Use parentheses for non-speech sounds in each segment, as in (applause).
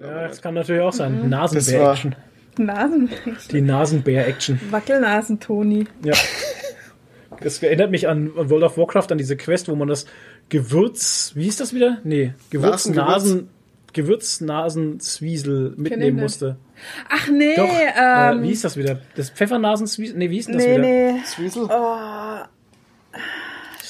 Ja, das kann natürlich auch sein. War- Nasenbär-Action. Nasen. Die Nasenbär-Action. Wackelnasen-Toni. Ja. Das erinnert mich an World of Warcraft, an diese Quest, wo man das Gewürz, wie hieß das wieder? Nee, Gewürznasen, Gewürznasenzwiesel mitnehmen nicht. musste. Ach nee, Doch, äh, ähm, wie hieß das wieder? Das Pfeffernasenzwiesel? Nee, wie hieß denn das nee, wieder? nee. Zwiesel? Oh.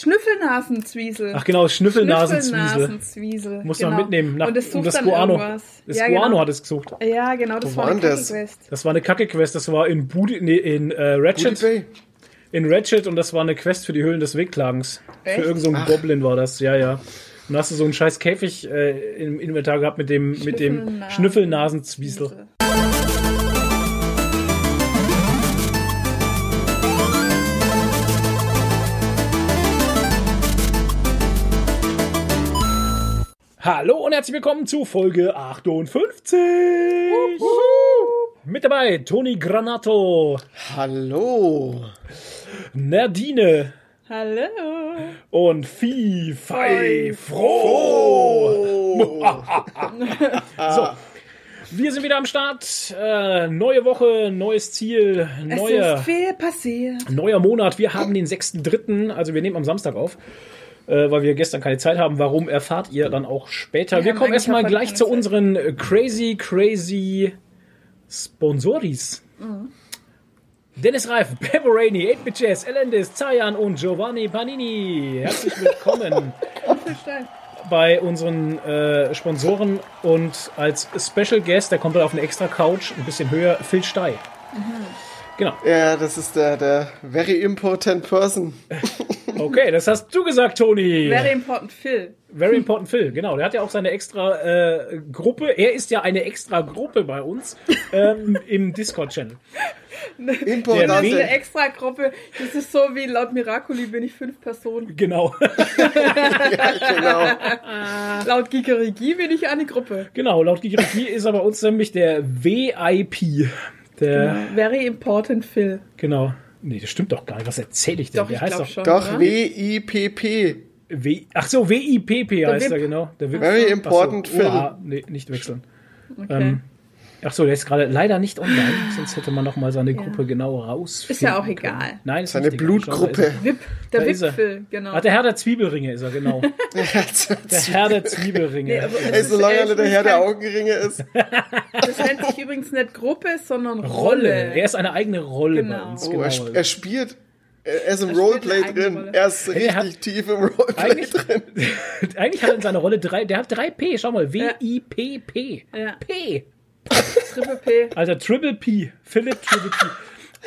Schnüffelnasenzwiesel. Ach genau, Schnüffelnasenzwiesel. Schnüffelnasenzwiesel. Muss genau. man mitnehmen. Nach, Und das um sucht das dann Guano. irgendwas. Das ja, Guano genau. hat es gesucht. Ja, genau, das Wo war eine denn das? Quest. Das war eine Kacke-Quest. Das war in, Budi, nee, in äh, Booty Ratchet. Bay? In Ratchet und das war eine Quest für die Höhlen des Wehklagens. Echt? Für irgendeinen so. Goblin war das, ja, ja. Und da hast du so einen scheiß Käfig äh, im Inventar gehabt mit dem, mit dem Schnüffelnasen- Schnüffelnasenzwiesel. Hallo und herzlich willkommen zu Folge 58. Mit dabei Toni Granato, Hallo. Nerdine Hallo. und Vieh, Fei, Froh. Oh. (laughs) So, wir sind wieder am Start. Äh, neue Woche, neues Ziel, Es neuer, ist viel passiert. neuer Monat. Wir haben den 6.3., also wir nehmen am Samstag auf, äh, weil wir gestern keine Zeit haben. Warum erfahrt ihr dann auch später? Wir Wir, kommen erstmal gleich zu unseren äh, crazy, crazy Sponsoris. Mhm. Dennis Reif, Pepper Rainey, 8-Bit Jazz, Elendis, Zayan und Giovanni Panini. Herzlich willkommen bei unseren äh, Sponsoren und als Special Guest, der kommt dann auf eine extra Couch, ein bisschen höher, Phil Stey. Genau. Ja, das ist der, der very important person. (laughs) Okay, das hast du gesagt, Toni. Very important Phil. Very important Phil, genau. Der hat ja auch seine extra äh, Gruppe. Er ist ja eine extra Gruppe bei uns ähm, (laughs) im Discord-Channel. Important. Wie- extra Gruppe, das ist so wie laut Miraculi bin ich fünf Personen. Genau. (laughs) genau. (laughs) Laut Gigerigi bin ich eine Gruppe. genau. Laut Gigiriki ist er bei uns nämlich der VIP. Der, Very important Phil. genau. Nee, das stimmt doch gar nicht. Was erzähle ich denn? Doch, Der ich heißt doch schon. Doch? W-I-P-P. W Ach so, WIPP heißt er, genau. Der. Very Ach so, important Phil. oha, nee, nicht wechseln. Okay. Ähm, ach so, der ist gerade leider nicht online, (gasps) sonst hätte man noch mal seine Gruppe genau raus. Ist ja auch egal. Nein, ist Seine Blutgruppe. ist Vip, der er. Wip-Phil, genau. Ach, der Herr der Zwiebelringe ist er, genau. (laughs) Der Herr der Zwiebelringe. Nee, es Ey, solange er der Herr der Augenringe ist. (laughs) Das nennt sich übrigens nicht Gruppe, sondern Rolle. Rolle. Er ist eine eigene Rolle Genau. bei uns. Oh, Genau. er, sp- er spielt. Er ist im Er Roleplay drin. Rolle. Er ist Er hat- richtig tief im Roleplay Eigentlich, drin. (laughs) eigentlich hat er in seiner Rolle drei, der hat drei P, schau mal, W-I-P-P. Ja. P. Triple P. Alter, Triple P. Philipp Triple P.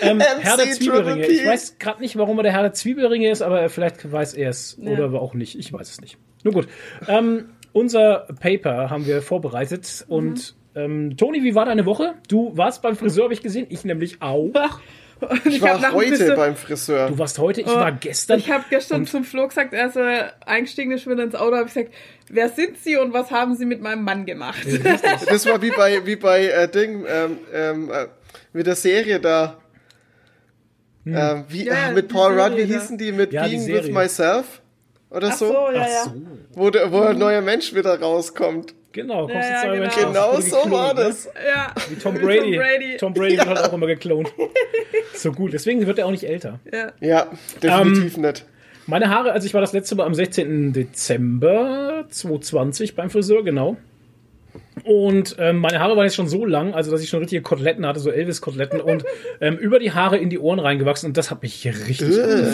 Ähm, (laughs) Herr der Zwiebelringe. Ich weiß gerade nicht, warum er der Herr der Zwiebelringe ist, aber vielleicht weiß er es. Ja. Oder aber auch nicht. Ich weiß es nicht. Nur gut. Ähm, unser Paper haben wir vorbereitet. Und ähm, Toni, wie war deine Woche? Du warst beim Friseur, habe ich gesehen. Ich nämlich auch. Und Ich war nach dem heute Friseur- beim Friseur. Du warst heute, ich war gestern. Ich habe gestern zum Flo gesagt, als er eingestiegen ist wieder ins Auto, habe ich gesagt, wer sind Sie und was haben Sie mit meinem Mann gemacht? Das war wie bei, wie bei äh, Ding, ähm, ähm, äh, mit der Serie da. Ähm, wie, Ja, ja, mit die Paul Rudd, wie hießen die? Mit Ja, die Being Serie. with Myself? Oder Ach so? so, ja, Ach ja. so. Wo, der, wo ein neuer Mensch wieder rauskommt. Genau, kommst Ja, du ja, zwei genau. Genau so geklont, war ne? das. Ja. Wie Tom Brady. Tom Brady. Tom Brady wird halt auch immer geklont. (laughs) So gut, deswegen wird er auch nicht älter. Ja. Ja, definitiv Ähm, nicht. Meine Haare, also ich war das letzte Mal am 16. Dezember 2020 beim Friseur, genau. Und ähm, meine Haare waren jetzt schon so lang, also dass ich schon richtige Koteletten hatte, so Elvis-Koteletten und ähm, über die Haare in die Ohren reingewachsen und das hat mich richtig Äh.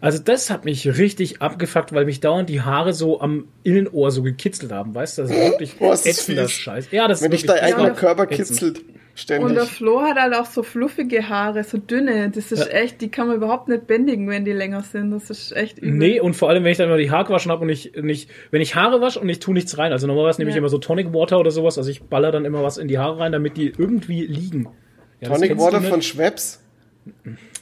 Also das hat mich richtig abgefuckt, weil mich dauernd die Haare so am Innenohr so gekitzelt haben, weißt du? Das ist wirklich Boah, ist das ätzender fies. Scheiß. Ja, das Wenn ist dich dein eigener ätzend. Körper Ätzend. kitzelt. Und Ständig. der Flo hat halt auch so fluffige Haare, so dünne. Das ist Ja. echt, die kann man überhaupt nicht bändigen, wenn die länger sind. Das ist echt übel. Nee, und vor allem, wenn ich dann mal die Haare gewaschen habe und ich nicht, wenn ich Haare wasche und ich tue nichts rein, also normalerweise nehme ich Ja. immer so Tonic Water oder sowas, also ich baller dann immer was in die Haare rein, damit die irgendwie liegen. Ja, das Tonic Water von? Schweppes.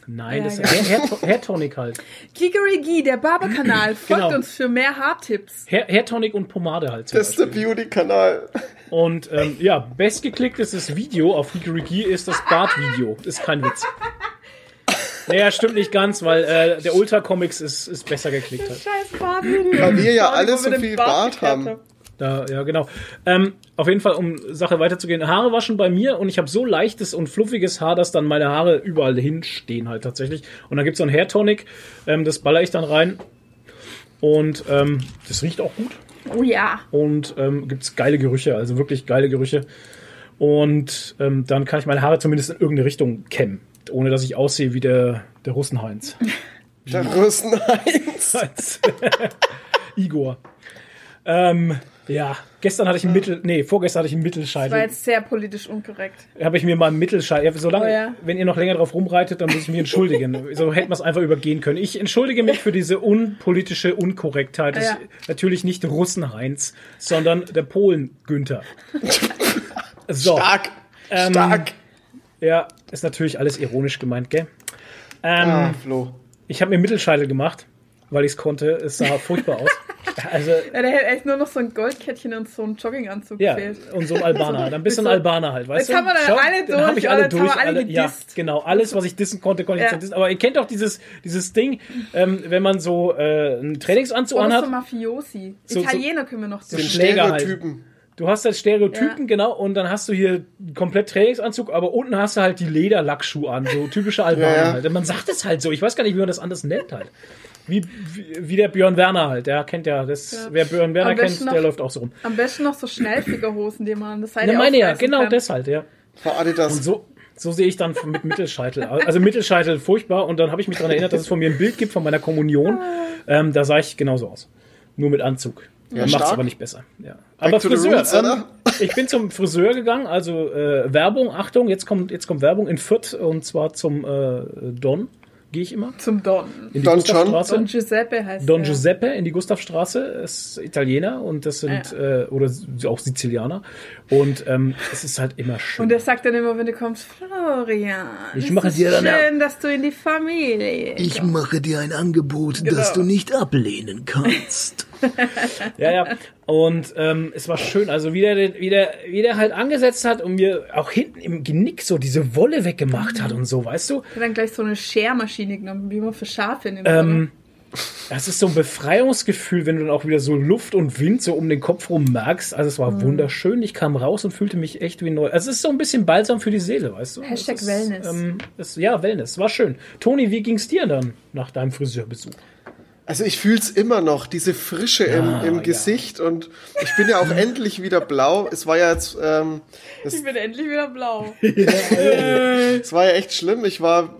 Nein, Ja, das ja. ist Hair, Hair, Tonic halt. Gigerigi, der Barberkanal, (clears throat) folgt Genau. uns für mehr Haartipps. Hair, Hair Tonic und Pomade halt. Das ist der. Beauty-Kanal. Und ähm, ja, bestgeklicktes Video auf Hikiriki ist das Bart-Video. Ist kein Witz. (laughs) Naja, stimmt nicht ganz, weil äh, der Ultra Comics ist, ist besser geklickt halt. Scheiß Bartvideo. Weil wir ja alle so viel Bart Bart haben. Da, ja, genau. Ähm, auf jeden Fall, um Sache weiterzugehen. Haare waschen bei mir und ich habe so leichtes und fluffiges Haar, dass dann meine Haare überall hinstehen halt tatsächlich. Und dann gibt's so ein Hair Tonic, ähm, das baller ich dann rein. Und ähm, das riecht auch gut. Oh ja. Und ähm, gibt's geile Gerüche, also wirklich geile Gerüche. Und ähm, dann kann ich meine Haare zumindest in irgendeine Richtung kämmen, ohne dass ich aussehe wie der, der Russenheinz. (laughs) Der Russenheinz. Heinz. (laughs) Igor. Ähm, ja, gestern hatte ich einen Mittel, nee, vorgestern hatte ich einen Das war Mittelscheitel. jetzt sehr politisch unkorrekt. Habe ich mir mal einen Mittelscheitel. Ja, solange, Oh ja. wenn ihr noch länger drauf rumreitet, dann muss ich mich entschuldigen. (laughs) so hätten wir es einfach übergehen können. Ich entschuldige mich für diese unpolitische Unkorrektheit. Das Ja. ist natürlich nicht Russenheinz, sondern der Polen Günther. So, Stark. Ähm, Stark. ja, ist natürlich alles ironisch gemeint, gell? Ähm, ah, Flo. Ich habe mir Mittelscheitel gemacht, weil ich es konnte. Es sah furchtbar aus. (laughs) Also, Ja, der hätte echt nur noch so ein Goldkettchen und so ein Jogginganzug ja, gefehlt. und so ein Albaner. (laughs) Dann bist du ein So- Albaner halt, weißt Jetzt du? haben wir dann alle dann hab durch, ich alle durch. wir alle ja, genau. Alles, was ich dissen konnte, konnte ich Ja. jetzt dissen. Aber ihr kennt doch dieses, dieses Ding, ähm, wenn man so äh, einen Trainingsanzug so anhat. Mafiosi. So- so- Italiener können wir noch so so Schläger halt. Du hast halt Stereotypen, Ja. genau, und dann hast du hier komplett Trainingsanzug, aber unten hast du halt die Lederlackschuhe an, so typische Albaner Ja, ja. halt. Man sagt es halt so, ich weiß gar nicht, wie man das anders nennt halt. Wie, wie, wie der Björn Werner halt, der kennt ja, das, Ja. wer Björn Werner kennt, der noch- läuft auch so rum. Am besten noch so Schnellfigerhosen, die man das Seite Ne, meine ja, genau kann. das halt, ja. Adidas. Und so, so sehe ich dann mit Mittelscheitel. aus. Also Mittelscheitel furchtbar. Und dann habe ich mich daran erinnert, dass es von mir ein Bild gibt von meiner Kommunion. Ähm, da sah ich genauso aus. Nur mit Anzug. Ja, Macht's stark. aber nicht besser. Ja. Aber Friseur. roots, ähm, oder? ich bin zum Friseur gegangen, also äh, Werbung, Achtung, jetzt kommt, jetzt kommt Werbung in Fürth und zwar zum äh, Don. Gehe ich immer. Zum Don. In die Don Gustavstraße. Don Giuseppe heißt Don der. Giuseppe in die Gustavstraße ist Italiener und das sind äh, oder auch Sizilianer und ähm, es ist halt immer schön. Und er sagt dann immer, wenn du kommst, Florian, Ich mache dir dann schön, dass du in die Familie Ich mache dir ein Angebot, Genau. das du nicht ablehnen kannst. (laughs) Ja, ja. Und ähm, es war schön, also wie der, den- wie, der, wie der halt angesetzt hat und mir auch hinten im Genick so diese Wolle weggemacht hat und so, weißt du? Ich dann gleich so eine Schermaschine genommen, wie man für Schafe nimmt. Ähm, das ist so ein Befreiungsgefühl, wenn du dann auch wieder so Luft und Wind so um den Kopf rum merkst. Also es war wunderschön. Ich kam raus und fühlte mich echt wie neu. Also es ist so ein bisschen Balsam für die Seele, weißt du? Hashtag Es ist, Wellness. Ähm, es, ja, Wellness. War schön. Toni, wie ging's dir dann nach deinem Friseurbesuch? Also ich fühl's immer noch, diese Frische im, im ja. Gesicht und ich bin ja auch (laughs) endlich wieder blau. Es war ja jetzt, ähm, es, ich bin endlich wieder blau. (laughs) es war ja echt schlimm. Ich war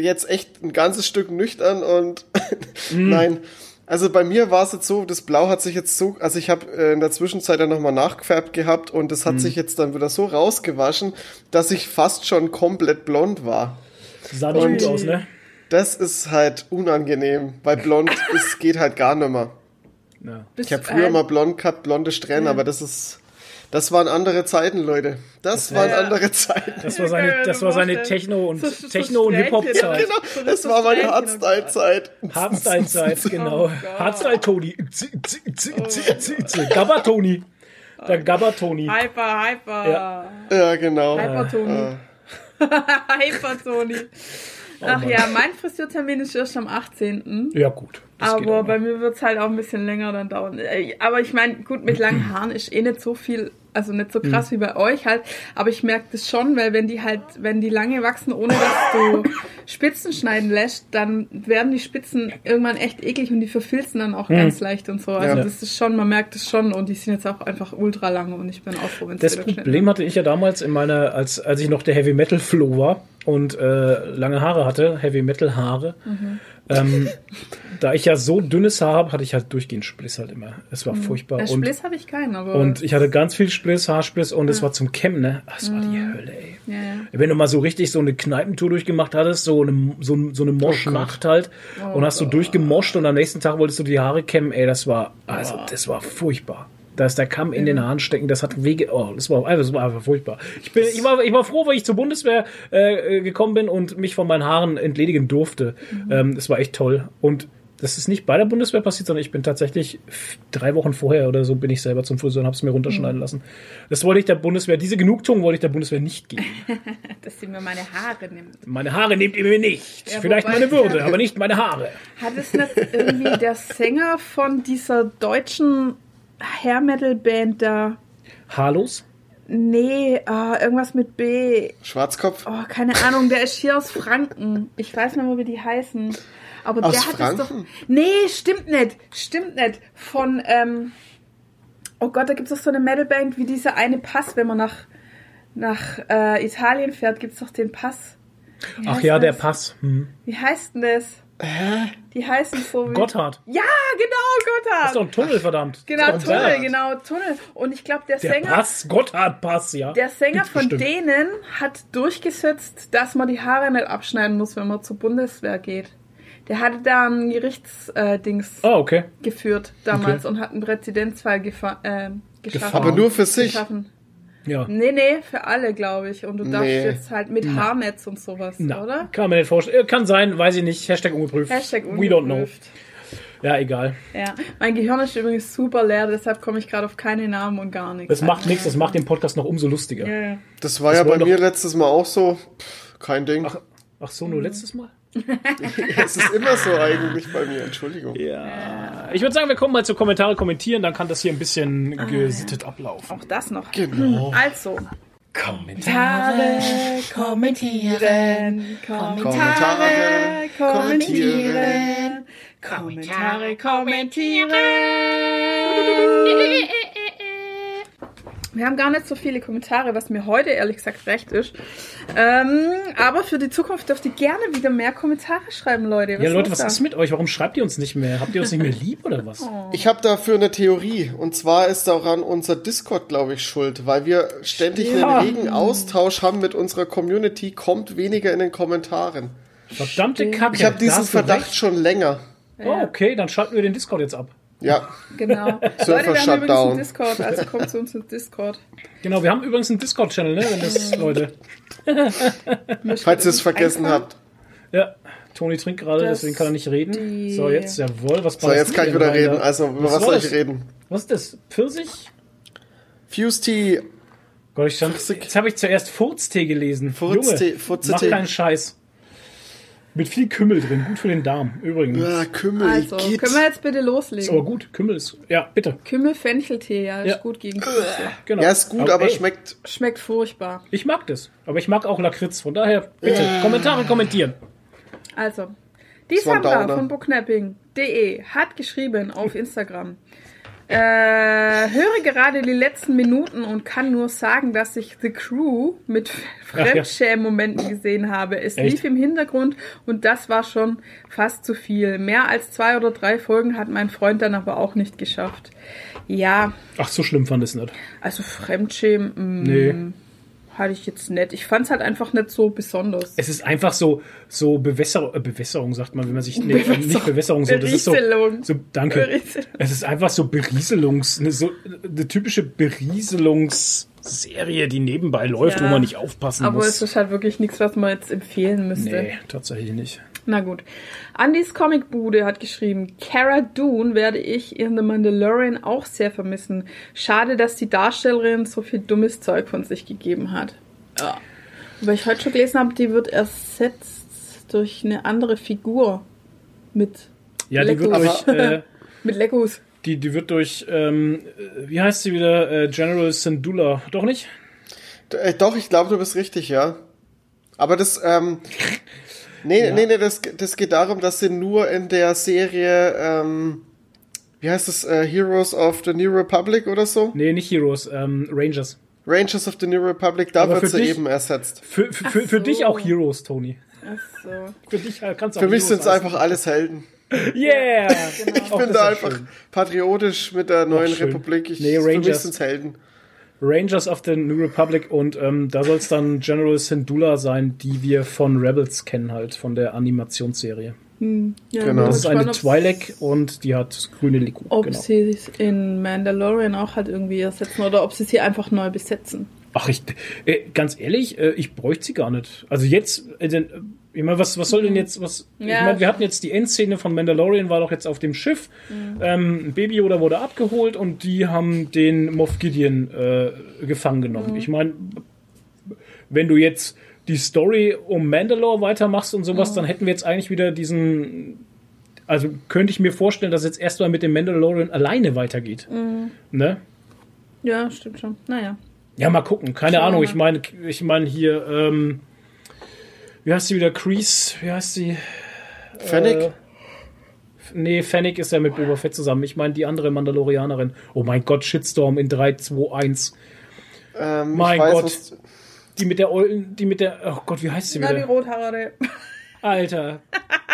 jetzt echt ein ganzes Stück nüchtern und (laughs) nein. Also bei mir war es jetzt so, das Blau hat sich jetzt so, also ich habe äh, in der Zwischenzeit dann nochmal nachgefärbt gehabt und das hat sich jetzt dann wieder so rausgewaschen, dass ich fast schon komplett blond war. Sah nicht gut Und- aus, ne? Das ist halt unangenehm, weil blond (laughs) ist, geht halt gar nicht mehr. Ja. Ich habe früher mal blond gehabt, blonde Strähnen, aber das ist, das waren andere Zeiten, Leute. Das, waren ja- andere Zeiten. Das war seine, das war seine. Techno- und So- so Techno- und Hip-Hop-Zeit. ja. Genau, das war meine Hardstyle-Zeit. Hardstyle-Zeit, (laughs) genau. Oh. Hardstyle-Toni. Gabba-Toni. Der Gabba-Toni. Hyper, hyper. Ja. Ja, genau. Hyper-Toni. (laughs) Hyper-Toni. Ach ja, mein Friseurtermin ist erst am 18. Ja, gut. Aber bei mir wird es halt auch ein bisschen länger dann dauern. Äh, Aber ich meine, gut, mit langen Haaren ist eh nicht so viel, also nicht so krass wie bei euch halt. Aber ich merke das schon, weil wenn die halt, wenn die lange wachsen, ohne dass du (laughs) Spitzen schneiden lässt, dann werden die Spitzen irgendwann echt eklig und die verfilzen dann auch ganz leicht und so. Also Ja. das ist schon, man merkt es schon und die sind jetzt auch einfach ultra lang und ich bin auch froh, wenn es Das Problem hatte ich ja damals in meiner, als, als ich noch der Heavy Metal Flow war und äh, lange Haare hatte, Heavy Metal Haare. Ähm, da ich ja so dünnes Haar habe, hatte ich halt durchgehend Spliss halt immer. Es war furchtbar. Ja, und, Spliss habe ich keinen, aber. und ich hatte ganz viel Spliss, Haarspliss und es war zum Kämmen, ne? Ach, Das war die Hölle, ey. ja, ja. Wenn du mal so richtig so eine Kneipentour durchgemacht hattest, so eine, so, so eine Moschnacht halt, und hast du durchgemoscht und am nächsten Tag wolltest du die Haare kämmen, ey, das war, also, das war furchtbar. Da ist der Kamm in den Haaren stecken, das hat Wege, oh, das war, das war einfach furchtbar. Ich bin, ich war, ich war froh, weil ich zur Bundeswehr äh, gekommen bin und mich von meinen Haaren entledigen durfte. Ähm, das war echt toll. Und das ist nicht bei der Bundeswehr passiert, sondern ich bin tatsächlich drei Wochen vorher oder so bin ich selber zum Friseur und habe es mir runterschneiden lassen. Das wollte ich der Bundeswehr, diese Genugtuung wollte ich der Bundeswehr nicht geben. (laughs) Dass sie mir meine Haare nimmt. Meine Haare nehmt ihr mir nicht. Ja, Vielleicht meine Würde, (laughs) aber nicht meine Haare. Hat es nicht irgendwie der Sänger von dieser deutschen Hair Metal Band da. Haarlos? Nee, ah, irgendwas mit B. Schwarzkopf? Oh, keine Ahnung, der ist hier aus Franken. Ich weiß nicht mehr, wie die heißen. Aber Aus der hat es doch. Franken? Nee, stimmt nicht. Stimmt nicht. Von, ähm, oh Gott, da gibt es doch so eine Metalband wie dieser eine Pass, wenn man nach, nach äh, Italien fährt, gibt es doch den Pass. Wie Ach ja, der das? Pass. Hm. Wie heißt denn das? Die heißen so wie. Gotthard. Ja, genau, Gotthard. Das ist doch ein Tunnel, verdammt. genau, Tunnel, Berg. genau, Tunnel. Und ich glaube, der, Der Sänger. Pass, Gotthard-Pass, ja. Der Sänger Gibt's von bestimmt. denen hat durchgesetzt, dass man die Haare nicht abschneiden muss, wenn man zur Bundeswehr geht. Der hatte da ein Gerichtsdings Ah, okay. geführt damals Okay. und hat einen Präzedenzfall äh, geschaffen. Gefahren. Aber nur für sich. geschaffen. Ja. Nee, nee, für alle, glaube ich. Und du darfst Nee. jetzt halt mit Haarnetz und sowas, Na, oder? Kann man nicht vorstellen. Äh, Kann sein, weiß ich nicht. Hashtag ungeprüft. Hashtag We don't know. ungeprüft. Ja, egal. Ja, mein Gehirn ist übrigens super leer, deshalb komme ich gerade auf keine Namen und gar nichts. Das macht nichts, das macht den Podcast noch umso lustiger. Ja, ja. Das war Das ja bei mir letztes Mal auch so. Pff, Kein Ding. Ach, ach so, nur letztes Mal? (laughs) Es ist immer so eigentlich bei mir. Entschuldigung. Ja. Ich würde sagen, wir kommen mal zu Kommentare kommentieren, dann kann das hier ein bisschen gesittet ablaufen. Auch das noch. Genau. Also, Kommentare. kommentieren, Kommentare, kommentieren, Kommentare, kommentieren. Wir haben gar nicht so viele Kommentare, was mir heute ehrlich gesagt recht ist. Ähm, aber für die Zukunft dürft ihr gerne wieder mehr Kommentare schreiben, Leute. Ja, Leute, was da? ist mit euch? Warum schreibt ihr uns nicht mehr? Habt ihr uns nicht mehr lieb oder was? Ich habe dafür eine Theorie. Und zwar ist daran unser Discord, glaube ich, schuld. Weil wir ständig Ja. einen regen Austausch haben mit unserer Community, kommt weniger in den Kommentaren. Verdammte Kacke. Ich habe diesen Verdacht recht. schon länger. Oh, okay, dann schalten wir den Discord jetzt ab. Ja. Genau. Server (laughs) Leute, wir haben übrigens einen Shutdown. Discord, also kommt zu uns ins Discord. Genau, wir haben übrigens einen Discord-Channel, ne? Wenn das, Leute. Falls ihr es vergessen habt. Ja, Toni trinkt gerade, Das- deswegen kann er nicht reden. die- So, jetzt, jawohl, was So, jetzt kann ich wieder reden. Also, über was, war soll ich reden? Was ist das? Pfirsich? Fuse Tea. Gott, ich stand, jetzt habe ich zuerst Furztee gelesen. Furztee, Junge, Furztee. mach keinen Scheiß. Mit viel Kümmel drin, gut für den Darm, übrigens. Ja, Kümmel, Also, geht. können wir jetzt bitte Ist aber loslegen? gut, Kümmel ist, ja, bitte. Kümmel-Fencheltee, ja, ist Ja. gut gegen Füße. Genau. Ja, ist gut, aber ey, schmeckt. Schmeckt furchtbar. Ich mag das, aber ich mag auch Lakritz, von daher, bitte, Kommentare kommentieren. Also, die Sandra von booknapping.de hat geschrieben auf Instagram. Äh, höre gerade die letzten Minuten und kann nur sagen, dass ich The Crew mit. Fremdschämen-Momenten gesehen habe. Es Echt? lief im Hintergrund und das war schon fast zu viel. Mehr als zwei oder drei Folgen hat mein Freund dann aber auch nicht geschafft. Ja, Ach, so schlimm fand ich es nicht. also Fremdschämen mm, Nee. Hatte ich jetzt nicht. Ich fand es halt einfach nicht so besonders. Es ist einfach so, so Bewässerung, äh, Bewässerung sagt man, wenn man sich, nee, äh, nicht Bewässerung, so, das ist so, Berieselung. so, danke. Berieselung. Es ist einfach so Berieselungs, eine, so, eine typische Berieselungsserie, die nebenbei läuft, Ja. wo man nicht aufpassen Aber muss. es ist halt wirklich nichts, was man jetzt empfehlen müsste. nee, tatsächlich nicht. Na gut. Andys Comicbude hat geschrieben, Cara Dune werde ich in The Mandalorian auch sehr vermissen. Schade, dass die Darstellerin so viel dummes Zeug von sich gegeben hat. Ja. Aber ich heute schon gelesen habe, die wird ersetzt durch eine andere Figur. Mit, Ja, die wird Legos. durch, äh, (laughs) mit Legos. die, die wird durch, ähm, äh, wie heißt sie wieder, äh, General Syndulla, doch nicht? Äh, doch, ich glaube, du bist richtig, ja. Aber das, ähm, (laughs) nee, Ja. nee, nee, das, das geht darum, dass sie nur in der Serie, ähm, wie heißt es, äh, Heroes of the New Republic oder so? Nee, nicht Heroes, ähm, Rangers. Rangers of the New Republic, da Aber wird sie dich- eben ersetzt. Für, für, für, für so. dich auch Heroes, Tony. Ach so. Für dich äh, kannst du Für auch mich sind es einfach alles Helden. (laughs) Yeah! Ich bin da einfach patriotisch mit der neuen schön. Republik. Ich, Nee, für mich Rangers. sind Helden. Rangers of the New Republic und ähm, da soll es dann General Syndulla sein, die wir von Rebels kennen halt, von der Animationsserie. Ja, Genau. Das ist eine Twi'lek und die hat grüne Liku. Ob Genau. sie es in Mandalorian auch halt irgendwie ersetzen oder ob sie sie einfach neu besetzen. Ach, ich, äh, ganz ehrlich, äh, ich bräuchte sie gar nicht. Also jetzt, äh, denn, äh, ich meine, was, was soll denn jetzt, was, ich Ja. meine, wir hatten jetzt die Endszene von Mandalorian, war doch jetzt auf dem Schiff, ähm, Baby Yoda wurde abgeholt und die haben den Moff Gideon äh, gefangen genommen. Ich meine, wenn du jetzt die Story um Mandalore weitermachst und sowas, dann hätten wir jetzt eigentlich wieder diesen Also könnte ich mir vorstellen, dass jetzt erstmal mit dem Mandalorian alleine weitergeht. Ne? Ja, stimmt schon. Naja. Ja, mal gucken. Keine Ahnung. Ich meine, ich meine hier, ähm, wie heißt sie wieder? Crease? Wie heißt sie? Fennec? Äh, nee, Fennec ist ja mit Boba Fett zusammen. Ich meine die andere Mandalorianerin. Oh mein Gott, Shitstorm in 3, 2, 1. ähm, mein ich weiß, Gott. was- Die mit der Eulen, die mit der, oh Gott, wie heißt sie Na, die wieder? Rothaarige. Alter.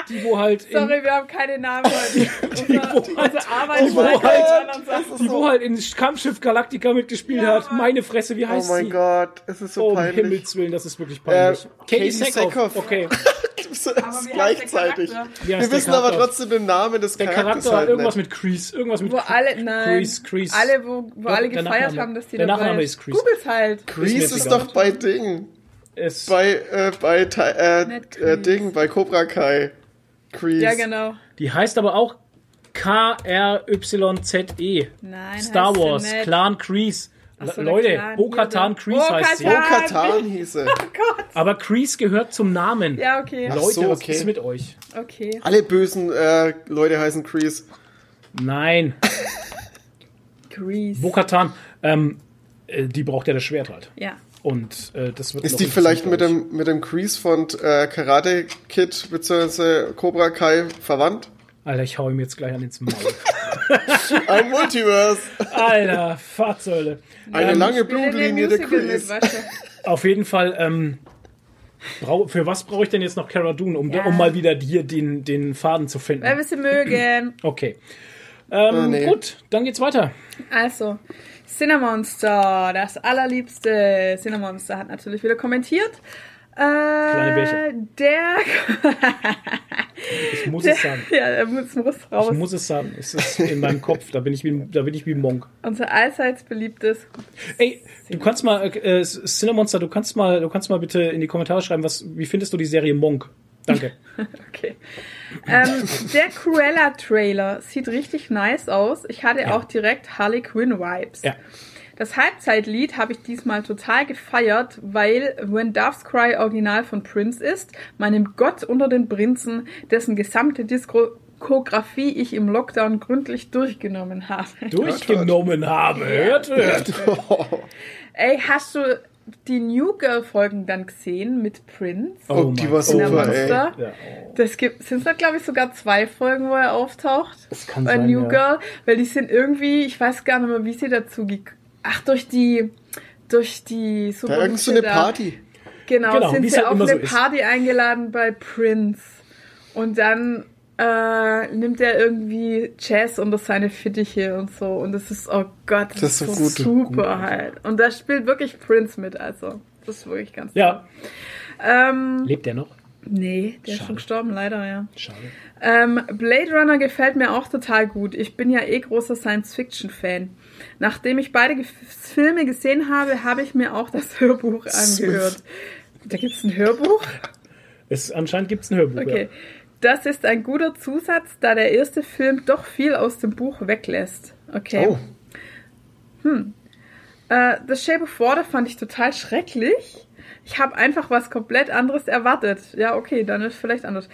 Die, wo halt in, Sorry, wir haben keine Namen heute. (laughs) Unser, wo unsere halt- Arbeit die, wo halt, die, wo halt in Kampfschiff Galactica mitgespielt Ja, hat. Meine Fresse, wie Oh heißt mein sie? Gott, es ist so Oh, um peinlich. Himmels Willen, das ist wirklich peinlich. Äh, Katie Katie Sackhoff. Okay. (laughs) Das ist Aber wie heißt der gleichzeitig. Charakter? Wir der wissen aber Charakter? trotzdem den Namen des Der Charakters Charakter hat halt irgendwas nicht. mit Crease. Irgendwas mit Wo alle, nein, Crease, Crease. alle, wo, wo alle der gefeiert haben, dass die Der dabei Nachname ist Crease. Googles halt. Grease Ist ist doch bei Ding. Es, Bei, äh, bei äh, äh. Ding, bei Cobra Kai. Grease. Ja, genau. Die heißt aber auch K-R-Y-Z-E. Nein, E. Star sie Wars. Clan Kreese. Ach so, Leute. Bo-Katan Kreese heißt sie. Bo-Katan. Bo-Katan hieße. (laughs) Gott. Aber Kreese gehört zum Namen. Ja, okay. Ach Leute, so, was okay. ist mit euch? Okay. Alle bösen äh, Leute heißen Grease. Nein, (laughs) Grease. Bo-Katan, ähm, äh, die braucht ja das Schwert halt. Ja. Und äh, das wird noch Ist die vielleicht mit dem, mit dem Grease von äh, Karate Kid bzw. Cobra Kai verwandt? Alter, ich hau ihm jetzt gleich an ins Maul. (laughs) Ein Multiverse. Alter, Fahrzeule. Eine Ähm, lange Blutlinie der du? (laughs) Auf jeden Fall, ähm, brau für was brauche ich denn jetzt noch Cara Dune, um, Ja. um mal wieder hier den, den Faden zu finden? Weil wir sie mögen. Okay. Ähm, Oh, nee. Gut, dann geht's weiter. Also, Cinemonster, das allerliebste Cinemonster, hat natürlich wieder kommentiert. Äh, Kleine Bärchen. Der. Ich muss (laughs) der es sagen. ja, er muss, muss raus. Ich muss es sagen. Es ist in meinem Kopf. Da bin ich wie, da bin ich wie Monk. Unser allseits beliebtes. Ey, du kannst mal, äh, Cinemonster, du kannst mal, du kannst mal bitte in die Kommentare schreiben, was, wie findest du die Serie Monk? Danke. (laughs) Okay. Ähm, der Cruella-Trailer sieht richtig nice aus. Ich hatte Ja. auch direkt Harley Quinn-Vibes. Ja. Das Halbzeitlied habe ich diesmal total gefeiert, weil When Doves Cry Original von Prince ist, meinem Gott unter den Prinzen, dessen gesamte Diskografie ich im Lockdown gründlich durchgenommen habe. Durchgenommen habe. Hört, hört. Ey, hast du die New Girl Folgen dann gesehen mit Prince? Oh, die war Gott. In der super, ey. Monster? Ja, oh. Das gibt, sind da glaube ich sogar zwei Folgen, wo er auftaucht. Das kann bei sein, New ja. Girl, weil die sind irgendwie, ich weiß gar nicht mehr, wie sie dazu Ach, durch die, durch die so Da irgend so eine Party. Genau, Genau, sind sie halt auf immer eine so ist. Party eingeladen bei Prince. Und dann äh, nimmt er irgendwie Jazz unter seine Fittiche und so. Und das ist, oh Gott, das, Das ist ist so so gut. super Gut. halt. Und da spielt wirklich Prince mit, also. Das ist wirklich ganz Ja. toll. Ähm, Lebt der noch? nee, der ist Schade. schon gestorben, leider, ja. Schade. Ähm, Blade Runner gefällt mir auch total gut. Ich bin ja eh großer Science-Fiction-Fan. Nachdem ich beide Ge Filme gesehen habe, habe ich mir auch das (laughs) Hörbuch angehört. Da gibt's ein Hörbuch? Es, anscheinend gibt es ein Hörbuch. Okay. Das ist ein guter Zusatz, da der erste Film doch viel aus dem Buch weglässt. Okay. Oh, Äh, The Shape of Water fand ich total schrecklich. Ich habe einfach was komplett anderes erwartet. Ja, okay, dann ist vielleicht anders.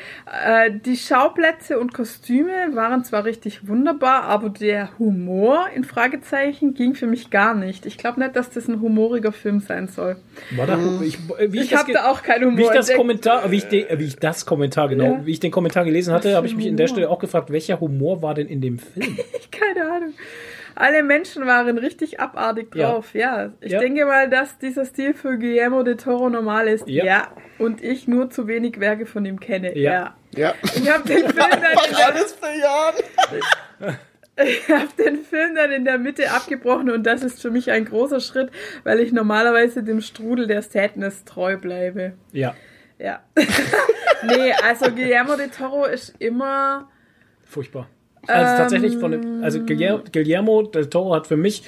Äh, die Schauplätze und Kostüme waren zwar richtig wunderbar, aber der Humor in Fragezeichen ging für mich gar nicht. Ich glaube nicht, dass das ein humoriger Film sein soll. War da, ich, äh, wie Ich das habe da auch keinen Humor. Wie ich das entdeckt. Kommentar, wie ich, de, äh, wie ich das Kommentar, genau, Ja. wie ich den Kommentar gelesen hatte, habe ich mich ein in der Humor? Stelle auch gefragt, welcher Humor war denn in dem Film? (laughs) Keine Ahnung. Alle Menschen waren richtig abartig Ja. drauf. Ja, ich Ja. denke mal, dass dieser Stil für Guillermo de Toro normal ist. Ja. Ja. Und ich nur zu wenig Werke von ihm kenne. Ja. Ja. ja. Ich habe den (laughs) Film dann in der Alles bejahen. Ich habe den Film dann in der Mitte abgebrochen und das ist für mich ein großer Schritt, weil ich normalerweise dem Strudel der Sadness treu bleibe. Ja, Ja. (laughs) nee, also Guillermo de Toro ist immer. furchtbar. Also Ähm. tatsächlich von dem, also Guillermo, Guillermo del Toro hat für mich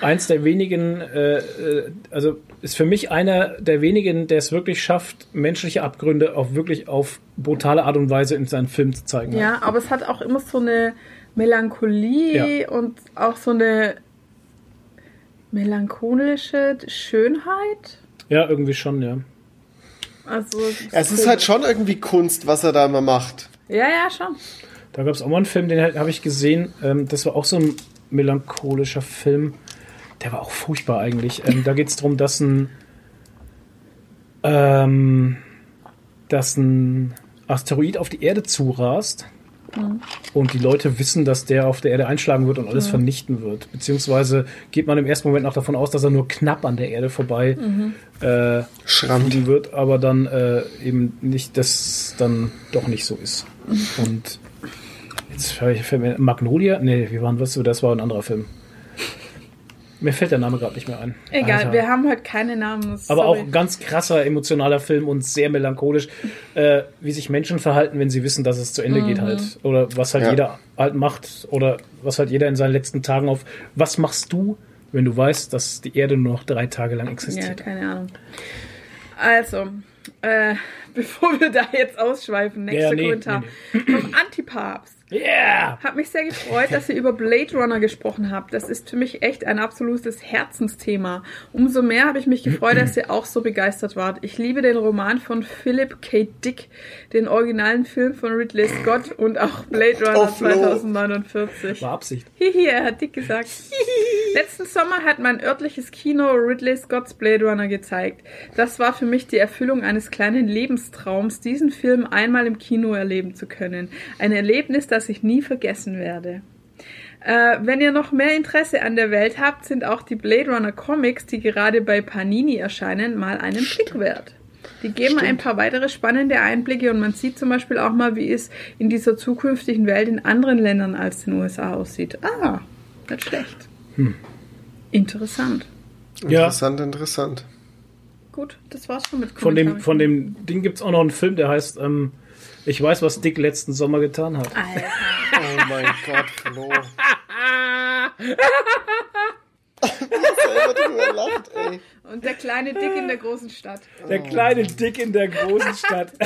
eins der wenigen, äh, äh, also ist für mich einer der wenigen, der es wirklich schafft, menschliche Abgründe auch wirklich auf brutale Art und Weise in seinen Filmen zu zeigen. Ja, aber es hat auch immer so eine Melancholie Ja. und auch so eine melancholische Schönheit. ja, irgendwie schon, ja. Also Es ist halt schon irgendwie Kunst, was er da immer macht. Ja, ja, schon. Da gab es auch mal einen Film, den habe ich gesehen. Ähm, das war auch so ein melancholischer Film. Der war auch furchtbar eigentlich. Ähm, da geht es darum, dass ein, ähm, dass ein Asteroid auf die Erde zurast. Und die Leute wissen, dass der auf der Erde einschlagen wird und alles vernichten wird. Beziehungsweise geht man im ersten Moment noch davon aus, dass er nur knapp an der Erde vorbei äh, Schrammt. fliegen wird, aber dann äh, eben nicht, dass dann doch nicht so ist. (laughs) Und jetzt fällt fällt mir Magnolia? Nee, wie waren was? Das war ein anderer Film. Mir fällt der Name gerade nicht mehr ein. Egal, Alter. wir haben heute keine Namen. Aber sorry. auch ganz krasser emotionaler Film und sehr melancholisch, äh, wie sich Menschen verhalten, wenn sie wissen, dass es zu Ende geht halt. Oder was halt Ja. jeder halt macht oder was halt jeder in seinen letzten Tagen auf. Was machst du, wenn du weißt, dass die Erde nur noch drei Tage lang Ja, existiert? keine Ahnung. Also, äh, (laughs) bevor wir da jetzt ausschweifen, nächster Ja, nee, Kommentar. Vom Antipapst. Yeah! Hat mich sehr gefreut, dass ihr über Blade Runner gesprochen habt. Das ist für mich echt ein absolutes Herzensthema. Umso mehr habe ich mich gefreut, dass ihr auch so begeistert wart. Ich liebe den Roman von Philip K. Dick, den originalen Film von Ridley Scott und auch Blade Runner Oh, Flo. 2049. War Absicht. Hihi, er hat dick gesagt. (laughs) Letzten Sommer hat mein örtliches Kino Ridley Scotts Blade Runner gezeigt. Das war für mich die Erfüllung eines kleinen Lebenstraums, diesen Film einmal im Kino erleben zu können. Ein Erlebnis, das ich nie vergessen werde. Äh, wenn ihr noch mehr Interesse an der Welt habt, sind auch die Blade Runner Comics, die gerade bei Panini erscheinen, mal einen Blick wert. Die geben ein paar weitere spannende Einblicke und man sieht zum Beispiel auch mal, wie es in dieser zukünftigen Welt in anderen Ländern als den USA aussieht. Ah, nicht schlecht. Interessant. Ja, Interessant, interessant. Gut, das war's schon mit von dem, von dem Ding gibt's auch noch einen Film, der heißt ähm, Ich weiß, was Dick letzten Sommer getan hat. Alter. Oh mein Gott, Flo. (laughs) (laughs) lacht, ey. Und der kleine Dick in der großen Stadt. Der kleine Dick in der großen Stadt. (laughs)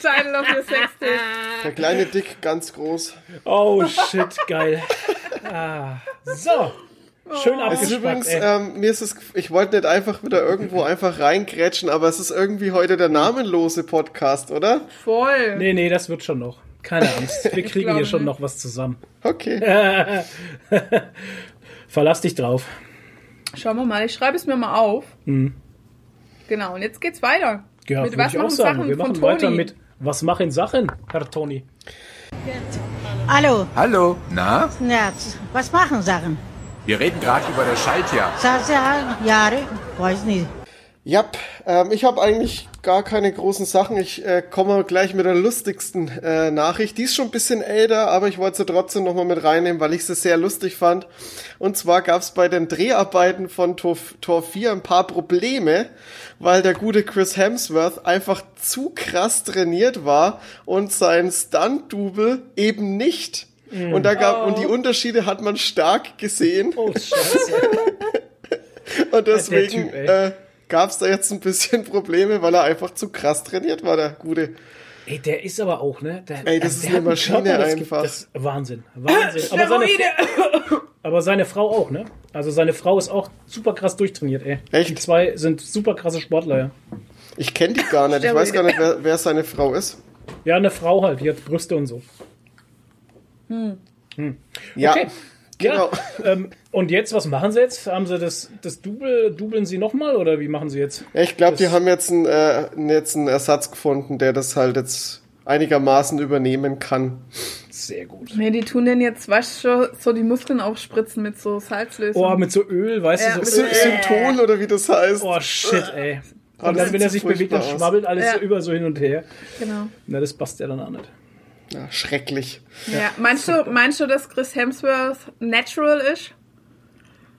Title of, your Sextape. Der kleine Dick, ganz groß. Oh shit, geil. Ah, so. Schön Es ist abgespackt, übrigens, ey. ähm, mir ist es, ich wollte nicht einfach wieder irgendwo einfach reingrätschen, aber es ist irgendwie heute der namenlose Podcast, oder? Voll. Nee, nee, das wird schon noch. Keine Angst. Wir kriegen hier schon nicht. noch was zusammen. Okay. (laughs) Verlass dich drauf. Schauen wir mal, ich schreibe es mir mal auf. Genau, und jetzt geht's weiter. Ja, mit was ich auch machen sagen. Sachen Wir von machen Toni? weiter mit Was machen Sachen, Herr Toni? Hallo, Hallo, na? ja, was machen Sachen? Wir reden gerade über das Schaltjahr. Sasa, Jahre, weiß nicht. Ja, ähm, ich habe eigentlich gar keine großen Sachen. Ich äh, komme gleich mit der lustigsten äh, Nachricht. Die ist schon ein bisschen älter, aber ich wollte sie trotzdem nochmal mit reinnehmen, weil ich sie sehr lustig fand. Und zwar gab es bei den Dreharbeiten von Tor, Tor 4 ein paar Probleme, weil der gute Chris Hemsworth einfach zu krass trainiert war und sein Stunt-Double eben nicht. Und da gab, und die Unterschiede hat man stark gesehen. Oh, scheiße. (laughs) Und deswegen Typ, äh, gab es da jetzt ein bisschen Probleme, weil er einfach zu krass trainiert war, der Gute. Ey, der ist aber auch, ne? Der, Ey, das der ist eine Maschine das einfach. das ist Wahnsinn. Wahnsinn. Aber seine, aber seine Frau auch, ne? Also seine Frau ist auch super krass durchtrainiert, ey. Echt? Die zwei sind super krasse Sportler, ja. Ich kenne die gar nicht. Ich weiß gar nicht, wer, wer seine Frau ist. Ja, eine Frau halt, die hat Brüste und so. Ja, Okay. Genau. Ja, ähm, und jetzt, was machen sie jetzt? Haben sie das, das Double, dubeln sie nochmal oder wie machen sie jetzt? Ja, ich glaube, die haben jetzt einen, äh, jetzt einen Ersatz gefunden, der das halt jetzt einigermaßen übernehmen kann. Sehr gut. Nee, die tun den jetzt, weißt du, schon, so die Muskeln aufspritzen mit so Salzlösung. Oh, mit so Öl, weißt Ja, du, mit so Öl. Synton oder wie das heißt. Oh, shit, ey. Und dann, wenn er sich bewegt, dann schwabbelt alles Ja. so über so hin und her. genau. Na, das passt ja dann auch nicht. Ja, schrecklich. Ja. Meinst du, meinst du, dass Chris Hemsworth natural ist?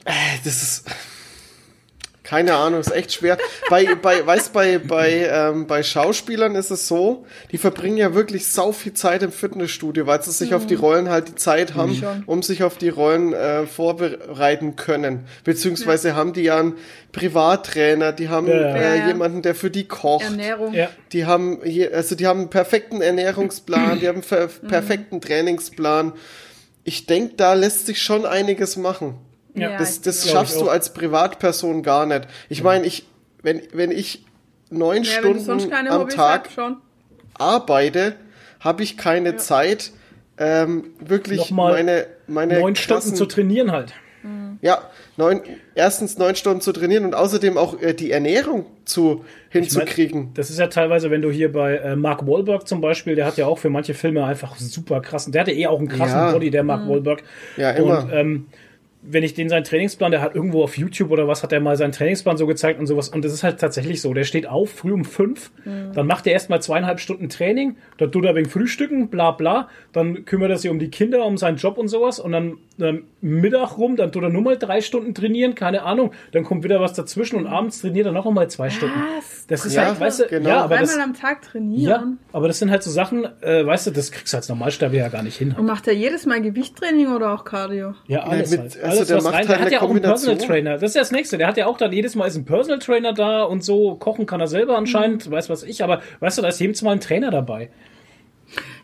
Äh, Das ist. Keine Ahnung, ist echt schwer. Bei, bei, weißt, bei, bei, ähm, bei Schauspielern ist es so, die verbringen ja wirklich sau viel Zeit im Fitnessstudio, weil sie sich auf die Rollen halt die Zeit haben, Schon. um sich auf die Rollen äh, vorbereiten können. Beziehungsweise haben die ja einen Privattrainer, die haben Ja, ja. äh, Ja, ja. jemanden, der für die kocht. Ernährung. Ja. Die haben hier, also die haben einen perfekten Ernährungsplan, die haben einen (clears throat) per Mhm. perfekten Trainingsplan. Ich denke, da lässt sich schon einiges machen. Ja, Das, ich das schaffst ich du als Privatperson gar nicht. Ich meine, ich, wenn, wenn ich neun ja, Stunden am Hobbys Tag schon. arbeite, habe ich keine Zeit, ähm, wirklich Nochmal meine, meine Neun Stunden zu trainieren halt. ja, neun, erstens neun Stunden zu trainieren und außerdem auch äh, die Ernährung zu hinzukriegen. Das ist ja teilweise, wenn du hier bei äh, Mark Wahlberg zum Beispiel, der hat ja auch für manche Filme einfach super krassen, der hatte eh auch einen krassen Ja. Body, der Mark Wahlberg. Ja, immer. Und ähm, wenn ich den seinen Trainingsplan, der hat irgendwo auf YouTube oder was, hat er mal seinen Trainingsplan so gezeigt und sowas. Und das ist halt tatsächlich so. Der steht auf früh um fünf, dann macht er erstmal zweieinhalb Stunden Training, dann tut er wegen Frühstücken, bla bla, dann kümmert er sich um die Kinder, um seinen Job und sowas und dann ähm, Mittag rum, dann tut er nur mal drei Stunden trainieren, keine Ahnung, dann kommt wieder was dazwischen und abends trainiert er noch einmal zwei Stunden. Was? Das ist Ja, halt, weißt du, genau. ja, aber das, Einmal am Tag ja, trainieren. aber das sind halt so Sachen, äh, weißt du, das kriegst du als Normalsterblicher ja gar nicht hin. Und macht er jedes Mal Gewichttraining oder auch Cardio? Ja, alles mit- halt. Also alles, der was rein. halt Der hat ja auch einen. Personal Trainer. Das ist ja das Nächste. Der hat ja auch dann jedes Mal ist ein Personal Trainer da und so. Kochen kann er selber anscheinend, Mhm. weiß was ich. Aber weißt du, da ist jedes Mal ein Trainer dabei.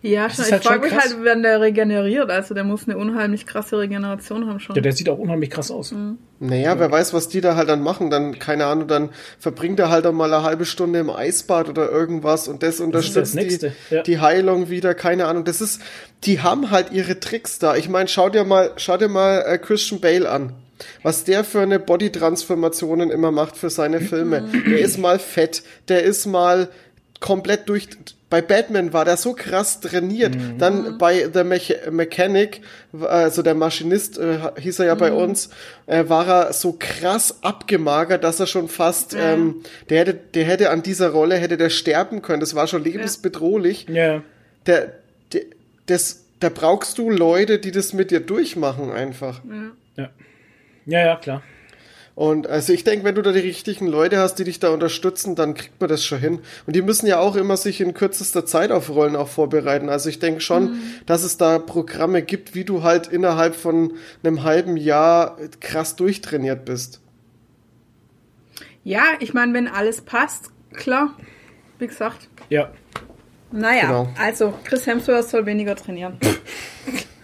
Ja, Das schon. ist ich halt frage mich krass. halt, wenn der regeneriert. Also der muss eine unheimlich krasse Regeneration haben schon. Der, der sieht auch unheimlich krass aus. Mhm. Naja, wer weiß, was die da halt dann machen. Dann, keine Ahnung, dann verbringt er halt auch mal eine halbe Stunde im Eisbad oder irgendwas und das unterstützt das Nächste, die, ja. die Heilung wieder, keine Ahnung. Das ist, die haben halt ihre Tricks da. Ich meine, schau dir mal, schau dir mal äh, Christian Bale an. Was der für eine Body-Transformationen immer macht für seine Filme. Der ist mal fett, der ist mal komplett durch. Bei Batman war der so krass trainiert. Dann bei The Mech Mechanic, also der Maschinist äh, hieß er ja bei uns, äh, war er so krass abgemagert, dass er schon fast, ähm, der hätte, der hätte an dieser Rolle hätte der sterben können. Das war schon lebensbedrohlich. Ja. Der, der, das, da brauchst du Leute, die das mit dir durchmachen einfach. Ja. Ja, ja, klar. Und also ich denke, wenn du da die richtigen Leute hast, die dich da unterstützen, dann kriegt man das schon hin. Und die müssen ja auch immer sich in kürzester Zeit auf Rollen auch vorbereiten. Also ich denke schon, dass es da Programme gibt, wie du halt innerhalb von einem halben Jahr krass durchtrainiert bist. Ja, ich meine, wenn alles passt, klar. Wie gesagt. Ja. Naja, Genau. also Chris Hemsworth soll weniger trainieren.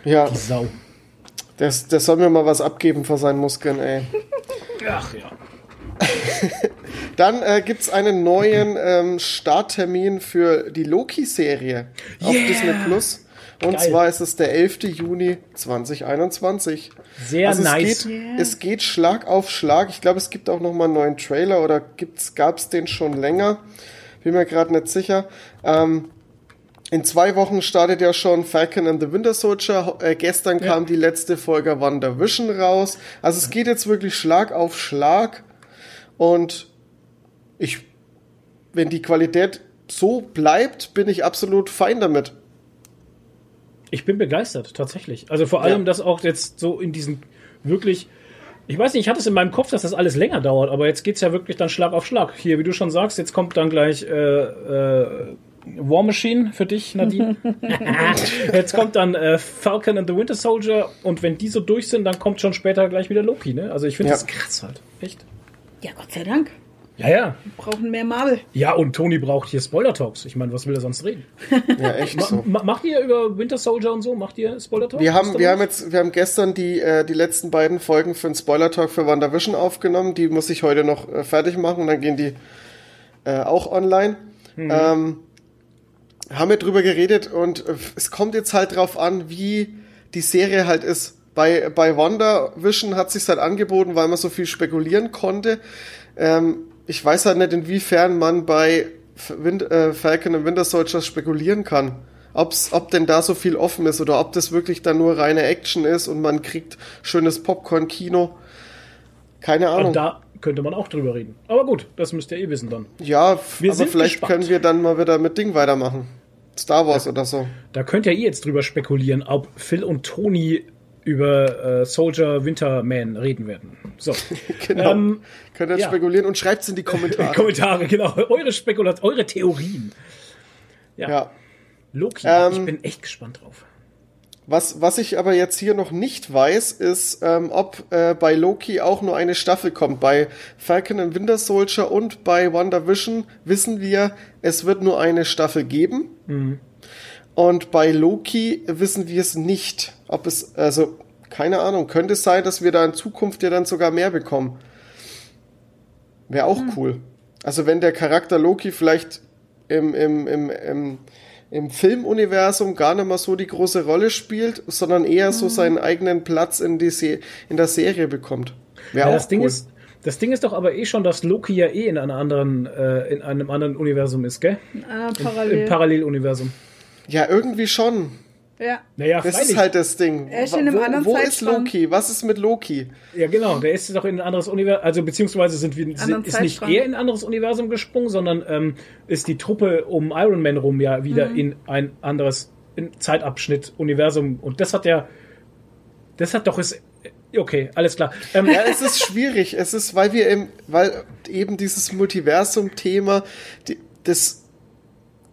Ja, Sau. das, das soll mir mal was abgeben vor seinen Muskeln, ey. (laughs) Ach ja. (laughs) Dann äh, gibt's einen neuen ähm, Starttermin für die Loki-Serie auf Yeah! Disney Plus. Und Geil. zwar ist es der 11. Juni 2021. Sehr also nice. Es geht, es geht Schlag auf Schlag. Ich glaube, es gibt auch noch mal einen neuen Trailer oder gibt's, gab's den schon länger? Bin mir gerade nicht sicher. Ähm, in zwei Wochen startet ja schon Falcon and the Winter Soldier. Äh, gestern kam die letzte Folge WandaVision raus. Also es geht jetzt wirklich Schlag auf Schlag. Und ich, wenn die Qualität so bleibt, bin ich absolut fein damit. Ich bin begeistert, tatsächlich. Also vor allem, Ja. dass auch jetzt so in diesen wirklich. Ich weiß nicht, ich hatte es in meinem Kopf, dass das alles länger dauert, aber jetzt geht's ja wirklich dann Schlag auf Schlag. Hier, wie du schon sagst, jetzt kommt dann gleich äh, äh, War Machine für dich, Nadine. (laughs) jetzt kommt dann äh, Falcon and the Winter Soldier und wenn die so durch sind, dann kommt schon später gleich wieder Loki, ne? Also ich finde Ja. das krass halt. Echt. Ja, Gott sei Dank. Ja, ja. Wir brauchen mehr Marvel. Ja, und Tony braucht hier Spoiler-Talks. Ich meine, was will er sonst reden? Ja, echt so. ma macht ihr über Winter Soldier und so? Macht ihr Spoiler-Talks? Wir haben, wir haben jetzt, wir haben gestern die, äh, die letzten beiden Folgen für den Spoiler-Talk für WandaVision aufgenommen. Die muss ich heute noch äh, fertig machen und dann gehen die äh, auch online. Ähm, haben wir drüber geredet und äh, es kommt jetzt halt drauf an, wie die Serie halt ist. Bei, bei WandaVision hat sich halt angeboten, weil man so viel spekulieren konnte. Ähm, ich weiß halt nicht, inwiefern man bei Wind, äh, Falcon und Winter Soldier spekulieren kann. Ob's, ob denn da so viel offen ist oder ob das wirklich dann nur reine Action ist und man kriegt schönes Popcorn-Kino. Keine Ahnung. Und da könnte man auch drüber reden. Aber gut, das müsst ihr eh wissen dann. ja, Wir aber vielleicht gespannt. können wir dann mal wieder mit Ding weitermachen. Star Wars oder so. Da könnt ihr jetzt drüber spekulieren, ob Phil und Tony über äh, Soldier Winterman reden werden. So, (laughs) Genau. Ähm, Könnt ihr ja. spekulieren und schreibt's in die (laughs) Kommentare. Kommentare, genau. Eure Spekulat, eure Theorien. ja. Loki, Ähm, ich bin echt gespannt drauf. Was, was ich aber jetzt hier noch nicht weiß, ist, ähm, ob äh, bei Loki auch nur eine Staffel kommt. Bei Falcon and Winter Soldier und bei WandaVision wissen wir, es wird nur eine Staffel geben. Und bei Loki wissen wir es nicht. Ob es, also, keine Ahnung, könnte es sein, dass wir da in Zukunft ja dann sogar mehr bekommen. Wäre auch cool. Also wenn der Charakter Loki vielleicht im, im, im, im im Filmuniversum gar nicht mal so die große Rolle spielt, sondern eher so seinen eigenen Platz in, die Se in der Serie bekommt. Wäre Ja, auch das Ding cool. ist, das Ding ist doch aber eh schon, dass Loki ja eh in einer anderen, äh, in einem anderen Universum ist, gell? Ah, Im parallel. Paralleluniversum. ja, irgendwie schon. Ja. Naja, Das freilich. ist halt das Ding. Er ist in einem wo anderen wo ist. Loki? Was ist mit Loki? Ja, genau, der ist doch in ein anderes Universum, also beziehungsweise sind wir, sind, ist nicht er in ein anderes Universum gesprungen, sondern ähm, ist die Truppe um Iron Man rum ja wieder Mhm. in ein anderes in Zeitabschnitt, Universum. Und das hat ja, das hat doch ist, okay, alles klar. Ähm, Ja, es ist schwierig. Es ist, weil wir im, weil eben dieses Multiversum-Thema, die- das,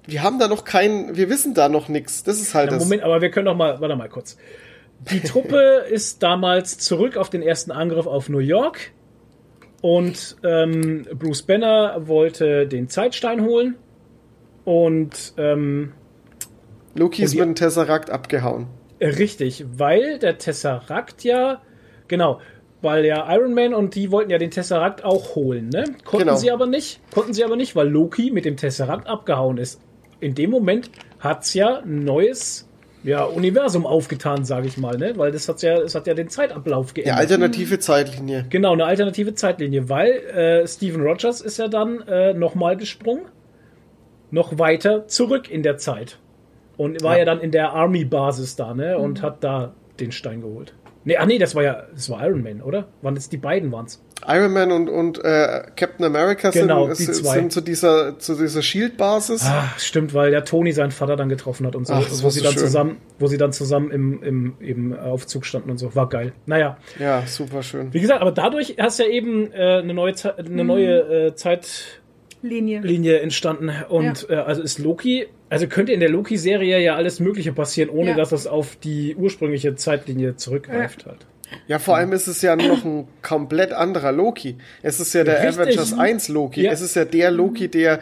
wir haben da noch keinen, wir wissen da noch nichts. Das ist halt Ja, das. Moment, aber wir können doch mal, warte mal kurz. Die Truppe (laughs) ist damals zurück auf den ersten Angriff auf New York und ähm, Bruce Banner wollte den Zeitstein holen und ähm, Loki ist mit dem Tesseract abgehauen. richtig, weil der Tesseract ja, genau, weil ja Iron Man und die wollten ja den Tesseract auch holen, ne? Konnten Genau. sie aber nicht, konnten sie aber nicht, weil Loki mit dem Tesseract abgehauen ist. In dem Moment hat's ja ein neues ja, Universum aufgetan, sage ich mal, ne? Weil das hat ja, es hat ja den Zeitablauf Ja, geändert. alternative Zeitlinie. Genau, eine alternative Zeitlinie, weil äh, Steven Rogers ist ja dann äh, nochmal gesprungen, noch weiter zurück in der Zeit. Und war ja, dann in der Army-Basis da, ne? Und hat da den Stein geholt. Nee, ah nee, das war ja, das war Iron Man, oder? Waren das die beiden waren's? Iron Man und, und äh, Captain America Genau, sind, die sind, zwei. sind zu dieser, zu dieser Shield-Basis. Ah, stimmt, weil der Tony seinen Vater dann getroffen hat und so, Ach, das wo sie so dann schön. zusammen, wo sie dann zusammen im, im, im Aufzug standen und so. War geil. Naja, Ja, super schön. wie gesagt, aber dadurch hast ja eben äh, eine neue, Ze eine neue äh, Zeit, Linie. Entstanden. Und äh, also ist Loki, also könnte in der Loki-Serie ja alles Mögliche passieren, ohne Ja. dass es auf die ursprüngliche Zeitlinie zurückgreift halt. Ja, vor allem ist es ja noch ein komplett anderer Loki. Es ist ja der Richtig. Avengers 1 Loki. Ja. Es ist ja der Loki, der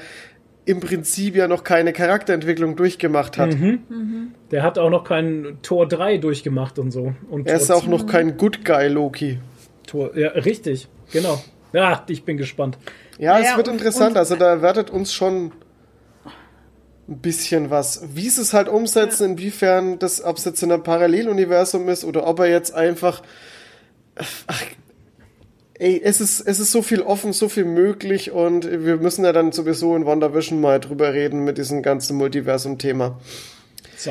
im Prinzip ja noch keine Charakterentwicklung durchgemacht hat. Mhm. Der hat auch noch keinen Tor 3 durchgemacht und so. Und Er ist Tor auch noch kein Good Guy Loki. Tor, ja, richtig, genau. Ja, ich bin gespannt. Ja, Ja, es wird und- interessant. und- also da erwartet uns schon ein bisschen was. Wie sie es halt umsetzen, inwiefern das, ob es jetzt in einem Paralleluniversum ist oder ob er jetzt einfach. Ach, ey, es ist, es ist so viel offen, so viel möglich und wir müssen ja dann sowieso in WandaVision mal drüber reden mit diesem ganzen Multiversum-Thema. So.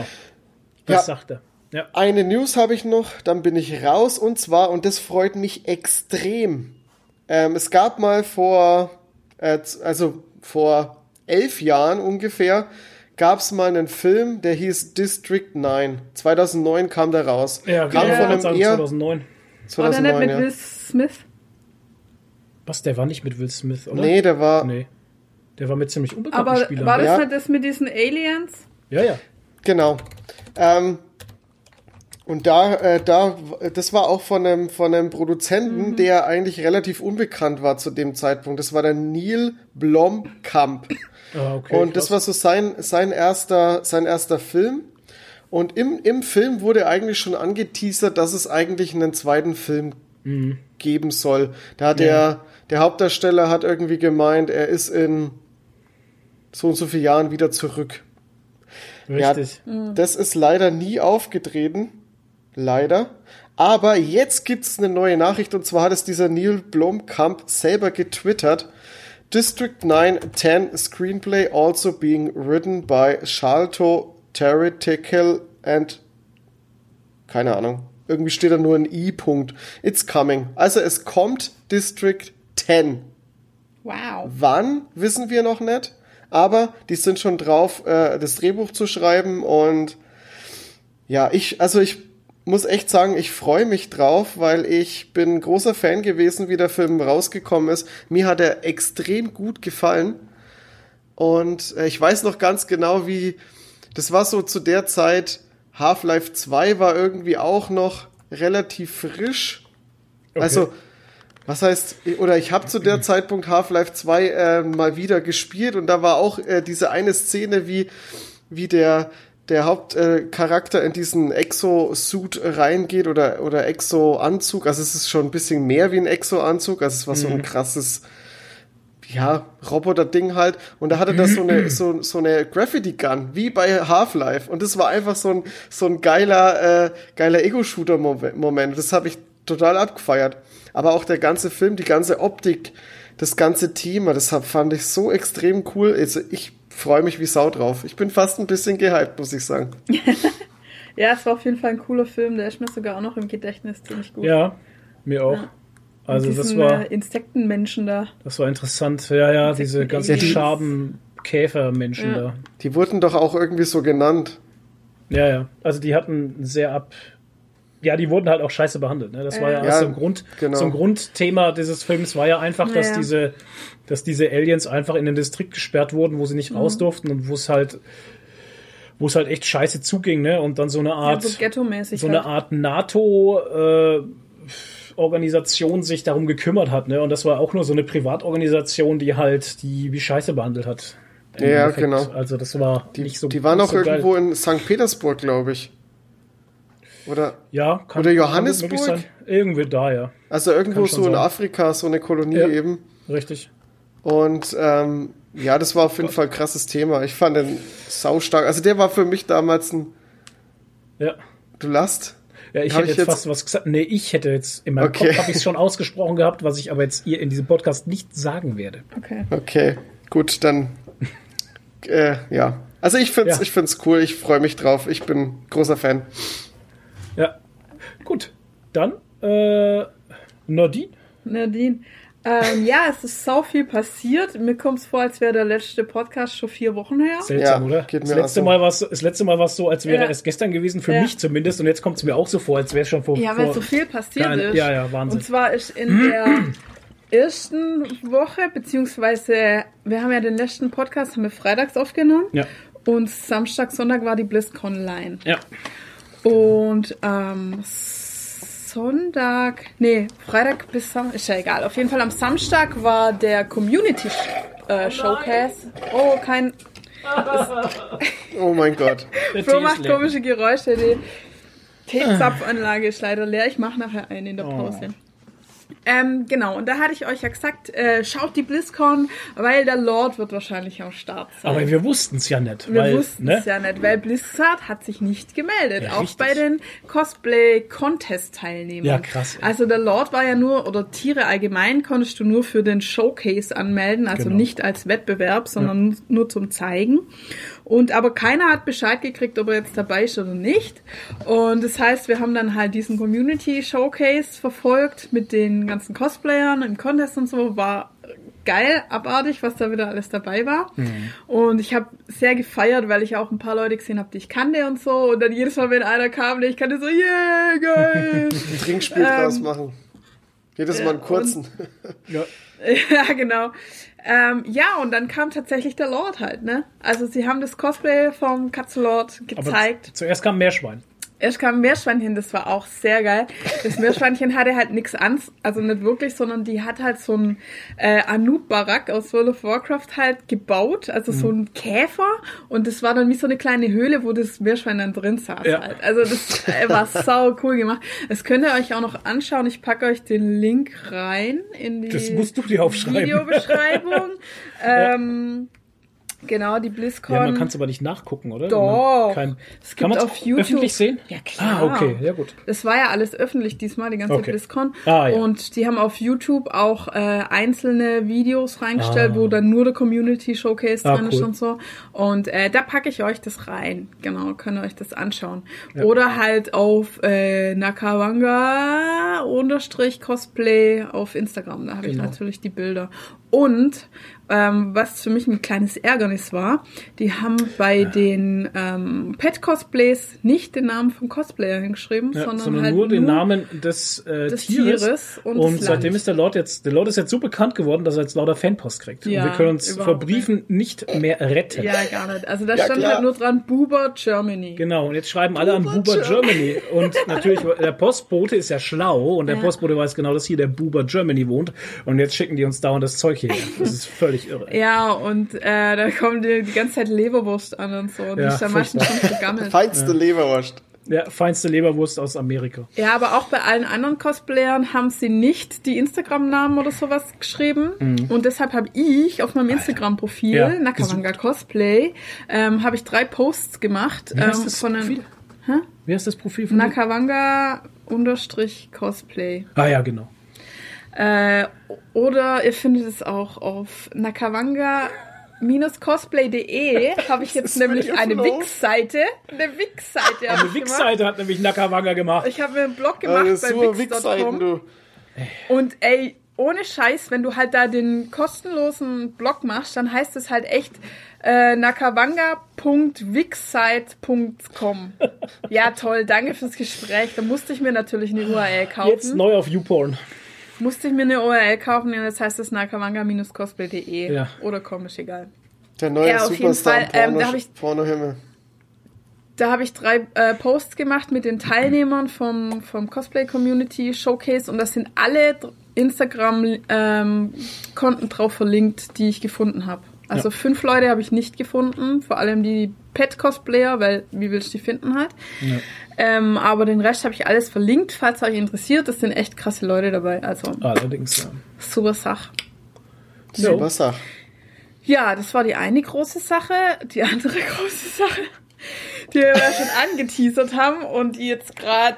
Was Ja. sagt er? Ja. Eine News habe ich noch, dann bin ich raus und zwar, und das freut mich extrem. Ähm, es gab mal vor, äh, also vor elf Jahren ungefähr, gab es mal einen Film, der hieß District 9. 2009 kam der raus. Ja, kam genau, von einem sagen, eher 2009. War der nicht 2009, mit ja. Will Smith? Was, der war nicht mit Will Smith, oder? Nee, der war, Nee. Der war mit ziemlich unbekannten Aber Spielern. war das Ja. nicht das mit diesen Aliens? ja, ja. Genau. Ähm, und da, äh, da, das war auch von einem, von einem Produzenten, der eigentlich relativ unbekannt war zu dem Zeitpunkt. Das war der Neil Blomkamp. Ah, okay, und das krass. war so sein, sein erster, sein erster Film. Und im, im Film wurde eigentlich schon angeteasert, dass es eigentlich einen zweiten Film Mhm. geben soll. Da hat der, der Hauptdarsteller hat irgendwie gemeint, er ist in so und so vielen Jahren wieder zurück. Richtig. Ja, das ist leider nie aufgetreten. Leider. Aber jetzt gibt's eine neue Nachricht und zwar hat es dieser Neil Blomkamp selber getwittert. District 9 10 Screenplay also being written by Shalto Theoretical and keine Ahnung. Irgendwie steht da nur ein I-Punkt. It's coming. Also es kommt District 10. Wow. Wann, wissen wir noch nicht. Aber die sind schon drauf, äh, das Drehbuch zu schreiben. Und ja, ich, also ich muss echt sagen, ich freue mich drauf, weil ich bin großer Fan gewesen, wie der Film rausgekommen ist. Mir hat er extrem gut gefallen. Und äh, ich weiß noch ganz genau, wie, das war so zu der Zeit, Half-Life 2 war irgendwie auch noch relativ frisch. Also, was heißt, oder ich habe zu der (clears throat) Zeitpunkt Half-Life 2 äh, mal wieder gespielt und da war auch äh, diese eine Szene, wie, wie der, der Hauptcharakter Charakter in diesen Exo-Suit reingeht oder, oder Exo-Anzug. Also es ist schon ein bisschen mehr wie ein Exo-Anzug. Also es war so ein krasses, ja, Roboter-Ding halt. Und da hatte das so eine, so, so eine Graffiti-Gun, wie bei Half-Life. Und das war einfach so ein, so ein geiler, äh, geiler Ego-Shooter-Moment. Das habe ich total abgefeiert. Aber auch der ganze Film, die ganze Optik, das ganze Thema, das fand ich so extrem cool. Also ich freue mich wie Sau drauf. Ich bin fast ein bisschen gehypt, muss ich sagen. (laughs) Ja, es war auf jeden Fall ein cooler Film. Der ist mir sogar auch noch im Gedächtnis ziemlich gut. Ja, mir auch. Ja. Also das war, äh, Insektenmenschen da. das war interessant. Ja, ja, diese ganzen. Schaben-Käfermenschen Ja. da. Die wurden doch auch irgendwie so genannt. Ja, ja. Also die hatten sehr ab. Ja, die wurden halt auch scheiße behandelt. Ne? Das war ja, Ja, so, ein Grund, genau. so ein Grundthema dieses Films war ja einfach, dass Ja. diese, dass diese Aliens einfach in den Distrikt gesperrt wurden, wo sie Mhm. nicht raus durften und wo es halt, wo es halt echt scheiße zuging, ne? Und dann so eine Ja, Art, so ghetto-mäßig. so eine halt. Art NATO äh, Organisation sich darum gekümmert hat, ne? Und das war auch nur so eine Privatorganisation, die halt die wie Scheiße behandelt hat. Ja, Endeffekt. genau. Also das war Die, nicht so die waren auch so geil. irgendwo in St. Petersburg, glaube ich. Oder, Ja, kann, Oder kann Johannesburg? sein. Irgendwie da, ja. also irgendwo Kann so in sein. Afrika, so eine Kolonie Ja. eben. Richtig. Und ähm, ja, das war auf jeden Fall ein krasses Thema. Ich fand den saustark. Also der war für mich damals ein, Ja. du last. Ja, ich Hab hätte ich jetzt jetzt- fast was gesagt. Nee, ich hätte jetzt in meinem Okay. Kopf habe ich es schon ausgesprochen gehabt, was ich aber jetzt ihr in diesem Podcast nicht sagen werde. Okay. Okay, gut, dann äh, ja. Also ich find's, Ja. ich find's cool. Ich freue mich drauf. Ich bin großer Fan. Ja. Gut. Dann äh, Nadine. Nadine. Ähm, ja, es ist so viel passiert. Mir kommt es vor, als wäre der letzte Podcast schon vier Wochen her. Seltsam, Ja, oder? das letzte, so. Mal war's, das letzte Mal war es so, als wäre Ja. es gestern gewesen, für Ja. mich zumindest. Und jetzt kommt es mir auch so vor, als wäre es schon vor. Ja, weil vor so viel passiert Keine- ist. ja, ja, Wahnsinn. Und zwar ist in der ersten Woche, beziehungsweise wir haben ja den letzten Podcast, haben wir freitags aufgenommen. Ja. Und Samstag, Sonntag war die BlizzCon Line. Ja. Und am Sonntag, nee, Freitag bis Samstag, ist ja egal. Auf jeden Fall am Samstag war der Community äh, Showcase. Oh, kein. (laughs) Oh mein Gott. (laughs) Flo macht leer. komische Geräusche. Die Teezapfanlage ist leider leer. Ich mache nachher einen in der Oh. Pause. Ähm, genau, und da hatte ich euch ja gesagt, äh, schaut die BlizzCon, weil der Lord wird wahrscheinlich am Start sein. Aber wir wussten es ja nicht. Wir wussten ne? es ja nicht, weil Blizzard hat sich nicht gemeldet, Ja, auch richtig. bei den Cosplay-Contest-Teilnehmern. Ja, krass, ey. Also der Lord war ja nur, oder Tiere allgemein konntest du nur für den Showcase anmelden, also Genau. nicht als Wettbewerb, sondern nur zum Zeigen. Und aber keiner hat Bescheid gekriegt, ob er jetzt dabei ist oder nicht. Und das heißt, wir haben dann halt diesen Community Showcase verfolgt mit den ganzen Cosplayern im Contest und so. War geil, abartig, was da wieder alles dabei war. Und ich habe sehr gefeiert, weil ich auch ein paar Leute gesehen habe, die ich kannte und so. Und dann jedes Mal, wenn einer kam, den ich kannte, so, yeah, geil. (laughs) Ein Trinkspiel Ähm, draus machen. Jedes Mal einen kurzen. (laughs) Ja. (laughs) ja, genau. Ähm, ja, und dann kam tatsächlich der Lord halt, ne? Also sie haben das Cosplay vom Katzenlord Aber gezeigt. zuerst kam Meerschwein. Erst kam ein Meerschweinchen, das war auch sehr geil. Das Meerschweinchen hatte halt nichts an, also nicht wirklich, sondern die hat halt so ein äh, Anub-Barak aus World of Warcraft halt gebaut, also so Mhm. ein Käfer und das war dann wie so eine kleine Höhle, wo das Meerschwein dann drin saß Ja. halt. Also das äh, war sau cool gemacht. Das könnt ihr euch auch noch anschauen. Ich packe euch den Link rein in die Das musst du dir aufschreiben. Videobeschreibung. (laughs) ähm, Genau, die BlizzCon. Ja, man kann es aber nicht nachgucken, oder? Doch. Kein, Es kann man auf YouTube- öffentlich sehen? Ja, klar. Ah, okay, ja gut. Das war ja alles öffentlich diesmal, die ganze Okay. BlizzCon. Ah, ja. Und die haben auf YouTube auch äh, einzelne Videos reingestellt, Ah. wo dann nur der Community Showcase Ah, drin ist cool. und so. Und äh, da packe ich euch das rein. Genau, könnt ihr euch das anschauen. Oder halt auf äh, Nakawanga unterstrich Cosplay auf Instagram. Da habe ich Genau. natürlich die Bilder. Und ähm, was für mich ein kleines Ärgernis war, die haben bei den ähm, Pet-Cosplays nicht den Namen vom Cosplayer hingeschrieben, Ja, sondern, sondern halt nur den Namen des, äh, des Tieres. Tieres und und des seitdem ist der Lord jetzt, der Lord ist jetzt so bekannt geworden, dass er jetzt lauter Fanpost kriegt. Ja, und wir können uns vor Briefen nicht mehr retten. Ja, gar nicht. Also da Ja, stand klar. halt nur dran Buber Germany. Genau, und jetzt schreiben alle an Buber Germany. Und (laughs) natürlich, der Postbote ist ja schlau und der Ja. Postbote weiß genau, dass hier der Buber Germany wohnt. Und jetzt schicken die uns dauernd das Zeug hierher. Das ist völlig irre. Ja, und äh, da kommt die, die ganze Zeit Leberwurst an und so. Und Ja, die ist meistens schon vergammelt. Feinste Leberwurst. Ja, feinste Leberwurst aus Amerika. Ja, aber auch bei allen anderen Cosplayern haben sie nicht die Instagram-Namen oder sowas geschrieben. Und deshalb habe ich auf meinem Instagram-Profil, Mhm. Ja, Nakawanga Cosplay, ähm, habe ich drei Posts gemacht Wie heißt ähm, das von Profil? einem Wie heißt das Profil von dir? Nakawanga unterstrich Cosplay. Ah ja, genau. Äh, oder ihr findet es auch auf nakawanga cosplay.de (laughs) habe ich jetzt nämlich eine. Wix-Seite. Eine Wix-Seite. Eine. Wix-Seite hat nämlich Nakawanga gemacht. Ich habe mir einen Blog gemacht das bei wix.com. Und ey, ohne Scheiß, wenn du halt da den kostenlosen Blog machst, dann heißt es halt echt äh, nakawanga.wixsite.com. (laughs) ja, toll, danke fürs Gespräch. Da musste ich mir natürlich eine URL kaufen. Jetzt neu auf YouPorn. Musste ich mir eine URL kaufen und jetzt heißt es nakawanga-cosplay.de Ja. oder komm, ist egal. Der neue Ja, auf jeden Superstar Fall, ähm, Porno, da hab ich- Pornohimmel. Da habe ich drei äh, Posts gemacht mit den Teilnehmern vom, vom Cosplay Community Showcase und das sind alle Instagram-Konten drauf verlinkt, die ich gefunden habe. Also fünf Leute habe ich nicht gefunden, vor allem die Pet-Cosplayer, weil wie willst du die finden halt. Ähm, aber den Rest habe ich alles verlinkt, falls euch interessiert. Das sind echt krasse Leute dabei. Also Allerdings, ja. super Sache. So. Super Sache. Ja, das war die eine große Sache. Die andere (laughs) große Sache, die wir ja schon angeteasert haben und die jetzt gerade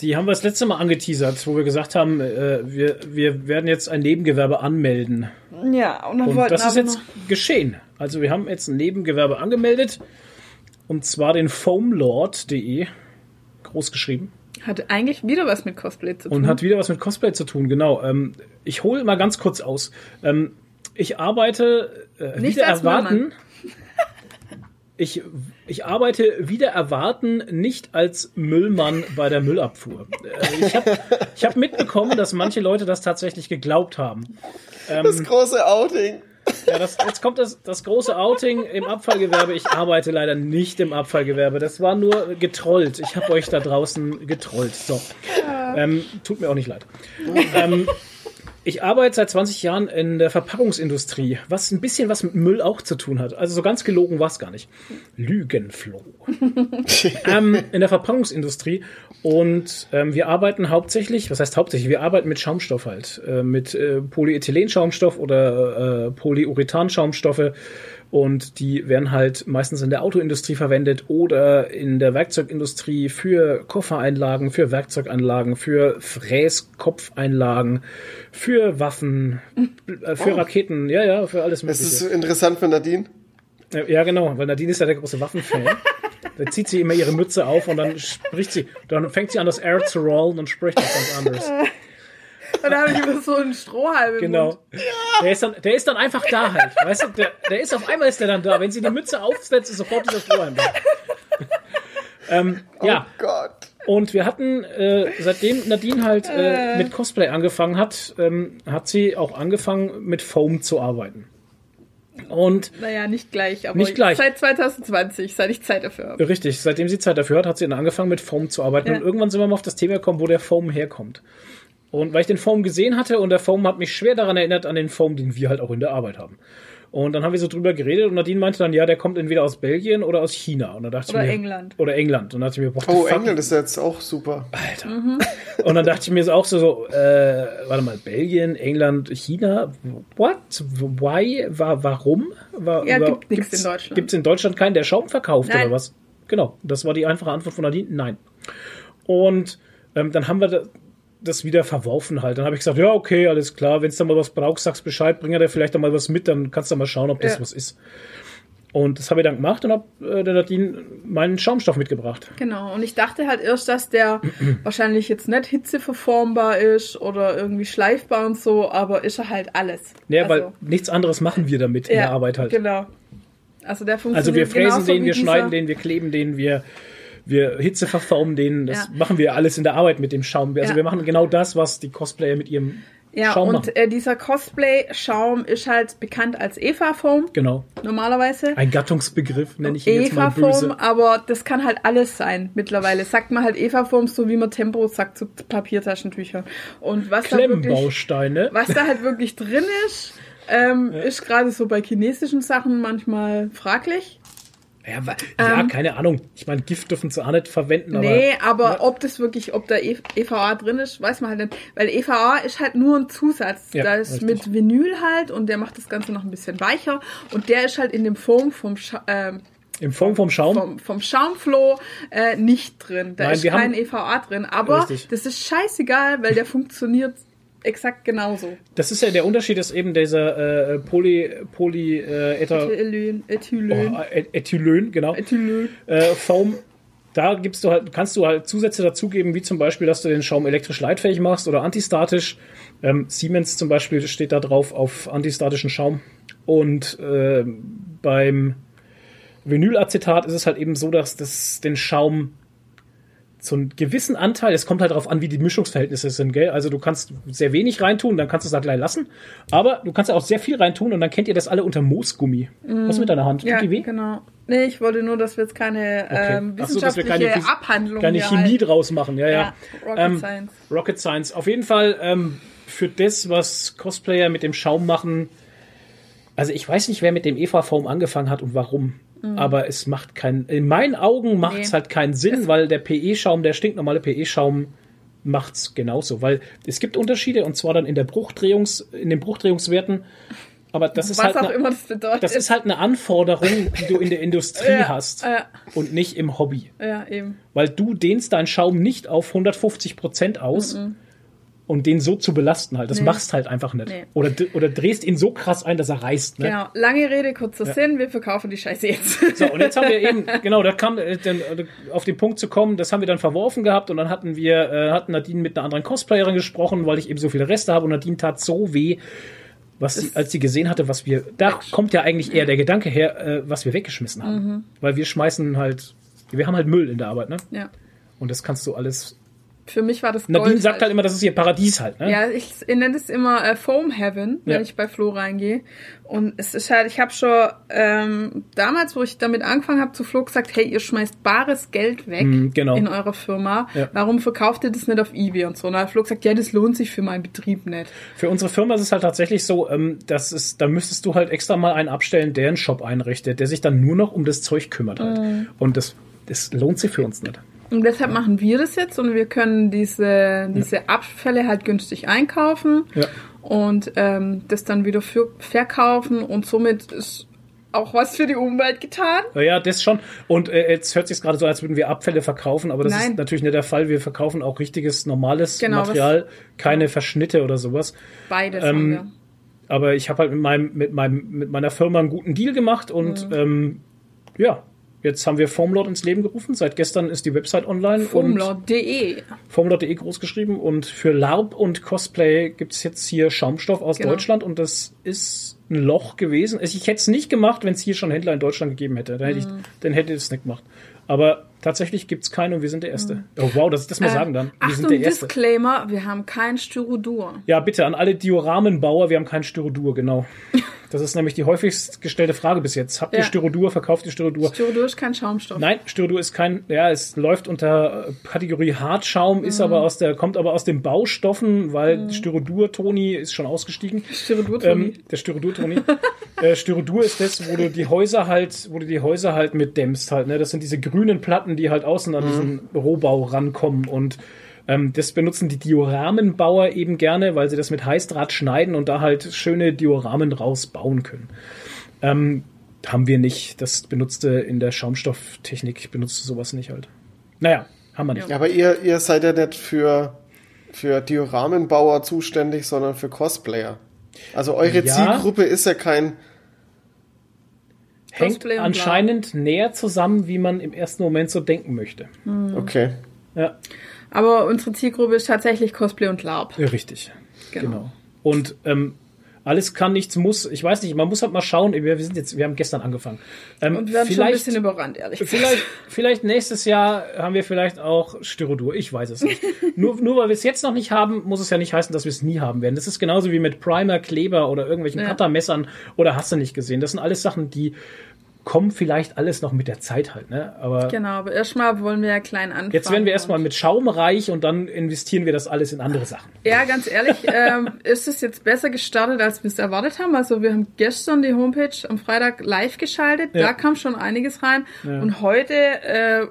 Die haben wir das letzte Mal angeteasert, wo wir gesagt haben, äh, wir, wir werden jetzt ein Nebengewerbe anmelden. Ja, und dann Und das ist jetzt geschehen. Also wir haben jetzt ein Nebengewerbe angemeldet. Und zwar den foamlord.de. Groß geschrieben. hat eigentlich wieder was mit Cosplay zu tun. Und hat wieder was mit Cosplay zu tun, genau. Ähm, ich hole mal ganz kurz aus. Ähm, ich arbeite äh, Nicht wieder erwarten. Müllmann. Ich, ich arbeite wieder erwarten nicht als Müllmann bei der Müllabfuhr. Äh, ich habe ich hab mitbekommen, dass manche Leute das tatsächlich geglaubt haben. Das große Outing. Ja, das, jetzt kommt das, das große Outing im Abfallgewerbe. Ich arbeite leider nicht im Abfallgewerbe. Das war nur getrollt. Ich habe euch da draußen getrollt. So. Ähm, tut mir auch nicht leid. Ähm, ich arbeite seit 20 Jahren in der Verpackungsindustrie, was ein bisschen was mit Müll auch zu tun hat. Also so ganz gelogen war es gar nicht. Lügenfloh. (laughs) ähm, in der Verpackungsindustrie. Und ähm, wir arbeiten hauptsächlich, was heißt hauptsächlich? Wir arbeiten mit Schaumstoff halt. Äh, mit äh, Polyethylenschaumstoff oder äh, Polyurethanschaumstoffe. Und die werden halt meistens in der Autoindustrie verwendet oder in der Werkzeugindustrie für Koffereinlagen, für Werkzeuganlagen, für Fräskopfeinlagen, für Waffen, äh, für Oh. Raketen, ja, ja, für alles Das Mögliche. ist interessant für Nadine. Ja, genau, weil Nadine ist ja der große Waffenfan. (laughs) da zieht sie immer ihre Mütze auf und dann spricht sie, dann fängt sie an, das Air zu rollen und spricht das ganz anders. (laughs) Und da habe ich immer so einen Strohhalm im Genau. Mund. Der ist, dann, der ist dann einfach da halt. Weißt du, der, der ist auf einmal ist der dann da. Wenn sie die Mütze aufsetzt, ist sofort dieser Strohhalm da. ähm, ja, Gott. und wir hatten, äh, seitdem Nadine halt äh, mit Cosplay angefangen hat, ähm, hat sie auch angefangen mit Foam zu arbeiten. Und Naja, nicht gleich, aber Nicht gleich. seit 2020, seit ich Zeit dafür habe. Richtig, seitdem sie Zeit dafür hat, hat sie dann angefangen mit Foam zu arbeiten. Ja. Und irgendwann sind wir mal auf das Thema gekommen, wo der Foam herkommt. Und weil ich den Foam gesehen hatte und der Foam hat mich schwer daran erinnert, an den Foam, den wir halt auch in der Arbeit haben. Und dann haben wir so drüber geredet und Nadine meinte dann, ja, der kommt entweder aus Belgien oder aus China. Und dann dachte Oder ich mir, England. Oder England. Und dann dachte ich mir, boah, Oh. England ist jetzt auch super. Alter. Und dann dachte ich mir so auch so, so äh, warte mal, Belgien, England, China, what? Why? War, warum? War, Ja, war, gibt nichts gibt's- in Deutschland. Gibt's in Deutschland keinen, der Schaum verkauft Nein. oder was? Genau, das war die einfache Antwort von Nadine, nein. Und ähm, dann haben wir da- das wieder verworfen halt. Dann habe ich gesagt, ja, okay, alles klar, wenn es da mal was brauchst, sagst Bescheid, bring dir vielleicht da mal was mit, dann kannst du mal schauen, ob das Ja. was ist. Und das habe ich dann gemacht und habe äh, der Nadine meinen Schaumstoff mitgebracht. Genau, und ich dachte halt erst, dass der (clears throat) wahrscheinlich jetzt nicht hitzeverformbar ist oder irgendwie schleifbar und so, aber ist er halt alles. Ja, also, weil nichts anderes machen wir damit in der Arbeit halt. Genau. Also der funktioniert Also wir fräsen den, wir schneiden den, wir kleben den, wir, wir Hitze verformen den. Das Ja. machen wir alles in der Arbeit mit dem Schaum. Also Ja. wir machen genau das, was die Cosplayer mit ihrem Ja, Schaum und machen. äh, dieser Cosplay-Schaum ist halt bekannt als Eva-Foam, Genau. normalerweise. Ein Gattungsbegriff nenne ich ihn jetzt mal Eva-Foam, böse. aber das kann halt alles sein mittlerweile. Sagt man halt Eva-Foam, so wie man Tempo sagt zu Papiertaschentüchern. Und was da wirklich, was da halt wirklich drin ist, ähm, ist gerade so bei chinesischen Sachen manchmal fraglich. Ja, ja keine Ahnung. Ich meine, Gift dürfen sie auch nicht verwenden, aber. Ähm, Nee, aber ob das wirklich, ob da E- EVA drin ist, weiß man halt nicht. Weil EVA ist halt nur ein Zusatz. Ja, da ist mit Vinyl halt und der macht das Ganze noch ein bisschen weicher. Und der ist halt in dem Foam vom, Scha ähm, Im Form vom Schaum. vom, vom Schaumfloh äh, nicht drin. Da Nein, ist kein EVA drin. Aber Richtig. das ist scheißegal, weil der (laughs) funktioniert exakt genauso. Das ist ja der Unterschied, ist eben dieser äh, Poly, Poly äh, Ether, Ethylen, Ethylen, oh, Eth- Ethylön, genau. Ethylen. äh, Foam. Da gibst du halt, kannst du halt Zusätze dazugeben, wie zum Beispiel, dass du den Schaum elektrisch leitfähig machst oder antistatisch. Ähm, Siemens zum Beispiel steht da drauf auf antistatischen Schaum. Und äh, beim Vinylacetat ist es halt eben so, dass das den Schaum so einen gewissen Anteil, es kommt halt darauf an, wie die Mischungsverhältnisse sind, gell? Also du kannst sehr wenig reintun, dann kannst du es da gleich lassen. Aber du kannst ja auch sehr viel reintun und dann kennt ihr das alle unter Moosgummi. Was mit deiner Hand? Tut Ja, die weh? genau. Nee, ich wollte nur, dass wir jetzt keine ähm, Ach so, dass wir wissenschaftliche keine Abhandlung keine Chemie halten. draus machen. Ja, ja. Ja, Rocket ähm, Science. Rocket Science. Auf jeden Fall ähm, für das, was Cosplayer mit dem Schaum machen. Also ich weiß nicht, wer mit dem Eva-Foam angefangen hat und warum. Aber es macht keinen. In meinen Augen macht es Mhm. Nee. halt keinen Sinn, weil der PE-Schaum, der stinknormale PE-Schaum macht's genauso. Weil es gibt Unterschiede und zwar dann in der Bruchdrehungs, in den Bruchdrehungswerten. Aber das ist Was halt auch eine, immer das bedeutet. das ist halt eine Anforderung, die du in der Industrie (laughs) Ja, hast ja. und nicht im Hobby ja, eben. weil du dehnst deinen Schaum nicht auf 150 Prozent aus und den so zu belasten halt. Das Nee. machst halt einfach nicht. Nee. Oder, oder drehst ihn so krass ein, dass er reißt. Ne? Genau. Lange Rede, kurzer Sinn, wir verkaufen die Scheiße jetzt. So, und jetzt haben wir eben, (laughs) genau, da kam äh, dann, äh, auf den Punkt zu kommen, das haben wir dann verworfen gehabt und dann hatten wir, äh, hatten Nadine mit einer anderen Cosplayerin gesprochen, weil ich eben so viele Reste habe und Nadine tat so weh, was sie, als sie gesehen hatte, was wir, da kommt ja eigentlich eher der Gedanke her, äh, was wir weggeschmissen haben. Mhm. Weil wir schmeißen halt, wir haben halt Müll in der Arbeit, ne? ja. Und das kannst du alles. Für mich war das Nadine Gold sagt halt immer, das ist ihr Paradies halt, ne? Ja, ich, ich nenne es immer äh, Foam Heaven, wenn Ja. ich bei Flo reingehe. Und es ist halt, ich habe schon ähm, damals, wo ich damit angefangen habe, zu Flo gesagt, hey, ihr schmeißt bares Geld weg Mhm, genau. in eurer Firma. Ja. Warum verkauft ihr das nicht auf Ebay und so? Und da hat Flo gesagt, ja, das lohnt sich für meinen Betrieb nicht. Für unsere Firma ist es halt tatsächlich so, ähm, dass es, da müsstest du halt extra mal einen abstellen, der einen Shop einrichtet, der sich dann nur noch um das Zeug kümmert halt. Mhm. Und das, das lohnt sich für uns nicht. Und deshalb machen wir das jetzt und wir können diese, diese Abfälle halt günstig einkaufen Ja. und ähm, das dann wieder für, verkaufen und somit ist auch was für die Umwelt getan. Naja, das schon. Und äh, jetzt hört sich gerade so, als würden wir Abfälle verkaufen, aber das Nein. ist natürlich nicht der Fall. Wir verkaufen auch richtiges, normales Genau, Material, keine Verschnitte oder sowas. Beides Ähm, haben wir. Aber ich habe halt mit meinem, mit meinem, mit meiner Firma einen guten Deal gemacht und ähm, ja, jetzt haben wir Foamlord ins Leben gerufen. Seit gestern ist die Website online und Fumlord.de. Formula.de groß geschrieben und für LARP und Cosplay gibt's jetzt hier Schaumstoff aus Genau. Deutschland und das ist ein Loch gewesen. Also Ich hätte es nicht gemacht, wenn es hier schon Händler in Deutschland gegeben hätte. Dann hätte, ich, dann hätte ich es nicht gemacht. Aber tatsächlich gibt's keinen und wir sind der Erste. Oh wow, dass ich das mal sagen dann. Wir Äh, Achtung, sind der Erste. Disclaimer, wir haben kein Styrodur. Ja, bitte an alle Dioramenbauer, wir haben kein Styrodur, genau. (laughs) Das ist nämlich die häufigst gestellte Frage bis jetzt. Habt ihr Ja. Styrodur? Verkauft ihr Styrodur? Styrodur ist kein Schaumstoff. Nein, Styrodur ist kein, ja, es läuft unter äh, Kategorie Hartschaum, ist aber aus der, kommt aber aus den Baustoffen, weil Styrodur Toni ist schon ausgestiegen. Styrodur, Ähm, Toni. der Styrodur Toni. (laughs) äh, Styrodur ist das, wo du die Häuser halt, wo du die Häuser halt mit dämmst halt, ne? Das sind diese grünen Platten, die halt außen an diesen Rohbau rankommen und ähm, das benutzen die Dioramenbauer eben gerne, weil sie das mit Heißdraht schneiden und da halt schöne Dioramen rausbauen können. Ähm, haben wir nicht. Das benutzte in der Schaumstofftechnik, benutzte sowas nicht halt. Naja, haben wir nicht. Ja, aber ihr, ihr seid ja nicht für, für Dioramenbauer zuständig, sondern für Cosplayer. Also eure Ja. Zielgruppe ist ja kein, Hängt anscheinend näher zusammen, wie man im ersten Moment so denken möchte. okay. Ja, Aber unsere Zielgruppe ist tatsächlich Cosplay und LARP. ja, richtig. Genau. Genau. Und ähm, alles kann, nichts muss. Ich weiß nicht, man muss halt mal schauen. Wir, sind jetzt, wir haben gestern angefangen. Ähm, Und wir werden schon ein bisschen überrannt, ehrlich gesagt. vielleicht, vielleicht nächstes Jahr haben wir vielleicht auch Styrodur. Ich weiß es nicht. (laughs) nur, nur weil wir es jetzt noch nicht haben, muss es ja nicht heißen, dass wir es nie haben werden. Das ist genauso wie mit Primer, Kleber oder irgendwelchen Ja. Cuttermessern oder hast du nicht gesehen. Das sind alles Sachen, die kommen vielleicht alles noch mit der Zeit halt, ne? Aber Genau, aber erstmal wollen wir ja klein anfangen. jetzt werden wir erstmal mit Schaum reich und dann investieren wir das alles in andere Sachen. Ja, ganz ehrlich, ähm, (laughs) ist es jetzt besser gestartet, als wir es erwartet haben. Also wir haben gestern die Homepage am Freitag live geschaltet, Ja. da kam schon einiges rein. Ja. Und heute äh,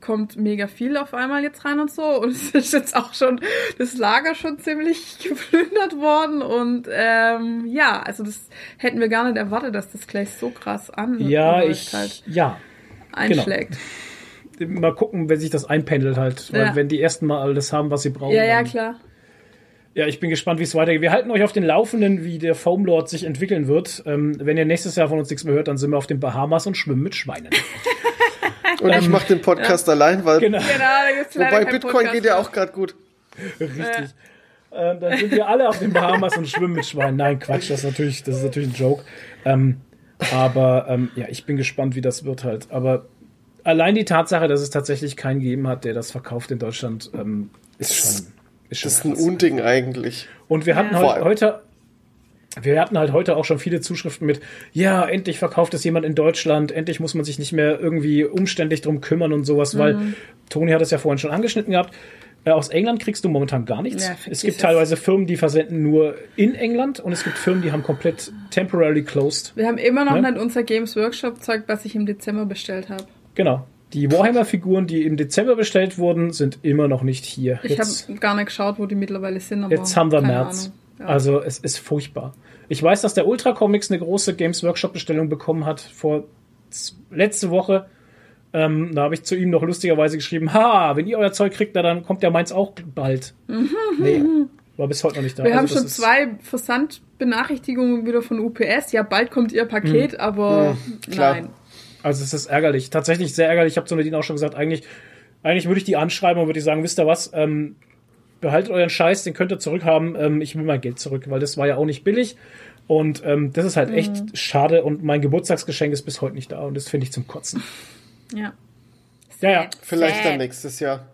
kommt mega viel auf einmal jetzt rein und so. Und es ist jetzt auch schon das Lager schon ziemlich (laughs) geplündert worden. Und ähm, ja, also das hätten wir gar nicht erwartet, dass das gleich so krass an Ja, ich, halt ja, einschlägt. mal gucken, wenn sich das einpendelt halt. Weil Ja. wenn die ersten mal alles haben, was sie brauchen. Ja, ja, klar. Ja, ich bin gespannt, wie es weitergeht. Wir halten euch auf den Laufenden, wie der Foam Lord sich entwickeln wird. Ähm, wenn ihr nächstes Jahr von uns nichts mehr hört, dann sind wir auf den Bahamas und schwimmen mit Schweinen. (laughs) (laughs) Und ich mache den Podcast allein, weil genau, Genau, wobei Bitcoin Podcast geht ja auch gerade gut. richtig. Ähm, dann sind wir alle auf den Bahamas und schwimmen mit Schweinen. Nein, Quatsch, das ist natürlich, das ist natürlich ein Joke. Ähm, aber ähm, ja, ich bin gespannt, wie das wird halt. Aber allein die Tatsache, dass es tatsächlich keinen gegeben hat, der das verkauft in Deutschland, ähm, ist schon, ist schon Das ist ein. Unding eigentlich. Und wir hatten Ja. Heute, wir hatten halt heute auch schon viele Zuschriften mit, ja, endlich verkauft es jemand in Deutschland, endlich muss man sich nicht mehr irgendwie umständlich drum kümmern und sowas, weil Mhm. Toni hat es ja vorhin schon angeschnitten gehabt. Äh, Aus England kriegst du momentan gar nichts. Ja, es gibt es. teilweise Firmen, die versenden nur in England und es gibt Firmen, die haben komplett temporarily closed. Wir haben immer noch Ne? nicht unser Games Workshop Zeug, was ich im Dezember bestellt habe. Genau. Die Warhammer-Figuren, die im Dezember bestellt wurden, sind immer noch nicht hier. Ich habe gar nicht geschaut, wo die mittlerweile sind. Jetzt haben wir März. Ahnung. Ja. Also es ist furchtbar. Ich weiß, dass der Ultra Comics eine große Games Workshop Bestellung bekommen hat vor letzte Woche. Ähm, da habe ich zu ihm noch lustigerweise geschrieben, ha, wenn ihr euer Zeug kriegt, na, dann kommt ja meins auch bald. Nee, war bis heute noch nicht da. wir Also haben schon zwei Versandbenachrichtigungen wieder von UPS. Ja, bald kommt ihr Paket, Hm. aber klar. nein. Also es ist ärgerlich, tatsächlich sehr ärgerlich. Ich habe zu Nadine auch schon gesagt, eigentlich, eigentlich würde ich die anschreiben und würde ich sagen, wisst ihr was, ähm, behaltet euren Scheiß, den könnt ihr zurückhaben. Ähm, ich will mein Geld zurück, weil das war ja auch nicht billig. Und ähm, das ist halt echt Mhm. schade und mein Geburtstagsgeschenk ist bis heute nicht da und das finde ich zum Kotzen. Ja. Ja, ja, Vielleicht dann nächstes Jahr.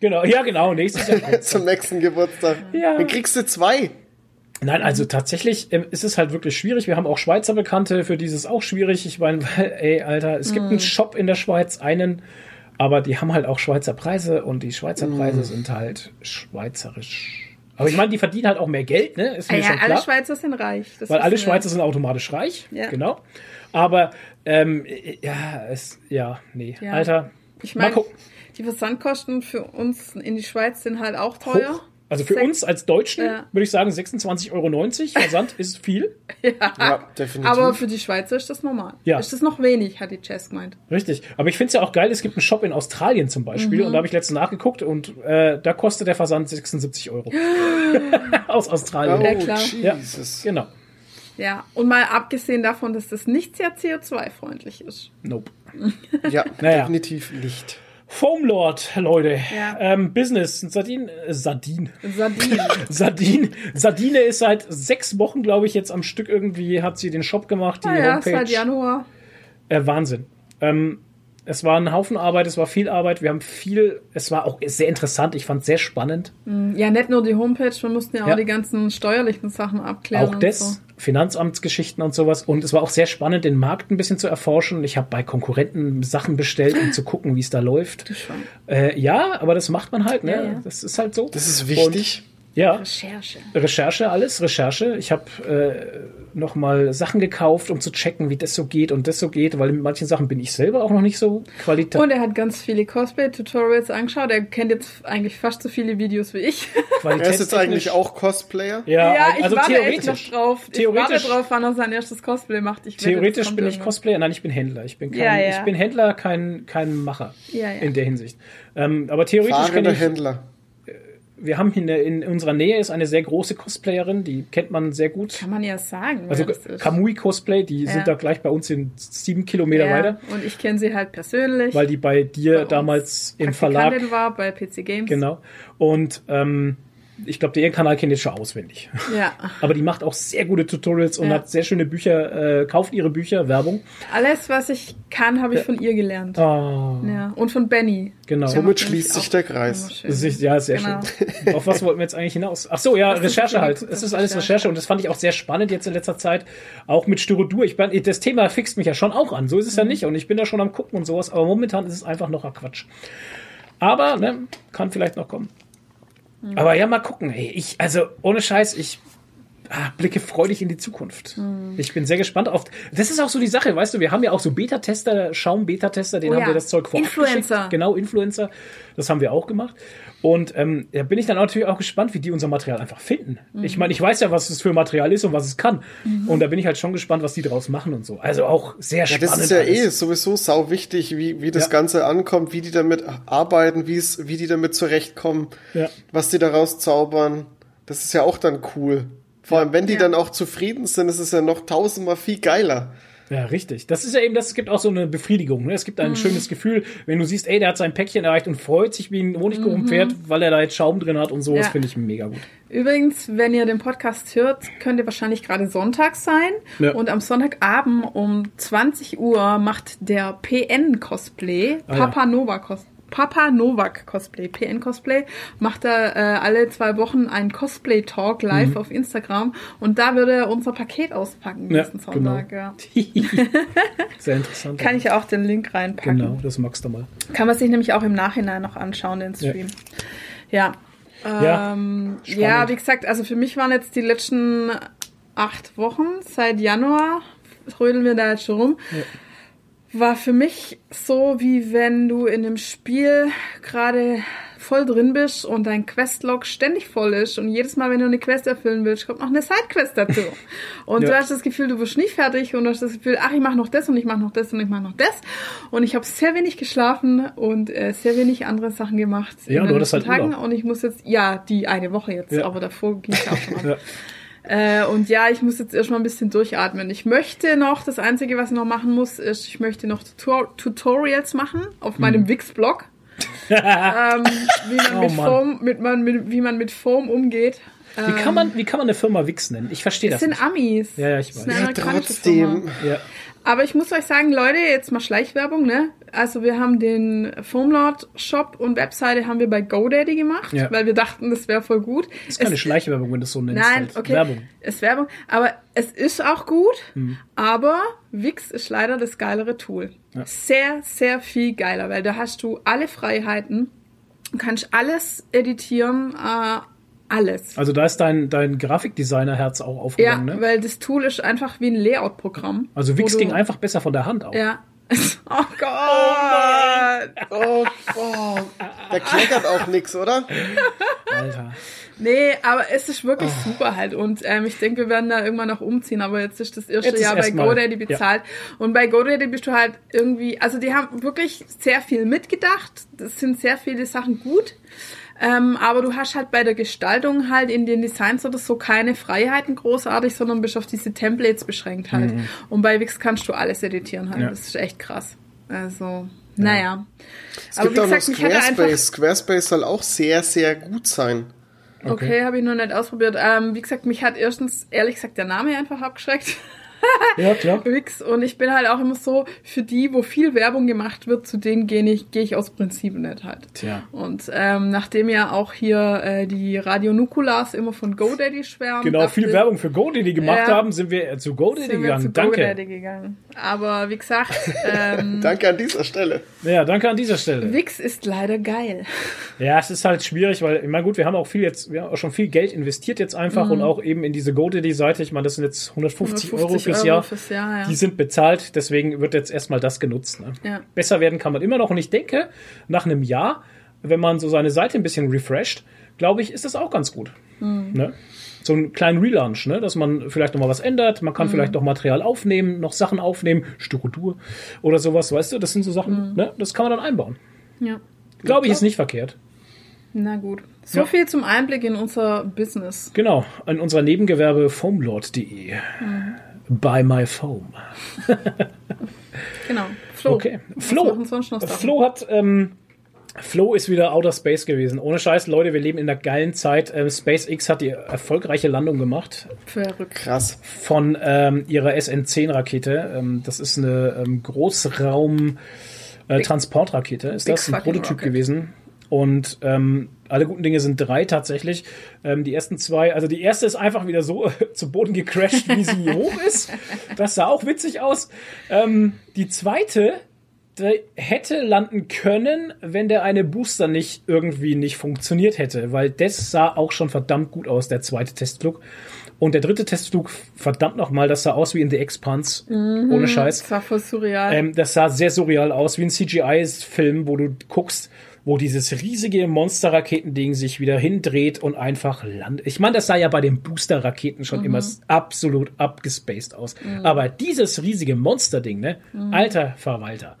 genau, ja, genau, nächstes Jahr. (laughs) Zum nächsten Geburtstag. Ja. Dann kriegst du zwei. Nein, also tatsächlich ähm, ist es halt wirklich schwierig. Wir haben auch Schweizer Bekannte, für die ist es auch schwierig. Ich meine, weil, (laughs) ey, Alter, es gibt einen Shop in der Schweiz, einen, aber die haben halt auch Schweizer Preise und die Schweizer Preise sind halt schweizerisch. Aber ich meine, die verdienen halt auch mehr Geld, ne? Ist mir ja, schon alle klar. Schweizer sind reich. Das weil alle. Schweizer sind automatisch reich, Ja. genau. Aber ähm, ja, es, ja, nee, Ja. Alter. Ich meine, die Versandkosten für uns in die Schweiz sind halt auch teuer. Hoch. Also für Sech- uns als Deutschen Ja. würde ich sagen 26,90 Euro Versand (laughs) ist viel. Ja, definitiv. Aber für die Schweizer ist das normal. Ja. Ist das noch wenig, hat die Jess gemeint. Richtig. Aber ich finde es ja auch geil, es gibt einen Shop in Australien zum Beispiel Mhm. und da habe ich letztens nachgeguckt und äh, da kostet der Versand 76 Euro. (gasps) Aus oh, Australien. Ja, klar. Jesus. Genau. Ja, und mal abgesehen davon, dass das nicht sehr CO2-freundlich ist. Nope. Ja, Naja. definitiv nicht. Foam Lord, Leute. Ja. Ähm, Business. Sardin. Äh, Sardin. Sardinen. (laughs) Sardin. Sardine ist seit sechs Wochen, glaube ich, jetzt am Stück irgendwie, hat sie den Shop gemacht, die naja, Homepage. seit Januar. Äh, Wahnsinn. Ähm, es war ein Haufen Arbeit, es war viel Arbeit, wir haben viel, es war auch sehr interessant, ich fand es sehr spannend. Ja, nicht nur die Homepage, wir mussten ja auch Ja. die ganzen steuerlichen Sachen abklären. auch das, So. Finanzamtsgeschichten und sowas. Und es war auch sehr spannend, den Markt ein bisschen zu erforschen. Ich habe bei Konkurrenten Sachen bestellt, um zu gucken, wie es da läuft. Äh, ja, aber das macht man halt, ne? Ja, ja. Das ist halt so. Das ist wichtig. Und, ja, Recherche. Recherche, alles, Recherche. Ich habe äh, nochmal Sachen gekauft, um zu checken, wie das so geht und das so geht, weil mit manchen Sachen bin ich selber auch noch nicht so qualitativ. Und er hat ganz viele Cosplay-Tutorials angeschaut. Er kennt jetzt eigentlich fast so viele Videos wie ich. (laughs) Er ist jetzt eigentlich auch Cosplayer. Ja, Ja, ich also warte echt theoretisch. noch drauf. Ich Theoretisch- warte drauf, wann er sein erstes Cosplay macht. Ich Theoretisch bin ich. Cosplayer, nein, ich bin Händler. Ich bin kein, Ja, ja. Ich bin Händler, kein, kein Macher Ja, ja. in der Hinsicht. Ähm, aber theoretisch kann Fahrender ich, Händler. Wir haben in, der, in unserer Nähe ist eine sehr große Cosplayerin, die kennt man sehr gut. Kann man ja sagen. Also. Kamui Cosplay, die Ja. sind da gleich bei uns in sieben Kilometer ja, weiter, Und ich kenne sie halt persönlich. weil die bei dir Bei damals im Verlag war bei PC Games. Genau. Und ähm, ich glaube, der Kanal kennt jetzt schon auswendig. Ja. (laughs) Aber die macht auch sehr gute Tutorials und Ja. hat sehr schöne Bücher, äh, kauft ihre Bücher, Werbung. Alles, was ich kann, habe ich von ihr gelernt. Ah, Ja. Und von Benny. genau. Somit schließt sich der Kreis. Das ist, ja, sehr Genau. schön. Auf was wollten wir jetzt eigentlich hinaus? Ach so, ja, Das ist Recherche halt. gute Es ist alles Recherche. Recherche und das fand ich auch sehr spannend jetzt in letzter Zeit. Auch mit Styrodur. Ich bin, das Thema fixt mich ja schon auch an. So ist es Mhm. ja nicht. Und ich bin da schon am gucken und sowas. Aber momentan ist es einfach noch ein Quatsch. Aber, ne, kann vielleicht noch kommen. Aber ja, mal gucken. Ey, ich, also, ohne Scheiß, ich ah, blicke freudig in die Zukunft. Mhm. Ich bin sehr gespannt auf. Das ist auch so die Sache, weißt du, wir haben ja auch so Beta-Tester, Schaum-Beta-Tester, denen Oh haben ja. wir das Zeug vorab Influencer. geschickt. Genau, Influencer. Das haben wir auch gemacht. Und ähm, da bin ich dann natürlich auch gespannt, wie die unser Material einfach finden. Mhm. Ich meine, ich weiß ja, was es für Material ist und was es kann. Und da bin ich halt schon gespannt, was die draus machen und so. Also auch sehr Ja, spannend. das ist ja eh alles. sowieso sau wichtig, wie, wie das Ja. Ganze ankommt, wie die damit arbeiten, wie es, wie die damit zurechtkommen, Ja. was die daraus zaubern. Das ist ja auch dann cool. Vor allem, wenn die Ja. dann auch zufrieden sind, ist es ja noch tausendmal viel geiler. Ja, richtig. Das ist ja eben, das es gibt auch so eine Befriedigung. Ne? Es gibt ein Mhm. schönes Gefühl, wenn du siehst, ey, der hat sein Päckchen erreicht und freut sich wie ein Honigkuchenpferd, weil er da jetzt Schaum drin hat und so. Das Mhm. Ja. finde ich mega gut. Übrigens, wenn ihr den Podcast hört, könnte wahrscheinlich gerade Sonntag sein. Ja. Und am Sonntagabend um 20 Uhr macht der PN Cosplay, Ah, ja. Papa Nova Cosplay. Papa Novak Cosplay, PN Cosplay, macht er äh, alle zwei Wochen einen Cosplay Talk live Mhm. auf Instagram und da würde er unser Paket auspacken Ja, nächsten Sonntag. Ja. (laughs) Sehr interessant. Kann ich auch den Link reinpacken. Genau, das magst du mal. Kann man sich nämlich auch im Nachhinein noch anschauen, den Stream. Ja. Ja, Ähm, ja, wie gesagt, also für mich waren jetzt die letzten acht Wochen, seit Januar, rödeln wir da jetzt schon rum, war für mich so, wie wenn du in einem Spiel gerade voll drin bist und dein Questlog ständig voll ist und jedes Mal, wenn du eine Quest erfüllen willst, kommt noch eine Sidequest dazu. (laughs) Und Ja. du hast das Gefühl, du wirst nie fertig und du hast das Gefühl, ach, ich mache noch das und ich mache noch das und ich mache noch das. Und ich habe sehr wenig geschlafen und äh, sehr wenig andere Sachen gemacht Ja, in du hattest halt Tagen. Urlaub. Und ich muss jetzt, ja, die eine Woche jetzt, Ja. aber davor ging es auch schon ab. (laughs) Ja. Äh, und ja, ich muss jetzt erstmal ein bisschen durchatmen. Ich möchte noch, das Einzige, was ich noch machen muss, ist, ich möchte noch Tutor Tutorials machen auf meinem Hm. Wix-Blog. (laughs) ähm, wie man Oh mit. Foam, mit, man, mit, wie man mit Foam umgeht. Wie kann man, wie kann man eine Firma Wix nennen? Ich verstehe Das das. sind Amis. Ja, ja, ich Das ist weiß. eine Ja, Firma. trotzdem. nicht. Ja. Aber ich muss euch sagen, Leute, jetzt mal Schleichwerbung, ne? Also wir haben den Foamlord Shop und Webseite haben wir bei GoDaddy gemacht, Ja. weil wir dachten, das wäre voll gut. Das ist keine Es- Schleichwerbung, wenn du es so nennst. Nein, halt. okay. Werbung. Ist Werbung. Aber es ist auch gut. Hm. Aber Wix ist leider das geilere Tool. Sehr, sehr viel geiler, weil da hast du alle Freiheiten. Kannst alles editieren, äh, alles. Also da ist dein, dein Grafikdesigner-Herz auch Ja, aufgegangen, ne? weil das Tool ist einfach wie ein Layout-Programm. Also Wix ging einfach besser von der Hand auf. Ja. (laughs) Oh Gott! Oh, oh, da kleckert auch nix, oder? Alter. Nee, aber es ist wirklich Ah. super halt. Und ähm, ich denke, wir werden da irgendwann noch umziehen. Aber jetzt ist das erste Jetzt ist Jahr bei GoDaddy bezahlt. Und bei GoDaddy bist du halt irgendwie, also die haben wirklich sehr viel mitgedacht. Das sind sehr viele Sachen gut. Ähm, aber du hast halt bei der Gestaltung halt in den Designs oder so keine Freiheiten großartig, sondern bist auf diese Templates beschränkt halt. Und bei Wix kannst du alles editieren halt. Mhm. Ja. Das ist echt krass. Also, naja. Es gibt auch noch Squarespace. Squarespace soll auch sehr, sehr gut sein. Okay, habe ich noch nicht ausprobiert. Ähm, wie gesagt, mich hat erstens, ehrlich gesagt, der Name einfach abgeschreckt. (laughs) (laughs) Ja, klar. Wix. Und ich bin halt auch immer so, für die, wo viel Werbung gemacht wird, zu denen gehe ich, gehe ich aus Prinzip nicht halt. Tja. Und ähm, nachdem ja auch hier äh, die Radio Nukulas immer von GoDaddy schwärmen. Genau, viel Werbung für GoDaddy gemacht Ja. haben, sind wir zu GoDaddy sind wir gegangen. zu Danke. GoDaddy gegangen. Aber wie gesagt, (laughs) ähm, Danke an dieser Stelle. Ja, danke an dieser Stelle. Wix ist leider geil. (laughs) Ja, es ist halt schwierig, weil, ich meine, gut, wir haben auch viel jetzt, wir haben auch schon viel Geld investiert jetzt einfach und auch eben in diese GoDaddy-Seite. Ich meine, das sind jetzt 150, Euro 150 fürs Euro Jahr. fürs Jahr, ja. Die sind bezahlt, deswegen wird jetzt erstmal das genutzt. Ne? Ja. Besser werden kann man immer noch. Und ich denke, nach einem Jahr, wenn man so seine Seite ein bisschen refresht, glaube ich, ist das auch ganz gut. Hm. Ne? So einen kleinen Relaunch, ne? dass man vielleicht noch mal was ändert. Man kann vielleicht noch Material aufnehmen, noch Sachen aufnehmen, Styrodur oder sowas, weißt du? Das sind so Sachen, Hm. ne? das kann man dann einbauen. Ja. Glaube ich, ist nicht verkehrt. Na gut. So Ja. viel zum Einblick in unser Business. Genau, an unserer Nebengewerbe foamlord.de. Mhm. Buy my foam. Genau. Flo. Okay. Flo? Flo hat ähm, Flo ist wieder Outer Space gewesen. Ohne Scheiß, Leute, wir leben in einer geilen Zeit. Ähm, SpaceX hat die erfolgreiche Landung gemacht Verrückt. Krass. von ähm, ihrer SN-10-Rakete. Ähm, das ist eine ähm, Großraum-Transportrakete. ist Big das ein Prototyp rocket. gewesen? Und ähm, alle guten Dinge sind drei tatsächlich. Ähm, die ersten zwei, also die erste ist einfach wieder so (laughs) zu Boden gecrashed, wie sie (laughs) hoch ist. Das sah auch witzig aus. Ähm, die zweite, hätte landen können, wenn der eine Booster nicht irgendwie nicht funktioniert hätte, weil das sah auch schon verdammt gut aus, der zweite Testflug. Und der dritte Testflug, verdammt nochmal, das sah aus wie in The Expanse, ohne Scheiß. Das war voll surreal. Ähm, das sah sehr surreal aus, wie ein CGI-Film, wo du guckst, wo dieses riesige Monster-Raketending sich wieder hindreht und einfach landet. Ich meine, das sah ja bei den Booster-Raketen schon immer absolut abgespaced aus. Aber dieses riesige Monster-Ding, ne? Alter Verwalter.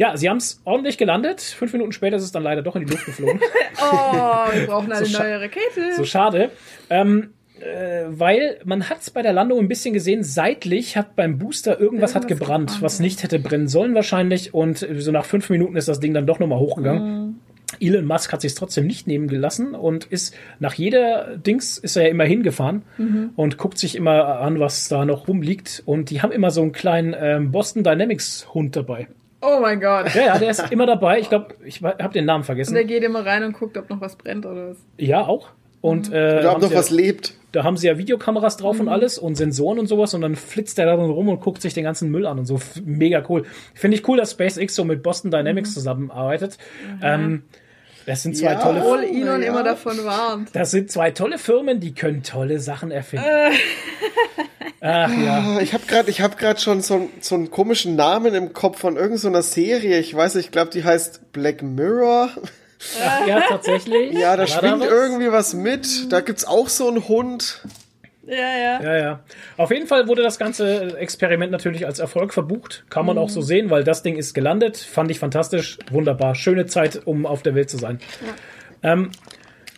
Ja, sie haben es ordentlich gelandet. Fünf Minuten später ist es dann leider doch in die Luft geflogen. (laughs) oh, wir brauchen eine So neue Rakete. So schade. Ähm, äh, weil man hat es bei der Landung ein bisschen gesehen, seitlich hat beim Booster irgendwas, hat Irgendwas gebrannt, gebrannt, was nicht hätte brennen sollen wahrscheinlich. Und äh, so nach fünf Minuten ist das Ding dann doch nochmal hochgegangen. Mhm. Elon Musk hat sich trotzdem nicht nehmen gelassen und ist nach jeder Dings ist er ja immer hingefahren Mhm. und guckt sich immer an, was da noch rumliegt. Und die haben immer so einen kleinen ähm, Boston Dynamics Hund dabei. oh mein Gott. Ja, ja, der ist immer dabei. Ich glaube, ich habe den Namen vergessen. Und der geht immer rein und guckt, ob noch was brennt oder was. Ja, auch. Und äh, Oder ob noch was lebt. Da haben sie ja Videokameras drauf Mhm. und alles und Sensoren und sowas und dann flitzt der da drin rum und guckt sich den ganzen Müll an und so. F- Mega cool. Finde ich cool, dass SpaceX so mit Boston Dynamics zusammenarbeitet. Ähm, das sind zwei Ja. tolle Obwohl Elon ja. immer davon warnt. das sind zwei tolle Firmen, die können tolle Sachen erfinden. Äh. (laughs) Ach ja. Ah, Ich habe gerade, ich habe gerade schon so, so einen komischen Namen im Kopf von irgendeiner Serie. Ich weiß, ich glaube, die heißt Black Mirror. (laughs) Ach ja, tatsächlich. Ja, da War schwingt was? irgendwie was mit. Da gibt's auch so einen Hund. Ja, ja. Ja, ja. Auf jeden Fall wurde das ganze Experiment natürlich als Erfolg verbucht. Kann man auch so sehen, weil das Ding ist gelandet. Fand ich fantastisch. Wunderbar. Schöne Zeit, um auf der Welt zu sein. Ähm,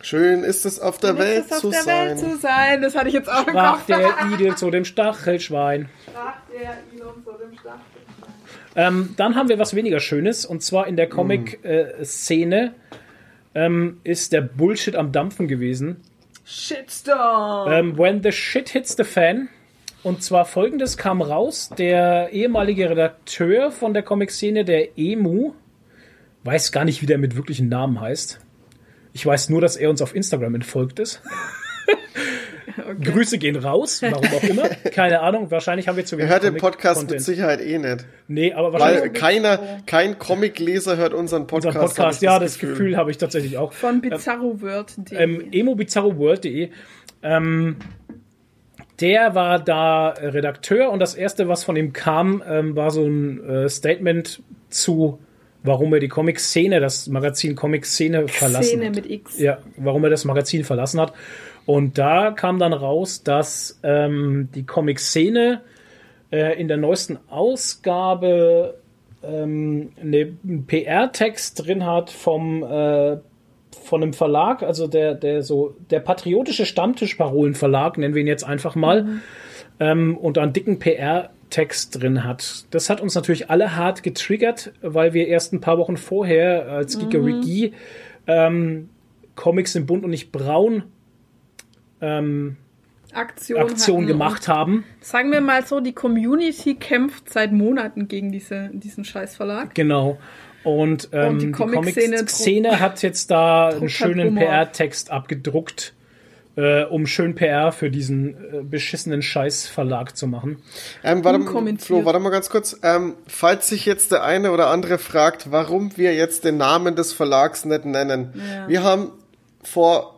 Schön ist es auf der Welt Ist auf zu der sein. Welt zu sein. Das hatte ich jetzt auch im sprach Kopf. der Igel zu dem Stachelschwein. Sprach der Elon zu dem Stachel. Ähm, dann haben wir was weniger Schönes. Und zwar in der Comic-Szene ähm, ist der Bullshit am Dampfen gewesen. Shitstorm. Ähm, when the shit hits the fan. Und zwar folgendes kam raus: Der ehemalige Redakteur von der Comic-Szene, der Emu, weiß gar nicht, wie der mit wirklichen Namen heißt. Ich weiß nur, dass er uns auf Instagram entfolgt ist. Grüße gehen raus, warum auch immer. Keine Ahnung, wahrscheinlich haben wir zu Er wenig hört den Podcast Comic-Content. mit Sicherheit eh nicht. Nee, aber wahrscheinlich Weil keiner, kein Comicleser hört unseren Podcast. unser Podcast, ja, das Gefühl, habe ich tatsächlich auch. Von bizarroworld.de. ähm, emobizarroworld.de. Ähm, der war da Redakteur und das erste, was von ihm kam, ähm, war so ein äh, Statement zu, warum er die Comic-Szene, das Magazin Comic-Szene verlassen Szene hat. mit X. Ja, warum er das Magazin verlassen hat. Und da kam dann raus, dass ähm, die Comic-Szene äh, in der neuesten Ausgabe ähm, eine- einen PR-Text drin hat vom äh, von einem Verlag, also der der so der patriotische Stammtischparolen-Verlag, nennen wir ihn jetzt einfach mal, ähm, und einen dicken PR-Text drin hat. Das hat uns natürlich alle hart getriggert, weil wir erst ein paar Wochen vorher als Geekerigi ähm, Comics in bunt und nicht braun ähm, Aktion, Aktion gemacht haben. Sagen wir mal so, die Community kämpft seit Monaten gegen diese, diesen Scheißverlag. Genau. Und, ähm, die die Comic-Szene Comic-Szene hat jetzt da einen halt schönen. PR-Text abgedruckt, äh, um schön PR für diesen äh, beschissenen Scheiß-Verlag zu machen. Ähm, warte, mal. Flo, warte mal ganz kurz. Ähm, falls sich jetzt der eine oder andere fragt, warum wir jetzt den Namen des Verlags nicht nennen. Ja. Wir haben vor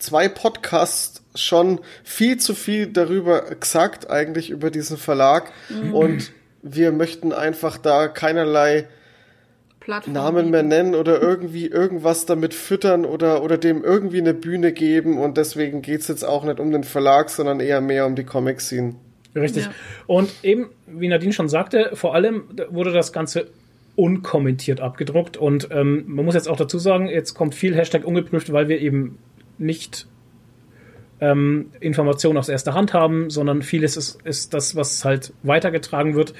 zwei Podcasts schon viel zu viel darüber gesagt, eigentlich über diesen Verlag. Mhm. Und wir möchten einfach da keinerlei Plattform. Namen mehr nennen oder irgendwie irgendwas damit füttern oder, oder dem irgendwie eine Bühne geben. Und deswegen geht's jetzt auch nicht um den Verlag, sondern eher mehr um die Comic-Scene. Richtig. Ja. Und eben, wie Nadine schon sagte, vor allem wurde das Ganze unkommentiert abgedruckt. Und ähm, man muss jetzt auch dazu sagen, jetzt kommt viel Hashtag ungeprüft, weil wir eben nicht ähm, Informationen aus erster Hand haben, sondern vieles ist, ist das, was halt weitergetragen wird.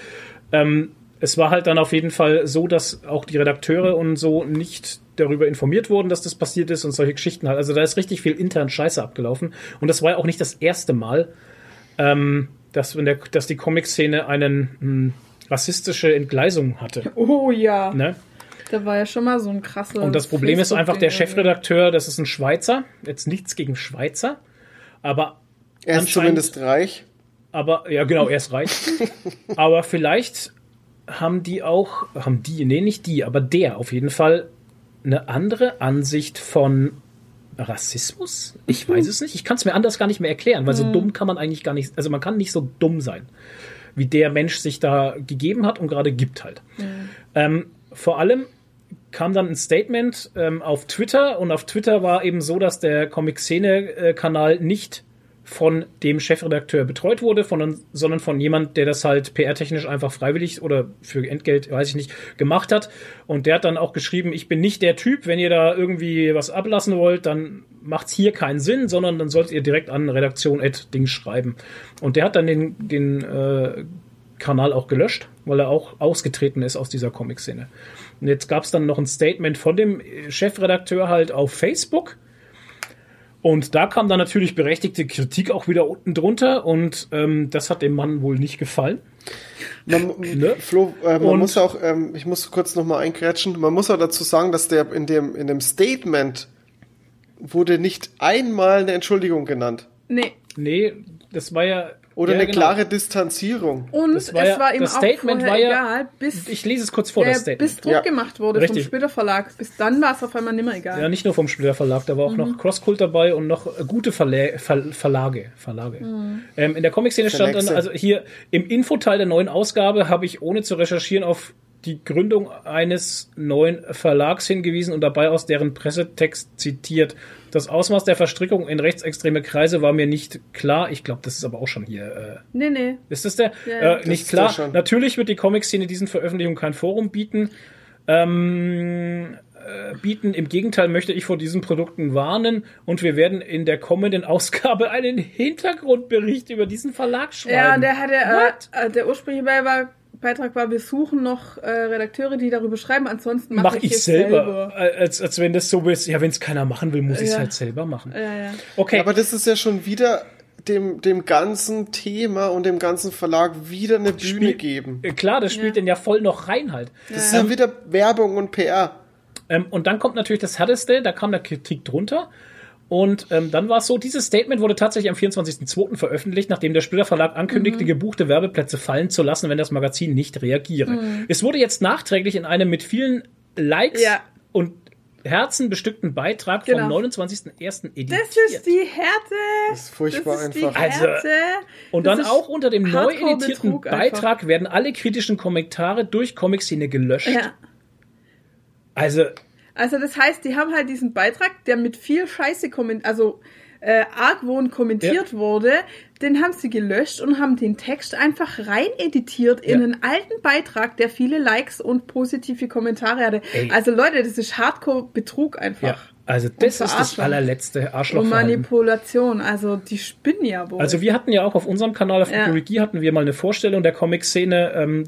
Ähm, es war halt dann auf jeden Fall so, dass auch die Redakteure und so nicht darüber informiert wurden, dass das passiert ist und solche Geschichten halt. Also da ist richtig viel intern Scheiße abgelaufen. Und das war ja auch nicht das erste Mal, ähm, dass, wenn der, dass die Comic-Szene einen hm, rassistische Entgleisung hatte. Oh ja. Ne? Da war ja schon mal so ein krasser. Und das Problem ist einfach, der Facebook-Ding Chefredakteur, das ist ein Schweizer. Jetzt nichts gegen Schweizer. Aber Er ist zumindest reich. Aber, ja, genau, er ist reich. (laughs) aber vielleicht haben die auch, haben die, nee, nicht die, aber der auf jeden Fall eine andere Ansicht von Rassismus? Ich weiß es nicht. Ich kann es mir anders gar nicht mehr erklären, weil so dumm kann man eigentlich gar nicht, also man kann nicht so dumm sein, wie der Mensch sich da gegeben hat und gerade gibt halt. Ähm, vor allem kam dann ein Statement ähm, auf Twitter und auf Twitter war eben so, dass der Comic-Szene-Kanal nicht von dem Chefredakteur betreut wurde, von, sondern von jemand, der das halt PR-technisch einfach freiwillig oder für Entgelt, weiß ich nicht, gemacht hat. Und der hat dann auch geschrieben, ich bin nicht der Typ, wenn ihr da irgendwie was ablassen wollt, dann macht's hier keinen Sinn, sondern dann solltet ihr direkt an Redaktion Ding schreiben. Und der hat dann den, den äh, Kanal auch gelöscht, weil er auch ausgetreten ist aus dieser Comic-Szene. Und jetzt gab es dann noch ein Statement von dem Chefredakteur halt auf Facebook. Und da kam dann natürlich berechtigte Kritik auch wieder unten drunter und ähm, das hat dem Mann wohl nicht gefallen. Man, Ne? Flo, äh, man Und- muss auch, ähm, ich muss kurz nochmal einkrätschen, man muss auch dazu sagen, dass der in dem, in dem Statement wurde nicht einmal eine Entschuldigung genannt. Nee. Nee, das war ja. Oder ja, eine genau. klare Distanzierung. Und Das war es ja- war ihm das auch Statement vorher war ja- egal, bis, Ich lese es kurz vor, das Statement. bis Druck Ja. gemacht wurde Richtig. vom Splitter Verlag. Bis dann war es auf einmal nimmer egal. Ja, nicht nur vom Splitter Verlag, da war auch noch Crosskult dabei und noch gute Verlä Ver Verlage. Verlage. Ähm, in der Comic-Szene stand dann, also hier im Infoteil der neuen Ausgabe habe ich ohne zu recherchieren auf die Gründung eines neuen Verlags hingewiesen und dabei aus deren Pressetext zitiert. Das Ausmaß der Verstrickung in rechtsextreme Kreise war mir nicht klar. Ich glaube, das ist aber auch schon hier. Äh, Nee, nee. ist das der? Ja, äh, nicht klar. Natürlich wird die Comic-Szene diesen Veröffentlichungen kein Forum bieten. Ähm, äh, bieten. Im Gegenteil möchte ich vor diesen Produkten warnen und wir werden in der kommenden Ausgabe einen Hintergrundbericht über diesen Verlag schreiben. Ja, der hatte, What? äh, äh, der ursprüngliche Beitrag, Beitrag war, wir suchen noch äh, Redakteure, die darüber schreiben, ansonsten mache Mach ich, ich es selber. Äh, Als, als wenn das so ist, ja, wenn es keiner machen will, muss ich es Ja. halt selber machen. Ja, ja. Okay. Aber das ist ja schon wieder dem, dem ganzen Thema und dem ganzen Verlag wieder eine Bühne Spiel- geben. Äh, Klar, das spielt Ja. denn ja voll noch rein halt. Das ist ja wieder Werbung und PR. Ähm, und dann kommt natürlich das Härteste, da kam der Kritik drunter. Und ähm, dann war es so, dieses Statement wurde tatsächlich am 24.02. veröffentlicht, nachdem der Splitter Verlag ankündigte, gebuchte Werbeplätze fallen zu lassen, wenn das Magazin nicht reagiere. Es wurde jetzt nachträglich in einem mit vielen Likes Ja. und Herzen bestückten Beitrag Genau. vom 29.01. editiert. Das ist die Härte. Das ist furchtbar das ist einfach. Die Also, Härte. und Das dann auch unter dem neu editierten Hardcore-Betrug Beitrag werden alle kritischen Kommentare durch Comic-Szene gelöscht. Ja. Also, Also das heißt, die haben halt diesen Beitrag, der mit viel Scheiße kommentiert, also äh, Argwohn kommentiert wurde, den haben sie gelöscht und haben den Text einfach rein editiert in Ja. einen alten Beitrag, der viele Likes und positive Kommentare hatte. Ey. Also Leute, das ist Hardcore-Betrug einfach. ja, also das ist das allerletzte Und Arschlochverhalten. Manipulation, also die spinnen ja wohl. Also wir hatten ja auch auf unserem Kanal auf Ja. Ecologie hatten wir mal eine Vorstellung der Comic-Szene ähm,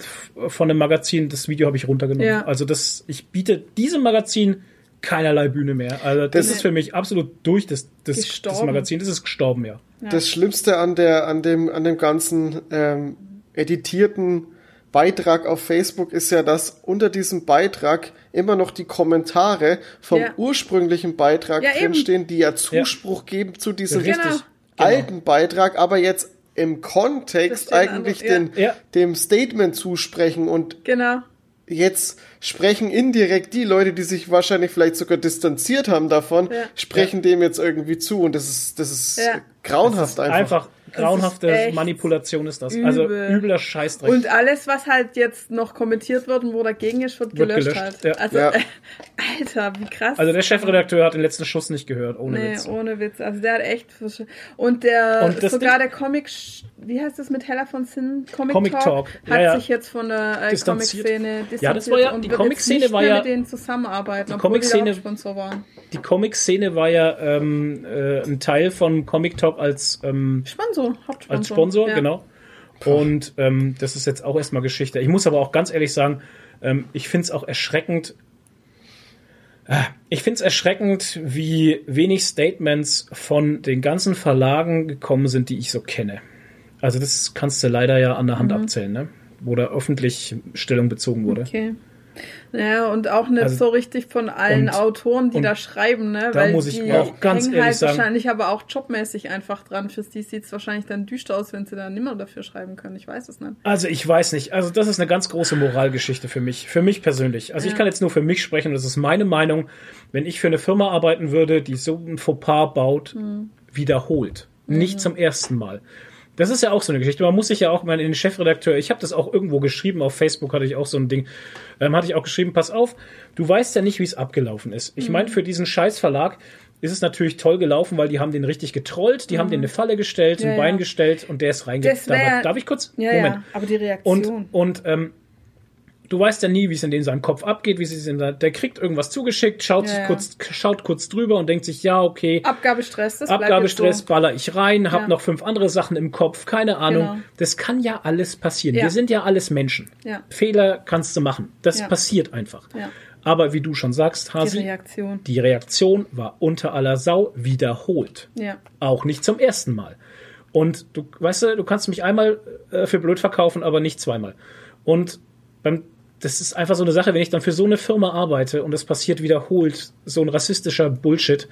von einem Magazin. Das Video habe ich runtergenommen. Ja. Also das, ich biete diesem Magazin keinerlei Bühne mehr. Also das, Das- ist für mich absolut durch das, das, das. Magazin. Das ist gestorben, ja. Das Schlimmste an der, an dem, an dem ganzen ähm, editierten Beitrag auf Facebook ist ja, dass unter diesem Beitrag immer noch die Kommentare vom Ja. ursprünglichen Beitrag Ja, eben. drinstehen, die ja Zuspruch geben zu diesem Richtig. Genau. alten Beitrag, aber jetzt im Kontext Das eigentlich den, ja. dem Statement zusprechen und genau. jetzt sprechen indirekt die Leute, die sich wahrscheinlich vielleicht sogar distanziert haben davon, Ja. sprechen dem jetzt irgendwie zu und das ist, das ist Ja. grauenhaft einfach. Einfach grauenhafte Manipulation ist das. Also übel. übler Scheißdreck. Und alles, was halt jetzt noch kommentiert wird und wo dagegen ist, wird, Wird gelöscht, gelöscht, halt. ja. Also, Ja. (laughs) Alter, wie krass. also der Chefredakteur hat den letzten Schuss nicht gehört, ohne Nee, Witz. ohne Witz. Also der hat echt. versch- Und der Und das sogar Ding- der Comic, wie heißt das mit Hella von Sinn? Comic, Comic Talk, Talk, hat ja, ja. sich jetzt von der äh. Comic-Szene distanziert Ja, das war ja- und die Comic-Szene war ja- mit denen zusammenarbeiten, die obwohl die Comic-Szene-. Die Comic-Szene war ja ähm, äh, ein Teil von Comic Talk als, ähm, Sponsor, Hauptsponsor. als Sponsor, ja. genau. Und ähm, das ist jetzt auch erstmal Geschichte. Ich muss aber auch ganz ehrlich sagen, ähm, ich finde es auch erschreckend. äh, Ich finde es erschreckend, wie wenig Statements von den ganzen Verlagen gekommen sind, die ich so kenne. Also das kannst du leider ja an der Hand abzählen, ne? wo da öffentlich Stellung bezogen wurde. Okay. Ja, und auch nicht Also- so richtig von allen und- Autoren, die da schreiben, ne? da Weil muss ich die auch ganz hängen ehrlich halt sagen- wahrscheinlich aber auch jobmäßig einfach dran. Für die sieht es wahrscheinlich dann düster aus, wenn sie dann nimmer dafür schreiben können. Ich weiß es nicht. Also ich weiß nicht. Also das ist eine ganz große Moralgeschichte für mich. Für mich persönlich. Also ich Ja. kann jetzt nur für mich sprechen. Das ist meine Meinung. Wenn ich für eine Firma arbeiten würde, die so ein Fauxpas baut, Mhm. wiederholt. Nicht zum ersten Mal. Das ist ja auch so eine Geschichte. Man muss sich ja auch mal in den Chefredakteur, ich habe das auch irgendwo geschrieben, auf Facebook hatte ich auch so ein Ding, ähm, hatte ich auch geschrieben, pass auf, du weißt ja nicht, wie es abgelaufen ist. Ich Mhm. meine, für diesen Scheißverlag ist es natürlich toll gelaufen, weil die haben den richtig getrollt, die haben den eine Falle gestellt, Mhm. Ja, ein Bein ja. gestellt und der ist reingegangen. Darf ich kurz? Ja, Moment. Aber die Und, Reaktion. und ähm, du weißt ja nie, wie es in dem seinem Kopf abgeht, wie es in seinem, der kriegt irgendwas zugeschickt, schaut Ja, sich ja. kurz, schaut kurz drüber und denkt sich, ja, okay, Abgabestress, das Abgabestress so. baller ich rein, hab Ja. noch fünf andere Sachen im Kopf, keine Ahnung. Genau. Das kann ja alles passieren. Wir sind ja alles Menschen. Fehler kannst du machen. Das passiert einfach. Aber wie du schon sagst, Die Hasi, Reaktion. die Reaktion war unter aller Sau wiederholt. Ja. Auch nicht zum ersten Mal. Und du, weißt du, du kannst mich einmal äh, für blöd verkaufen, aber nicht zweimal. Und beim, das ist einfach so eine Sache, wenn ich dann für so eine Firma arbeite und es passiert wiederholt, so ein rassistischer Bullshit,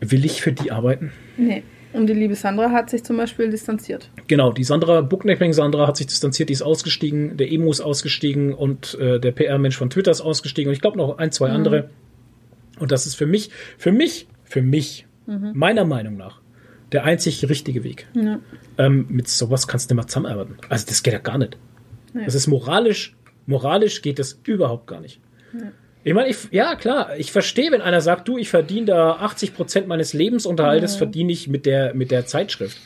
will ich für die arbeiten? Nee. Und die liebe Sandra hat sich zum Beispiel distanziert. Genau, die Sandra, Booknapping Sandra hat sich distanziert, die ist ausgestiegen, der Emu ist ausgestiegen und äh, der PR-Mensch von Twitter ist ausgestiegen und ich glaube noch ein, zwei andere. Und das ist für mich, für mich, für mich, meiner Meinung nach, der einzig richtige Weg. Ähm, mit sowas kannst du nicht mal zusammenarbeiten. Also das geht ja gar nicht. Das ist moralisch, moralisch geht das überhaupt gar nicht. Ich meine, ich, ja klar, ich verstehe, wenn einer sagt, du, ich verdiene da 80 Prozent meines Lebensunterhaltes, verdiene ich mit der, mit der Zeitschrift.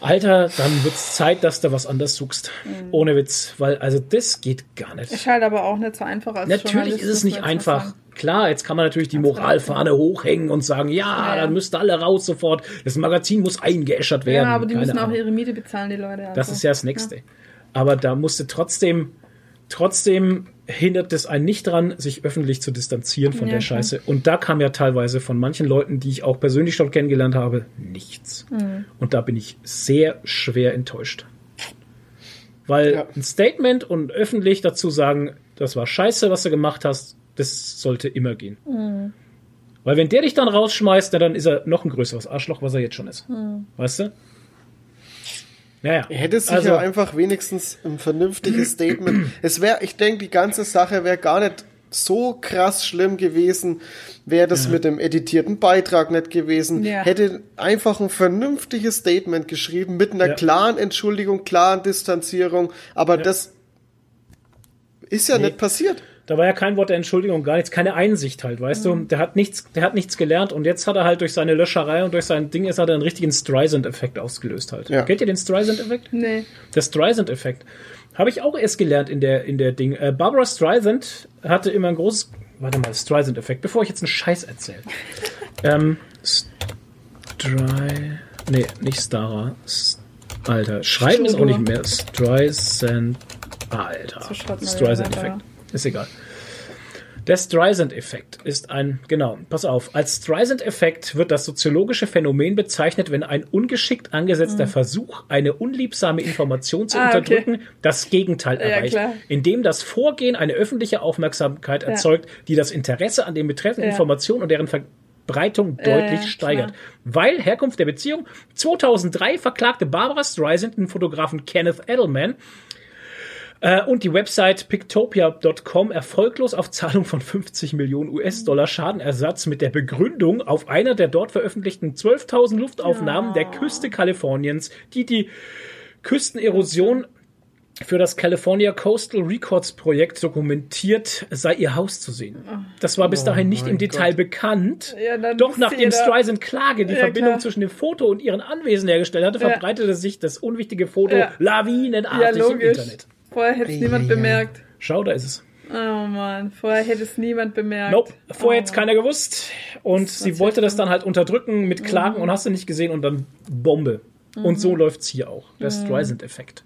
Alter, dann wird's Zeit, dass du was anderes suchst. Ohne Witz, weil also das geht gar nicht. Ist halt aber auch nicht so einfach als Natürlich ist es nicht einfach. Klar, jetzt kann man natürlich die Moralfahne hochhängen und sagen, ja, Ja. dann müsst ihr alle raus sofort. Das Magazin muss eingeäschert werden. Ja, aber die Keine müssen auch Ahnung. ihre Miete bezahlen, die Leute. Das also. ist ja das Nächste. Aber da musste trotzdem, trotzdem hindert es einen nicht dran, sich öffentlich zu distanzieren von Ja, der klar. Scheiße. Und da kam ja teilweise von manchen Leuten, die ich auch persönlich schon kennengelernt habe, nichts. Mhm. Und da bin ich sehr schwer enttäuscht. Weil Ja. ein Statement und öffentlich dazu sagen, das war scheiße, was du gemacht hast, das sollte immer gehen. Mhm. Weil wenn der dich dann rausschmeißt, na, dann ist er noch ein größeres Arschloch, was er jetzt schon ist. Mhm. Weißt du? Naja. Er hätte sich also, ja einfach wenigstens ein vernünftiges Statement. (clears throat) Es wäre, ich denke, die ganze Sache wäre gar nicht so krass schlimm gewesen, wäre das mit dem editierten Beitrag nicht gewesen. Ja. Hätte einfach ein vernünftiges Statement geschrieben mit einer Ja. klaren Entschuldigung, klaren Distanzierung. Aber das ist ja Nee. nicht passiert. Da war ja kein Wort der Entschuldigung, gar nichts, keine Einsicht halt, weißt du? Der hat nichts, der hat nichts gelernt und jetzt hat er halt durch seine Löscherei und durch sein Ding ist hat er einen richtigen Streisand-Effekt ausgelöst halt. Ja. Kennt ihr den Streisand-Effekt? Nee. Der Streisand-Effekt. Habe ich auch erst gelernt in der, in der Ding. Äh, Barbara Streisand hatte immer ein großes, warte mal, Streisand-Effekt, bevor ich jetzt einen Scheiß erzähle. (laughs) ähm, Stry, nee, nicht Stara. S- Alter, schreiben ist auch nicht mehr. Streisand, Alter. Streisand-Effekt. Ist egal. Der Streisand-Effekt ist ein, genau, pass auf, als Streisand-Effekt wird das soziologische Phänomen bezeichnet, wenn ein ungeschickt angesetzter Versuch, eine unliebsame Information zu Mhm. Ah, okay. unterdrücken, das Gegenteil Ja, erreicht, klar. indem das Vorgehen eine öffentliche Aufmerksamkeit erzeugt, die das Interesse an den betreffenden Ja. Informationen und deren Verbreitung Ja, deutlich ja, steigert. klar. Weil Herkunft der Beziehung 2003 verklagte Barbara Streisand den Fotografen Kenneth Edelman äh, und die Website pictopia.com erfolglos auf Zahlung von 50 Millionen US-Dollar Schadenersatz mit der Begründung auf einer der dort veröffentlichten 12.000 Luftaufnahmen der Küste Kaliforniens, die die Küstenerosion für das California Coastal Records Projekt dokumentiert, sei ihr Haus zu sehen. Das war bis dahin nicht im Detail bekannt. Ja, Doch nachdem Streisand Klage die Ja, Verbindung klar. zwischen dem Foto und ihren Anwesen hergestellt hatte, Ja. verbreitete sich das unwichtige Foto Ja. lawinenartig Ja, im. Internet. Vorher hätte es niemand bemerkt. Schau, da ist es. Oh Mann, vorher hätte es niemand bemerkt. Nope, vorher oh, hätte es keiner gewusst. Und sie wollte das dann halt unterdrücken mit Mhm. Klagen und hast du nicht gesehen und dann Bombe. Und so läuft's hier auch. Der Streisand-Effekt.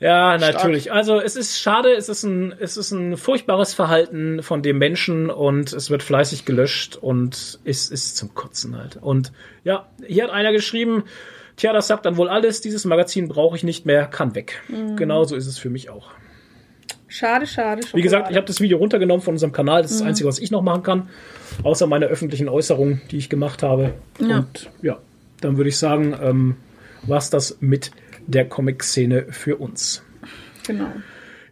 Ja, natürlich. Also es ist schade, es ist ein, es ist ein furchtbares Verhalten von dem Menschen und es wird fleißig gelöscht und es ist zum Kotzen halt. Und ja, hier hat einer geschrieben, tja, das sagt dann wohl alles, dieses Magazin brauche ich nicht mehr, kann weg. Genauso ist es für mich auch. Schade, schade. Wie gesagt, ich habe das Video runtergenommen von unserem Kanal. Das ist das Einzige, was ich noch machen kann. Außer meine öffentlichen Äußerungen, die ich gemacht habe. Ja. Und ja, dann würde ich sagen, ähm, was das mit der Comic-Szene für uns. Genau.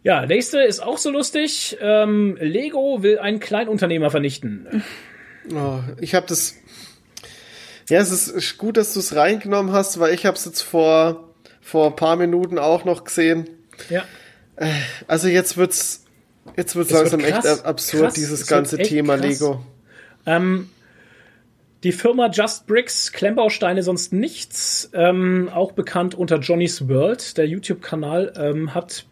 Ja, nächste ist auch so lustig. Ähm, Lego will einen Kleinunternehmer vernichten. Oh, ich habe das. Ja, es ist gut, dass du es reingenommen hast, weil ich habe es jetzt vor vor ein paar Minuten auch noch gesehen. Ja. Also jetzt wird's jetzt wird's Es wird langsam krass, echt absurd krass, dieses es wird ganze Thema krass. Lego. Ähm, die Firma Just Bricks, Klemmbausteine, sonst nichts, ähm, auch bekannt unter Johnny's World, der YouTube-Kanal, ähm, hat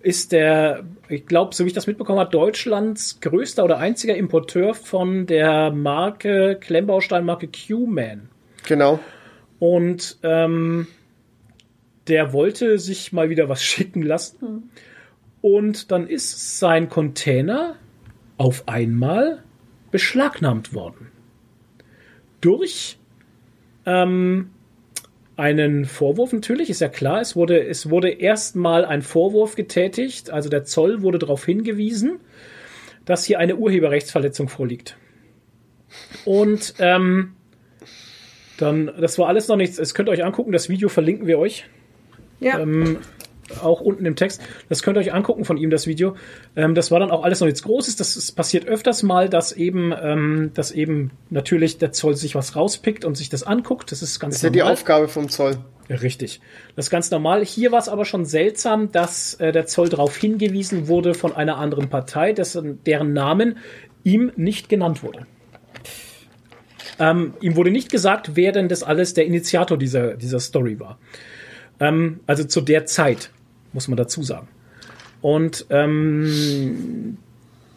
ist der, ich glaube, so wie ich das mitbekommen habe, Deutschlands größter oder einziger Importeur von der Marke, Klemmbausteinmarke Q-Man. Genau. Und ähm, der wollte sich mal wieder was (laughs) schicken lassen. Und dann ist sein Container auf einmal beschlagnahmt worden. Durch ähm, einen Vorwurf natürlich, ist ja klar. Es wurde, es wurde erstmal ein Vorwurf getätigt, also der Zoll wurde darauf hingewiesen, dass hier eine Urheberrechtsverletzung vorliegt. Und ähm, dann, das war alles noch nichts. Es könnt ihr euch angucken, das Video verlinken wir euch Ja. ähm, auch unten im Text. Das könnt ihr euch angucken von ihm, das Video. Ähm, das war dann auch alles noch nichts Großes. Das ist, passiert öfters mal, dass eben, ähm, dass eben natürlich der Zoll sich was rauspickt und sich das anguckt. Das ist ganz Das ist ja die normal. Aufgabe vom Zoll. Richtig. Das ist ganz normal. Hier war es aber schon seltsam, dass äh, der Zoll darauf hingewiesen wurde von einer anderen Partei, dessen, deren Namen ihm nicht genannt wurde. Ähm, ihm wurde nicht gesagt, wer denn das alles der Initiator dieser, dieser Story war. Ähm, also zu der Zeit, muss man dazu sagen. Und ähm,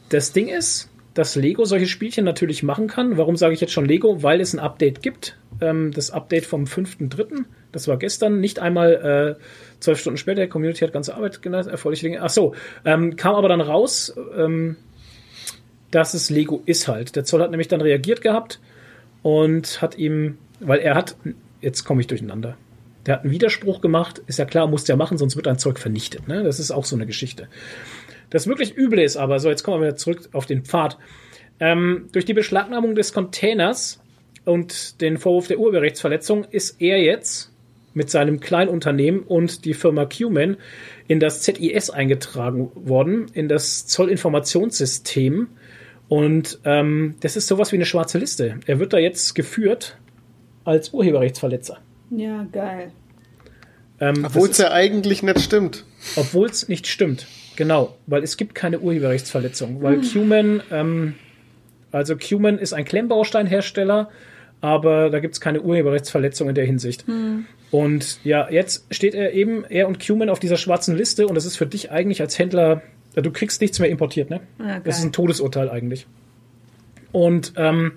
das Ding ist, dass Lego solche Spielchen natürlich machen kann. Warum sage ich jetzt schon Lego? Weil es ein Update gibt. Ähm, das Update vom 5.3., das war gestern, nicht einmal äh, zwölf Stunden später. Die Community hat ganze Arbeit genannt, erfreuliche Dinge. Ach so, ähm, kam aber dann raus, ähm, dass es Lego ist halt. Der Zoll hat nämlich dann reagiert gehabt und hat ihm, weil er hat, jetzt komme ich durcheinander. Der hat einen Widerspruch gemacht, ist ja klar, muss der machen, sonst wird ein Zeug vernichtet. Ne? Das ist auch so eine Geschichte. Das wirklich Üble ist aber, so jetzt kommen wir wieder zurück auf den Pfad. Ähm, durch die Beschlagnahmung des Containers und den Vorwurf der Urheberrechtsverletzung ist er jetzt mit seinem Kleinunternehmen und die Firma Qman in das ZIS eingetragen worden, in das Zollinformationssystem. Und ähm, das ist sowas wie eine schwarze Liste. Er wird da jetzt geführt als Urheberrechtsverletzer. Ja, geil. Ähm, Obwohl es ja eigentlich nicht stimmt. obwohl es nicht stimmt. Genau, weil es gibt keine Urheberrechtsverletzung. Weil Qman, ähm, also Qman ist ein Klemmbausteinhersteller, aber da gibt es keine Urheberrechtsverletzung in der Hinsicht. Und ja, jetzt steht er eben, er und Qman auf dieser schwarzen Liste und das ist für dich eigentlich als Händler, ja, du kriegst nichts mehr importiert, ne? Ja, das ist ein Todesurteil eigentlich. Und ähm,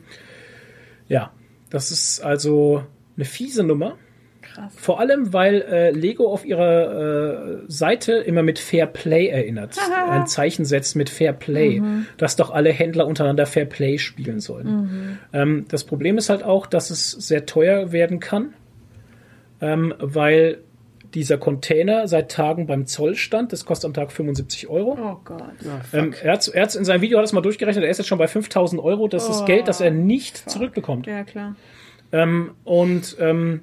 ja, das ist also eine fiese Nummer. Krass. Vor allem, weil äh, Lego auf ihrer äh, Seite immer mit Fair Play erinnert. ein Zeichen setzt mit Fair Play, dass doch alle Händler untereinander Fair Play spielen sollen. Ähm, das Problem ist halt auch, dass es sehr teuer werden kann, ähm, weil dieser Container seit Tagen beim Zoll stand. Das kostet am Tag 75 Euro. Oh Gott. Ähm, er, hat, er hat in seinem Video hat das mal durchgerechnet. Er ist jetzt schon bei 5000 Euro. Das ist Oh, Geld, das er nicht zurückbekommt. Ja, klar. Ähm, und ähm,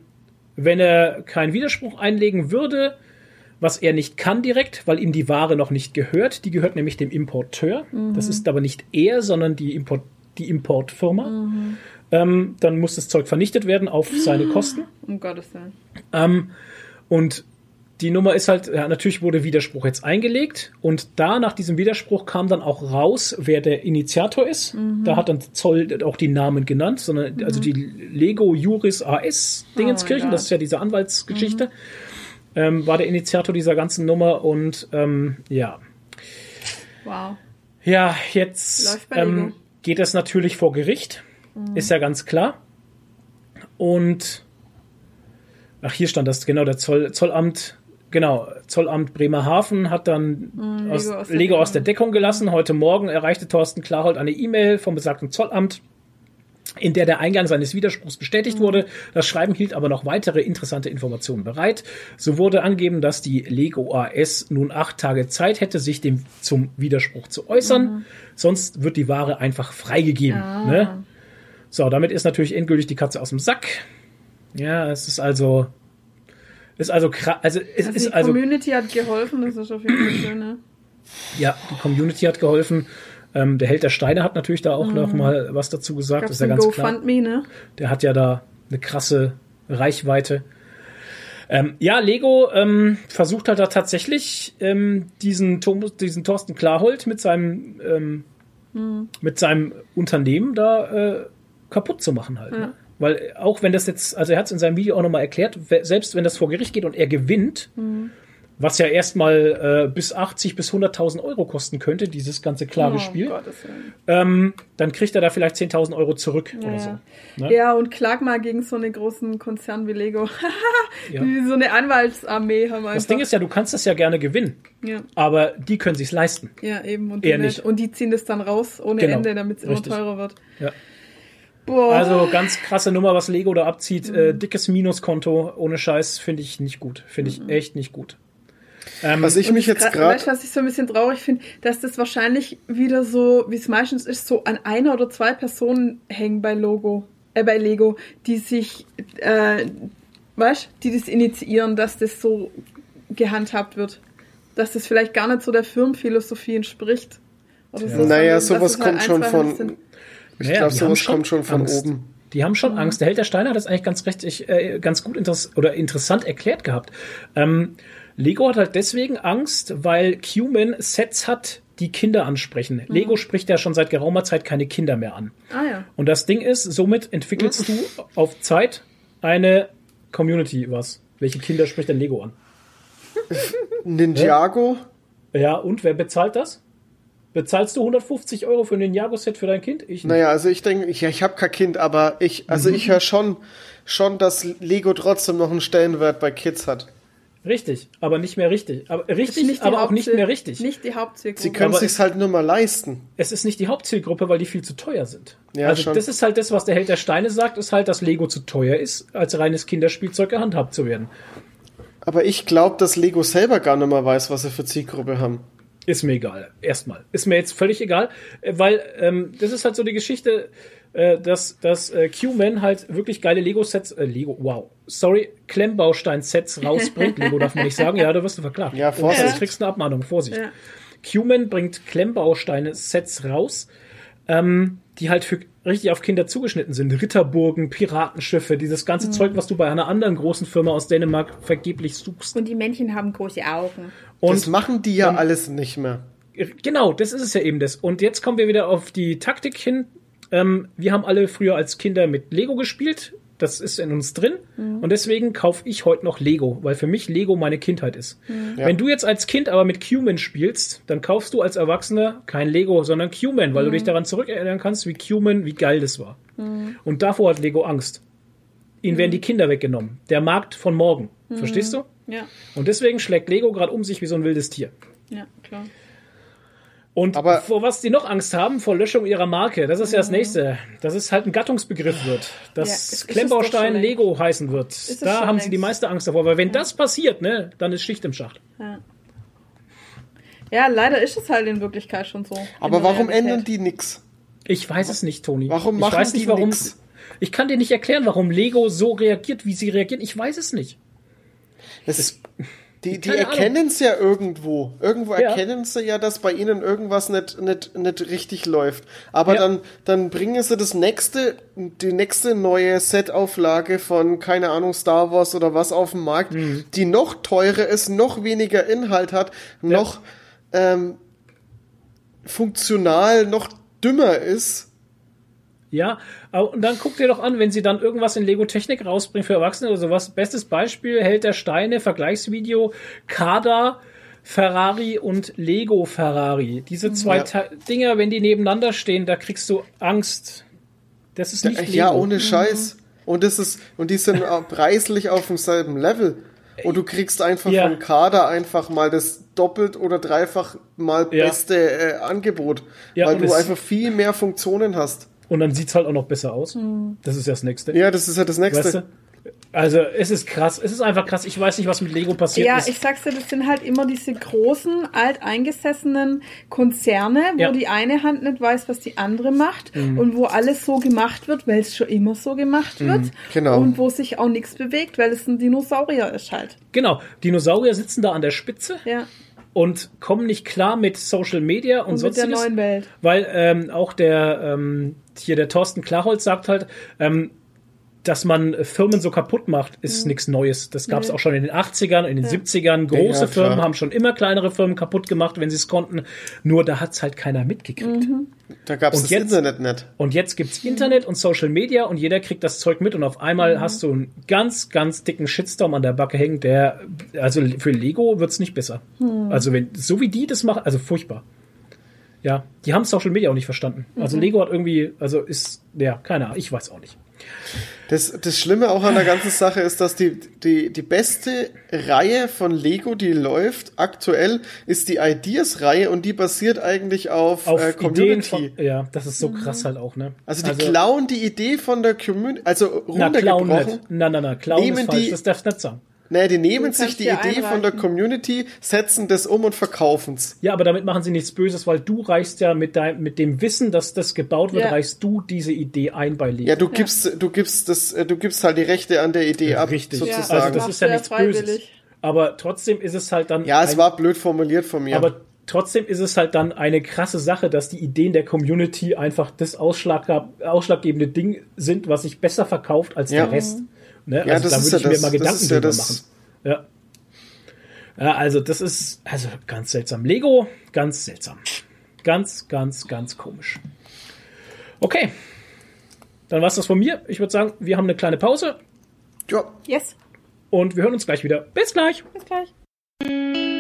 wenn er keinen Widerspruch einlegen würde, was er nicht kann direkt, weil ihm die Ware noch nicht gehört, die gehört nämlich dem Importeur. Das ist aber nicht er, sondern die, Import, die Importfirma. Ähm, dann muss das Zeug vernichtet werden auf seine (gasps) Kosten. Um Gottes Willen. Ähm, und die Nummer ist halt, ja, natürlich wurde Widerspruch jetzt eingelegt und da nach diesem Widerspruch kam dann auch raus, wer der Initiator ist. Da hat dann Zoll auch die Namen genannt, sondern also die Lego Juris AS Dingenskirchen, Oh, das ist ja diese Anwaltsgeschichte, ähm, war der Initiator dieser ganzen Nummer und ähm, ja. Wow. Ja, jetzt ähm, geht es natürlich vor Gericht, ist ja ganz klar. Und Ach, hier stand das, genau, der Zoll, Zollamt, genau, Zollamt Bremerhaven hat dann Lego aus, aus der Lego aus Deckung. der Deckung gelassen. Heute Morgen erreichte Thorsten Klarhold eine E-Mail vom besagten Zollamt, in der der Eingang seines Widerspruchs bestätigt wurde. Das Schreiben hielt aber noch weitere interessante Informationen bereit. So wurde angegeben, dass die Lego AS nun acht Tage Zeit hätte, sich dem zum Widerspruch zu äußern. Sonst wird die Ware einfach freigegeben. Ah. Ne? So, damit ist natürlich endgültig die Katze aus dem Sack. Ja, es ist also, ist also krass, also es Also ist die also, Community hat geholfen, das ist auf jeden Fall schön, ne? ja, die Community hat geholfen. Ähm, der Held der Steine hat natürlich da auch noch mal was dazu gesagt, Gab's ist ja ganz klar. GoFundMe, ne? Der hat ja da eine krasse Reichweite. Ähm, ja, Lego ähm, versucht halt da tatsächlich ähm, diesen, Thomas, diesen Thorsten Klarhold mit seinem ähm, mit seinem Unternehmen da äh, kaputt zu machen halt. Ne? Weil auch wenn das jetzt, also er hat es in seinem Video auch nochmal erklärt, selbst wenn das vor Gericht geht und er gewinnt, was ja erstmal äh, bis 80 bis 100.000 Euro kosten könnte, dieses ganze Klagespiel, Oh, ähm, dann kriegt er da vielleicht 10.000 Euro zurück oder so. Ne? Ja, und klag mal gegen so einen großen Konzern wie Lego. Ja. (laughs) Die so eine Anwaltsarmee haben einfach. Das Ding ist ja, du kannst das ja gerne gewinnen, ja, aber die können sich's leisten. ja, eben. Und Eher die nicht. Und die ziehen das dann raus ohne Genau. Ende, damit es immer Richtig. teurer wird. Ja. Boah. Also ganz krasse Nummer, was Lego da abzieht. Mhm. Äh, dickes Minuskonto, ohne Scheiß, finde ich nicht gut. Finde ich echt nicht gut. Ähm, Was ich mich jetzt gerade Weißt du, was ich so ein bisschen traurig finde? Dass das wahrscheinlich wieder so, wie es meistens ist, so an einer oder zwei Personen hängen bei Logo, äh, bei Lego, die sich, äh, weißt die das initiieren, dass das so gehandhabt wird. Dass das vielleicht gar nicht so der Firmenphilosophie entspricht. Oder so, Naja, sowas halt kommt schon von. sind. Ich Naja, glaube, die haben sowas schon kommt schon von Angst. oben. Die haben Mhm. schon Angst. Der Held der Steine hat das eigentlich ganz richtig, äh, ganz gut interess oder interessant erklärt gehabt. Ähm, Lego hat halt deswegen Angst, weil Q-Man Sets hat, die Kinder ansprechen. Mhm. Lego spricht ja schon seit geraumer Zeit keine Kinder mehr an. Ah ja. Und das Ding ist, somit entwickelst du auf Zeit eine Community was. Welche Kinder spricht denn Lego an? Ninjago? Ja, und wer bezahlt das? Bezahlst du 150 Euro für ein Ninjago-Set für dein Kind? Ich nicht. Naja, also ich denke, ich, ja, ich habe kein Kind, aber ich, also Mhm. ich höre schon, schon, dass Lego trotzdem noch einen Stellenwert bei Kids hat. Richtig, aber nicht mehr richtig. Aber richtig, die aber auch nicht mehr richtig. Nicht die Hauptzielgruppe. Sie können Aber sich's halt nur mal leisten. es ist nicht die Hauptzielgruppe, weil die viel zu teuer sind. Ja, also schon. das ist halt das, was der Held der Steine sagt, ist halt, dass Lego zu teuer ist, als reines Kinderspielzeug gehandhabt zu werden. Aber ich glaube, dass Lego selber gar nicht mehr weiß, was sie für Zielgruppe haben. Ist mir egal. Erstmal. Ist mir jetzt völlig egal, äh, weil ähm, das ist halt so die Geschichte, äh, dass, dass äh, Q-Man halt wirklich geile Lego-Sets, äh, Lego, wow, sorry, Klemmbaustein-Sets rausbringt. Lego darf man nicht sagen, ja, da wirst du verklagt. Ja, Vorsicht. Du kriegst eine Abmahnung, Vorsicht. Ja. Q-Man bringt Klemmbausteine-Sets raus, ähm, die halt für richtig auf Kinder zugeschnitten sind. Ritterburgen, Piratenschiffe, dieses ganze Zeug, was du bei einer anderen großen Firma aus Dänemark vergeblich suchst. Und die Männchen haben große Augen. Und das machen die ja alles nicht mehr. Genau, das ist es ja eben das. Und jetzt kommen wir wieder auf die Taktik hin. Ähm, wir haben alle früher als Kinder mit Lego gespielt. Das ist in uns drin. Und deswegen kaufe ich heute noch Lego, weil für mich Lego meine Kindheit ist. Ja. Wenn du jetzt als Kind aber mit Q-Man spielst, dann kaufst du als Erwachsener kein Lego, sondern Q-Man, weil du dich daran zurückerinnern kannst, wie Q-Man, wie geil das war. Und davor hat Lego Angst. Ihnen werden die Kinder weggenommen. Der Markt von morgen. Verstehst du? Ja, Und deswegen schlägt Lego gerade um sich wie so ein wildes Tier. ja, klar. Und Aber- vor was die noch Angst haben, vor Löschung ihrer Marke, das ist ja das nächste. Dass es halt ein Gattungsbegriff wird. Ja, Dass ist- ist es Klemmbaustein Lego heißen wird. Da haben sie längst. die meiste Angst davor. Weil wenn das passiert, ne, dann ist Schicht im Schacht. Ja, leider ist es halt in Wirklichkeit schon so. Aber warum Realität. ändern die nix? Ich weiß es nicht, Toni. Warum ich machen weiß die nicht, warum. nix? Ich kann dir nicht erklären, warum Lego so reagiert, wie sie reagieren. Ich weiß es nicht. Das, die die erkennen es ja irgendwo. Irgendwo Ja. erkennen sie ja, dass bei ihnen irgendwas nicht, nicht, nicht richtig läuft. Aber Ja. dann, dann bringen sie das nächste, die nächste neue Set-Auflage von, keine Ahnung, Star Wars oder was auf den Markt, Mhm. die noch teurer ist, noch weniger Inhalt hat, noch ähm, funktional, noch dümmer ist. Ja, aber- und dann guck dir doch an, wenn sie dann irgendwas in Lego Technik rausbringen für Erwachsene oder sowas. Bestes Beispiel, Held der Steine, Vergleichsvideo, Kada, Ferrari und Lego Ferrari. Diese zwei Ja. Dinger, wenn die nebeneinander stehen, da kriegst du Angst. Das ist nicht Lego. Ja, ohne Scheiß. Und das ist, und die sind preislich auf demselben Level. Und du kriegst einfach Ja. vom Kader einfach mal das doppelt oder dreifach mal Ja. beste äh, Angebot. Ja, weil du einfach viel mehr Funktionen hast. Und dann sieht's halt auch noch besser aus. Das ist ja das Nächste. Ja, das ist ja das nächste. Weißt du? Also es ist krass. Es ist einfach krass. Ich weiß nicht, was mit Lego passiert Ja, ist. ich sag's dir, das sind halt immer diese großen, alteingesessenen Konzerne, wo Ja. die eine Hand nicht weiß, was die andere macht und wo alles so gemacht wird, weil es schon immer so gemacht wird. genau. Und wo sich auch nichts bewegt, weil es ein Dinosaurier ist halt. Genau. Dinosaurier sitzen da an der Spitze Ja. Und kommen nicht klar mit Social Media und, Und mit der sonstiges. neuen Welt. Weil ähm, auch der ähm, hier der Thorsten Klarholz sagt halt, ähm, dass man Firmen so kaputt macht, ist nichts Neues. Das gab es auch schon in den 80ern, in den 70ern. Große Ja. Firmen haben schon immer kleinere Firmen kaputt gemacht, wenn sie es konnten. Nur da hat's halt keiner mitgekriegt. Da gab es Und das jetzt- Internet nicht. Und jetzt gibt's Internet und Social Media und jeder kriegt das Zeug mit und auf einmal hast du einen ganz, ganz dicken Shitstorm an der Backe hängen, der, also für Lego wird's nicht besser. Also wenn, so wie die das machen, also furchtbar. Ja, die haben Social Media auch nicht verstanden. Also Lego hat irgendwie, also ist, ja, keine Ahnung, ich weiß auch nicht. Das, das Schlimme auch an der ganzen Sache ist, dass die, die, die beste Reihe von Lego, die läuft aktuell, ist die Ideas-Reihe und die basiert eigentlich auf, Auf äh, Community. von, ja, das ist so krass halt auch, ne? also die klauen die Idee von der Community, also na, klauen runtergebrochen. nicht. Na, na, na, klauen Nehmen ist falsch, die- das darfst du nicht sagen. Nee, die nehmen Du sich die Idee von der einreichen. Community, setzen das um und verkaufen's. Ja, aber damit machen sie nichts Böses, weil du reichst ja mit deinem, mit dem Wissen, dass das gebaut wird, Ja. reichst du diese Idee ein bei Lego. Ja, du gibst, du gibst das, äh, du gibst halt die Rechte an der Idee ab, Richtig. sozusagen. Also das ist ja nichts Böses. freiwillig. Aber trotzdem ist es halt dann. ja, es ein- war blöd formuliert von mir. Aber trotzdem ist es halt dann eine krasse Sache, dass die Ideen der Community einfach das Ausschlag, ausschlaggebende Ding sind, was sich besser verkauft als Ja. der Rest. Ne? Ja, also das da ist würde ja ich mir das- mal Gedanken ja drüber das- machen. Ja. ja, also das ist also ganz seltsam. Lego, ganz seltsam. Ganz, ganz, ganz komisch. Okay. Dann war's das von mir. Ich würde sagen, wir haben eine kleine Pause ja. Yes, und wir hören uns gleich wieder. Bis gleich. bis gleich.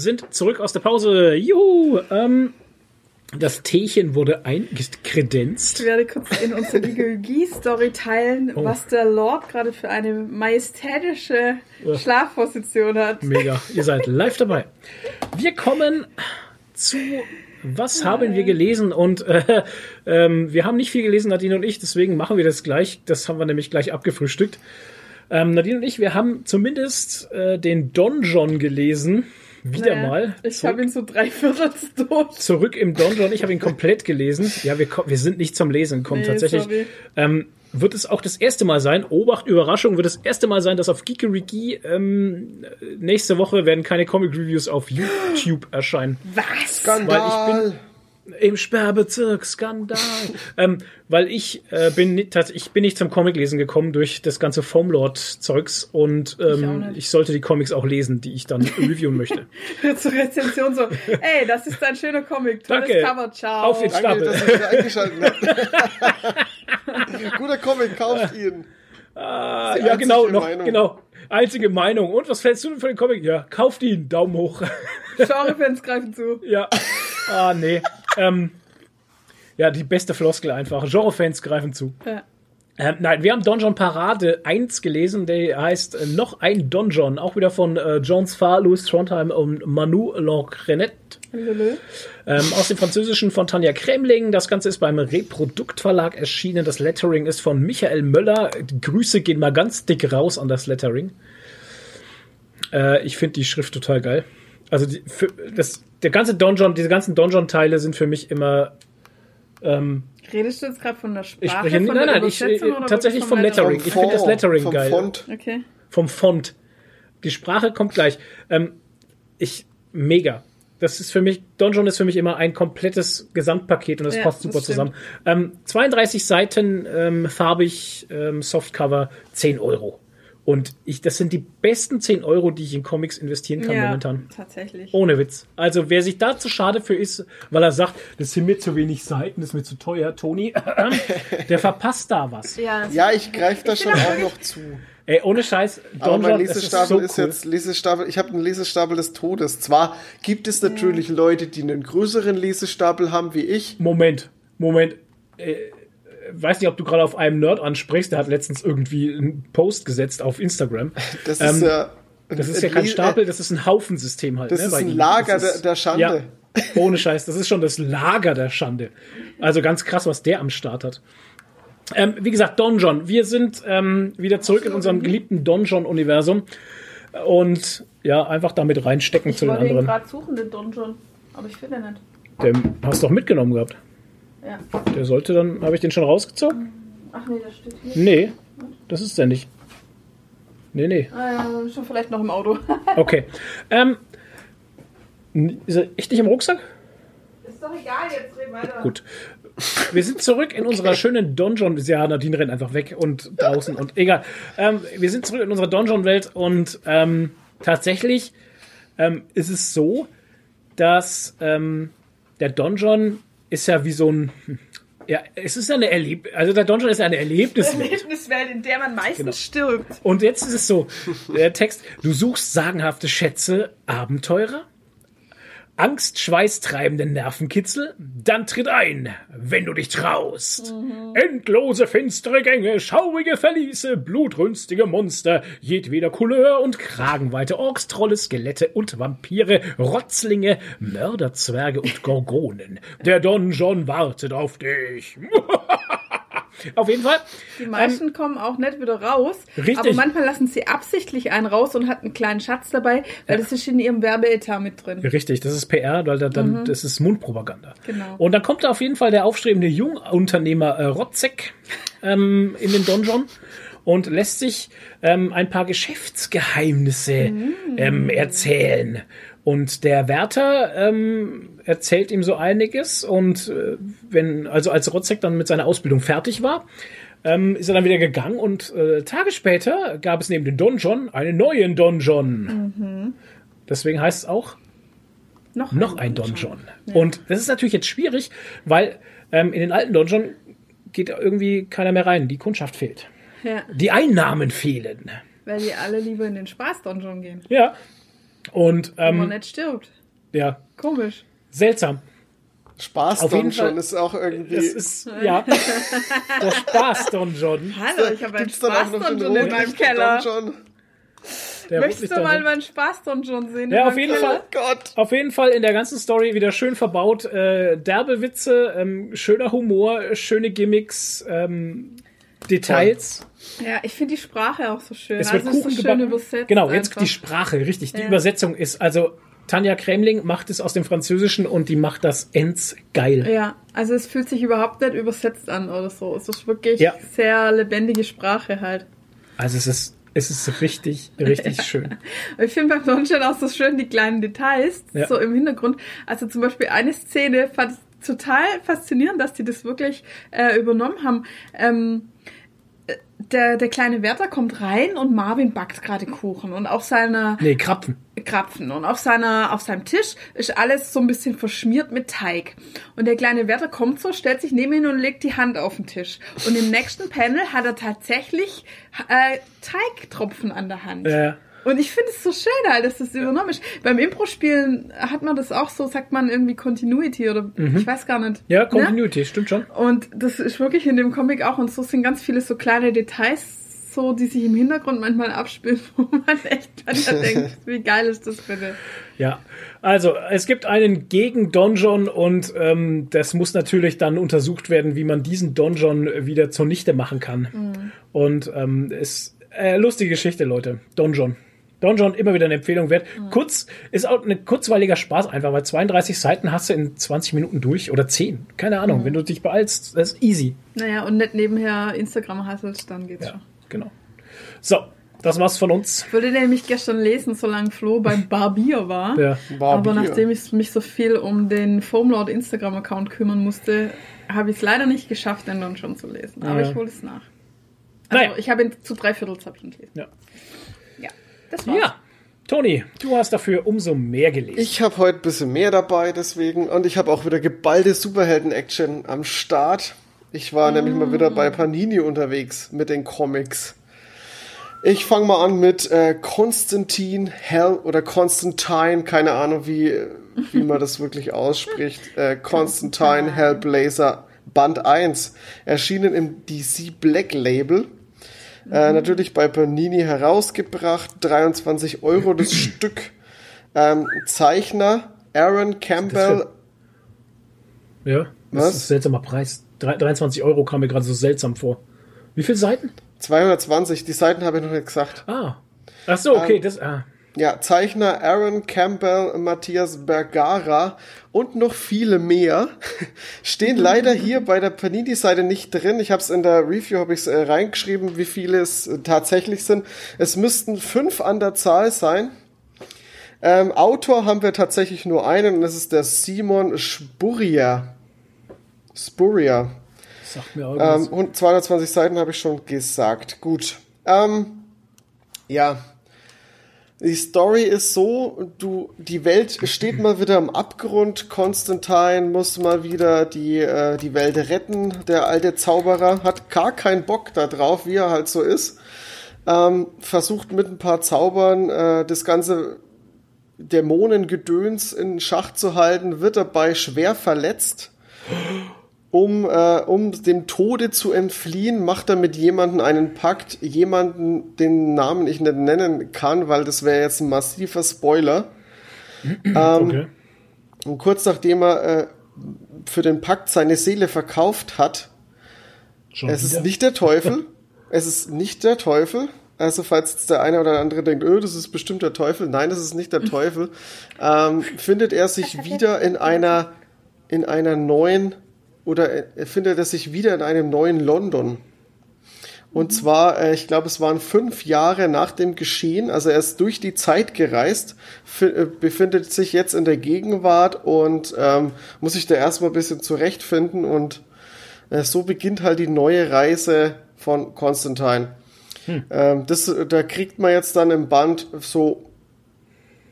Sind zurück aus der Pause. Juhu! Ähm, das Teechen wurde eingekredenzt. Ich werde kurz in unsere Geologie-Story teilen, Oh. was der Lord gerade für eine majestätische Schlafposition hat. Mega, ihr seid live dabei. Wir kommen zu Was haben wir gelesen? Und äh, ähm, wir haben nicht viel gelesen, Nadine und ich, deswegen machen wir das gleich. Das haben wir nämlich gleich abgefrühstückt. Ähm, Nadine und ich, wir haben zumindest äh, den Donjon gelesen. Wieder Naja, mal. Ich Zurück- habe ihn so drei Viertel (laughs) durch. zurück im Donjon. Ich habe ihn komplett gelesen. Ja, wir, wir sind nicht zum Lesen gekommen. Nee, Tatsächlich ähm, wird es auch das erste Mal sein. Obacht, Überraschung, wird das erste Mal sein, dass auf Geekeriki ähm, nächste Woche werden keine Comic Reviews auf YouTube erscheinen. Was? Skandal. Im Sperrbezirk, Skandal. ähm, weil ich äh, bin nicht, ich bin nicht zum Comiclesen gekommen durch das ganze Foamlord-Zeugs und Ich ähm, nicht. ich sollte die Comics auch lesen, die ich dann reviewen möchte. (laughs) Zur Rezension so, ey, das ist ein schöner Comic, tolles Danke. Cover, ciao. Auf den Danke, Stapel. dass ihr (laughs) eingeschaltet habt. (laughs) Guter Comic, kauft ihn. Ah, ja, genau, noch, Meinung. genau. Einzige Meinung. Und was fällst du denn für den Comic? Ja, kauft ihn. Daumen hoch. Genre-Fans greifen zu. ja. Ah, nee. Ähm, ja, die beste Floskel einfach. Genre-Fans greifen zu. Ja. Ähm, nein, wir haben Donjon Parade 1 gelesen, der heißt äh, noch ein Donjon, auch wieder von äh, Jones Farr, Louis Trondheim und Manu Lancrenet. Ähm, aus dem Französischen von Tanja Kremling. Das Ganze ist beim Reproduktverlag erschienen. Das Lettering ist von Michael Möller. Die Grüße gehen mal ganz dick raus an das Lettering. Äh, ich finde die Schrift total geil. Also die, für, das, der ganze Donjon, diese ganzen Donjon-Teile sind für mich immer. Ähm, Redest du jetzt gerade von der Sprache? ich spreche von nein, der nein, ich, äh, oder tatsächlich wirklich vom Lettering. Ich finde das Lettering vom geil. Font. Okay. Vom Font. Die Sprache kommt gleich. Ähm, ich mega. Das ist für mich, Donjon ist für mich immer ein komplettes Gesamtpaket und das Ja, passt das super stimmt. zusammen. Ähm, 32 Seiten, ähm, farbig, ähm, Softcover, 10 Euro. Und ich, das sind die besten 10 Euro, die ich in Comics investieren kann Ja, momentan. tatsächlich. Ohne Witz. Also wer sich da zu schade für ist, weil er sagt, das sind mir zu wenig Seiten, das ist mir zu teuer, Toni, (clears throat) der verpasst da was. Ja, Ja, ich greife da schon auch noch zu. Ey, ohne Scheiß, Aber mein Donjon, Lesestapel so ist, cool. jetzt Lesestapel. Ich habe einen Lesestapel des Todes. Zwar gibt es natürlich Leute, die einen größeren Lesestapel haben wie ich. Moment, Moment. Äh, weiß nicht, ob du gerade auf einem Nerd ansprichst. Der hat letztens irgendwie einen Post gesetzt auf Instagram. Das ist Ähm, ja. Das ist ja kein Stapel, das ist ein Haufensystem halt. Das ne, ist bei ein. Lager Das ist- der, der Schande. Ja, ohne Scheiß. Das ist schon das Lager der Schande. Also ganz krass, was der am Start hat. Ähm, wie gesagt, Donjon. Wir sind ähm, wieder zurück in unserem geliebten Donjon-Universum. Und ja, einfach damit reinstecken ich zu den wollte ihn anderen. gerade suchen, den Donjon. Aber ich finde ihn nicht. Den hast du doch mitgenommen gehabt. Ja. Der sollte dann, habe ich den schon rausgezogen? Ach nee, das steht hier. Nee, das ist der nicht. Nee, nee. Ah ja, schon vielleicht noch im Auto. (laughs) Okay. Ähm, ist er echt nicht im Rucksack? ist doch egal, jetzt reden weiter. Gut. Wir sind zurück in unserer schönen Donjon. Ja, Nadine rennt einfach weg und draußen und egal. Ähm, wir sind zurück in unserer Donjon-Welt und ähm, tatsächlich ähm, ist es so, dass ähm, der Donjon ist ja wie so ein. Ja, es ist ja eine Erleb also der Donjon ist ja eine Erlebniswelt. Erlebniswelt, in der man meistens Genau. stirbt. Und jetzt ist es so, der Text, du suchst sagenhafte Schätze, Abenteurer, Angst, schweißtreibende Nervenkitzel, dann tritt ein, wenn du dich traust. Endlose finstere Gänge, schaurige Verliese, blutrünstige Monster, jedweder Couleur und Kragenweite, Orks, Trolle, Skelette und Vampire, Rotzlinge, Mörderzwerge und Gorgonen. Der Donjon wartet auf dich. Auf jeden Fall. Die meisten kommen auch nicht wieder raus. Ähm, Richtig. Aber manchmal lassen sie absichtlich einen raus und hat einen kleinen Schatz dabei, weil das ist in ihrem Werbeetat mit drin. Richtig, das ist PR, weil da dann, das ist Mundpropaganda. Genau. Und dann kommt da auf jeden Fall der aufstrebende Jungunternehmer äh, Rotzek ähm, in den Donjon und lässt sich ähm, ein paar Geschäftsgeheimnisse ähm, erzählen. Und der Wärter ähm, erzählt ihm so einiges und äh, wenn, also als Rotzek dann mit seiner Ausbildung fertig war, ähm, ist er dann wieder gegangen und äh, Tage später gab es neben dem Donjon einen neuen Donjon. Deswegen heißt es auch Noch, noch ein Donjon. Und das ist natürlich jetzt schwierig, weil ähm, in den alten Donjon geht irgendwie keiner mehr rein. Die Kundschaft fehlt. Ja, Die Einnahmen fehlen. weil die alle lieber in den Spaß-Donjon gehen. Ja. Und Wenn man ähm, nicht stirbt. ja, Komisch. seltsam. Spaß Auf schon Fall- ist auch irgendwie. Das ist, ja, der Spaß Don John. Hallo, ich habe einen Gibt's dann auch noch den Spaß-Donjon in meinem Keller. Donjon? Der Möchtest du mal Don meinen Spaß-Donjon sehen? Ja, auf jeden? Fall. Gott. Auf jeden Fall in der ganzen Story wieder schön verbaut. Äh, derbe Witze, ähm, schöner Humor, schöne Gimmicks, ähm, Details. Ja, ich finde die Sprache auch so schön. Es wird also ist Kuchen so schön übersetzt. Genau, jetzt einfach. die Sprache, richtig. Die Ja. Übersetzung ist, also Tanja Kremling macht es aus dem Französischen und die macht das ends geil. Ja, also es fühlt sich überhaupt nicht übersetzt an oder so. Es ist wirklich Ja. sehr lebendige Sprache halt. Also es ist, es ist richtig, richtig (laughs) schön. Und Ich finde beim Sonnenschein auch so schön die kleinen Details, Ja. so im Hintergrund. Also zum Beispiel eine Szene fand ich total faszinierend, dass die das wirklich äh, übernommen haben. Ähm, äh, der, der kleine Wärter kommt rein und Marvin backt gerade Kuchen und auf seiner Nee, Krapfen. Krapfen. Und auf seiner auf seinem Tisch ist alles so ein bisschen verschmiert mit Teig. Und der kleine Wärter kommt so stellt sich neben ihn und legt die Hand auf den Tisch. Und im nächsten Panel hat er tatsächlich äh, Teigtropfen an der Hand. Äh, und ich finde es so schön halt, dass das übernommen ist. Beim Impro-Spielen hat man das auch so, sagt man irgendwie Continuity oder ich weiß gar nicht. ja, Ne? Continuity, stimmt schon. Und das ist wirklich in dem Comic auch. Und so sind ganz viele so kleine Details, so die sich im Hintergrund manchmal abspielen, (laughs) wo man echt manchmal (laughs) denkt, wie geil ist das bitte? Ja, also es gibt einen Gegen-Donjon und ähm, das muss natürlich dann untersucht werden, wie man diesen Donjon wieder zunichte machen kann. Und ähm, ist äh, lustige Geschichte, Leute. Donjon. Donjon immer wieder eine Empfehlung wert. Kurz, ist auch ein kurzweiliger Spaß einfach, weil 32 Seiten hast du in 20 Minuten durch oder 10. Keine Ahnung, wenn du dich beeilst, das ist easy. Naja, und nicht nebenher Instagram hasselst, dann geht's Ja, schon. genau. So, das war's von uns. Ich wollte nämlich gestern lesen, solange Flo beim (laughs) Barbier war. Ja. Aber Barbier. nachdem ich mich so viel um den Foamlord Instagram-Account kümmern musste, habe ich es leider nicht geschafft, den dann schon zu lesen. Aber Ja. ich hole es nach. Also Naja. ich habe ihn zu drei Viertels habe ich ihn gelesen. Ja. Ja, das war's. ja, Toni, du hast dafür umso mehr gelesen. Ich habe heute ein bisschen mehr dabei, deswegen. Und ich habe auch wieder geballte Superhelden-Action am Start. Ich war nämlich mal wieder bei Panini unterwegs mit den Comics. Ich fange mal an mit äh, Konstantin Hell oder Constantine, keine Ahnung, wie, wie man das wirklich ausspricht. Äh, Constantine Hellblazer Band 1, erschienen im DC Black Label. Äh, natürlich bei Panini herausgebracht, 23 Euro das (clears throat) Stück. Ähm, Zeichner Aaron Campbell. Ja, das Was? ist ein seltsamer Preis. Drei- 23 Euro kam mir gerade so seltsam vor. Wie viele Seiten? 220, die Seiten habe ich noch nicht gesagt. Ah. Ach so, okay, Ähm, das. Ah. Ja, Zeichner Aaron Campbell, Matthias Bergara und noch viele mehr (laughs) stehen leider hier bei der Panini-Seite nicht drin. Ich habe es in der Review habe ich äh, reingeschrieben, wie viele es äh, tatsächlich sind. Es müssten fünf an der Zahl sein. Ähm, Autor haben wir tatsächlich nur einen und das ist der Simon Spurrier. Spurrier. Sagt mir Ähm, irgendwas. und 220 Seiten habe ich schon gesagt. Gut. Ähm, ja. Die Story ist so, du, die Welt steht mal wieder am Abgrund. Konstantin muss mal wieder die, äh, die Welt retten. Der alte Zauberer hat gar keinen Bock da drauf, wie er halt so ist. Ähm, versucht mit ein paar Zaubern äh, das ganze Dämonengedöns in Schach zu halten, wird dabei schwer verletzt. Um, äh, um dem Tode zu entfliehen, macht er mit jemandem einen Pakt, jemanden, den Namen ich nicht nennen kann, weil das wäre jetzt ein massiver Spoiler. (clears throat) ähm, okay. Und kurz nachdem er äh, für den Pakt seine Seele verkauft hat, Schon es wieder? ist nicht der Teufel. (laughs) es ist nicht der Teufel. Also falls jetzt der eine oder andere denkt, öh, das ist bestimmt der Teufel. Nein, das ist nicht der Teufel. (laughs) Ähm, findet er sich (laughs) wieder in einer, in einer neuen, oder er findet er sich wieder in einem neuen London. Und zwar, äh, ich glaube, es waren fünf Jahre nach dem Geschehen, also er ist durch die Zeit gereist, äh, befindet sich jetzt in der Gegenwart und ähm, muss sich da erstmal ein bisschen zurechtfinden und äh, so beginnt halt die neue Reise von Constantine. Ähm, das, da kriegt man jetzt dann im Band so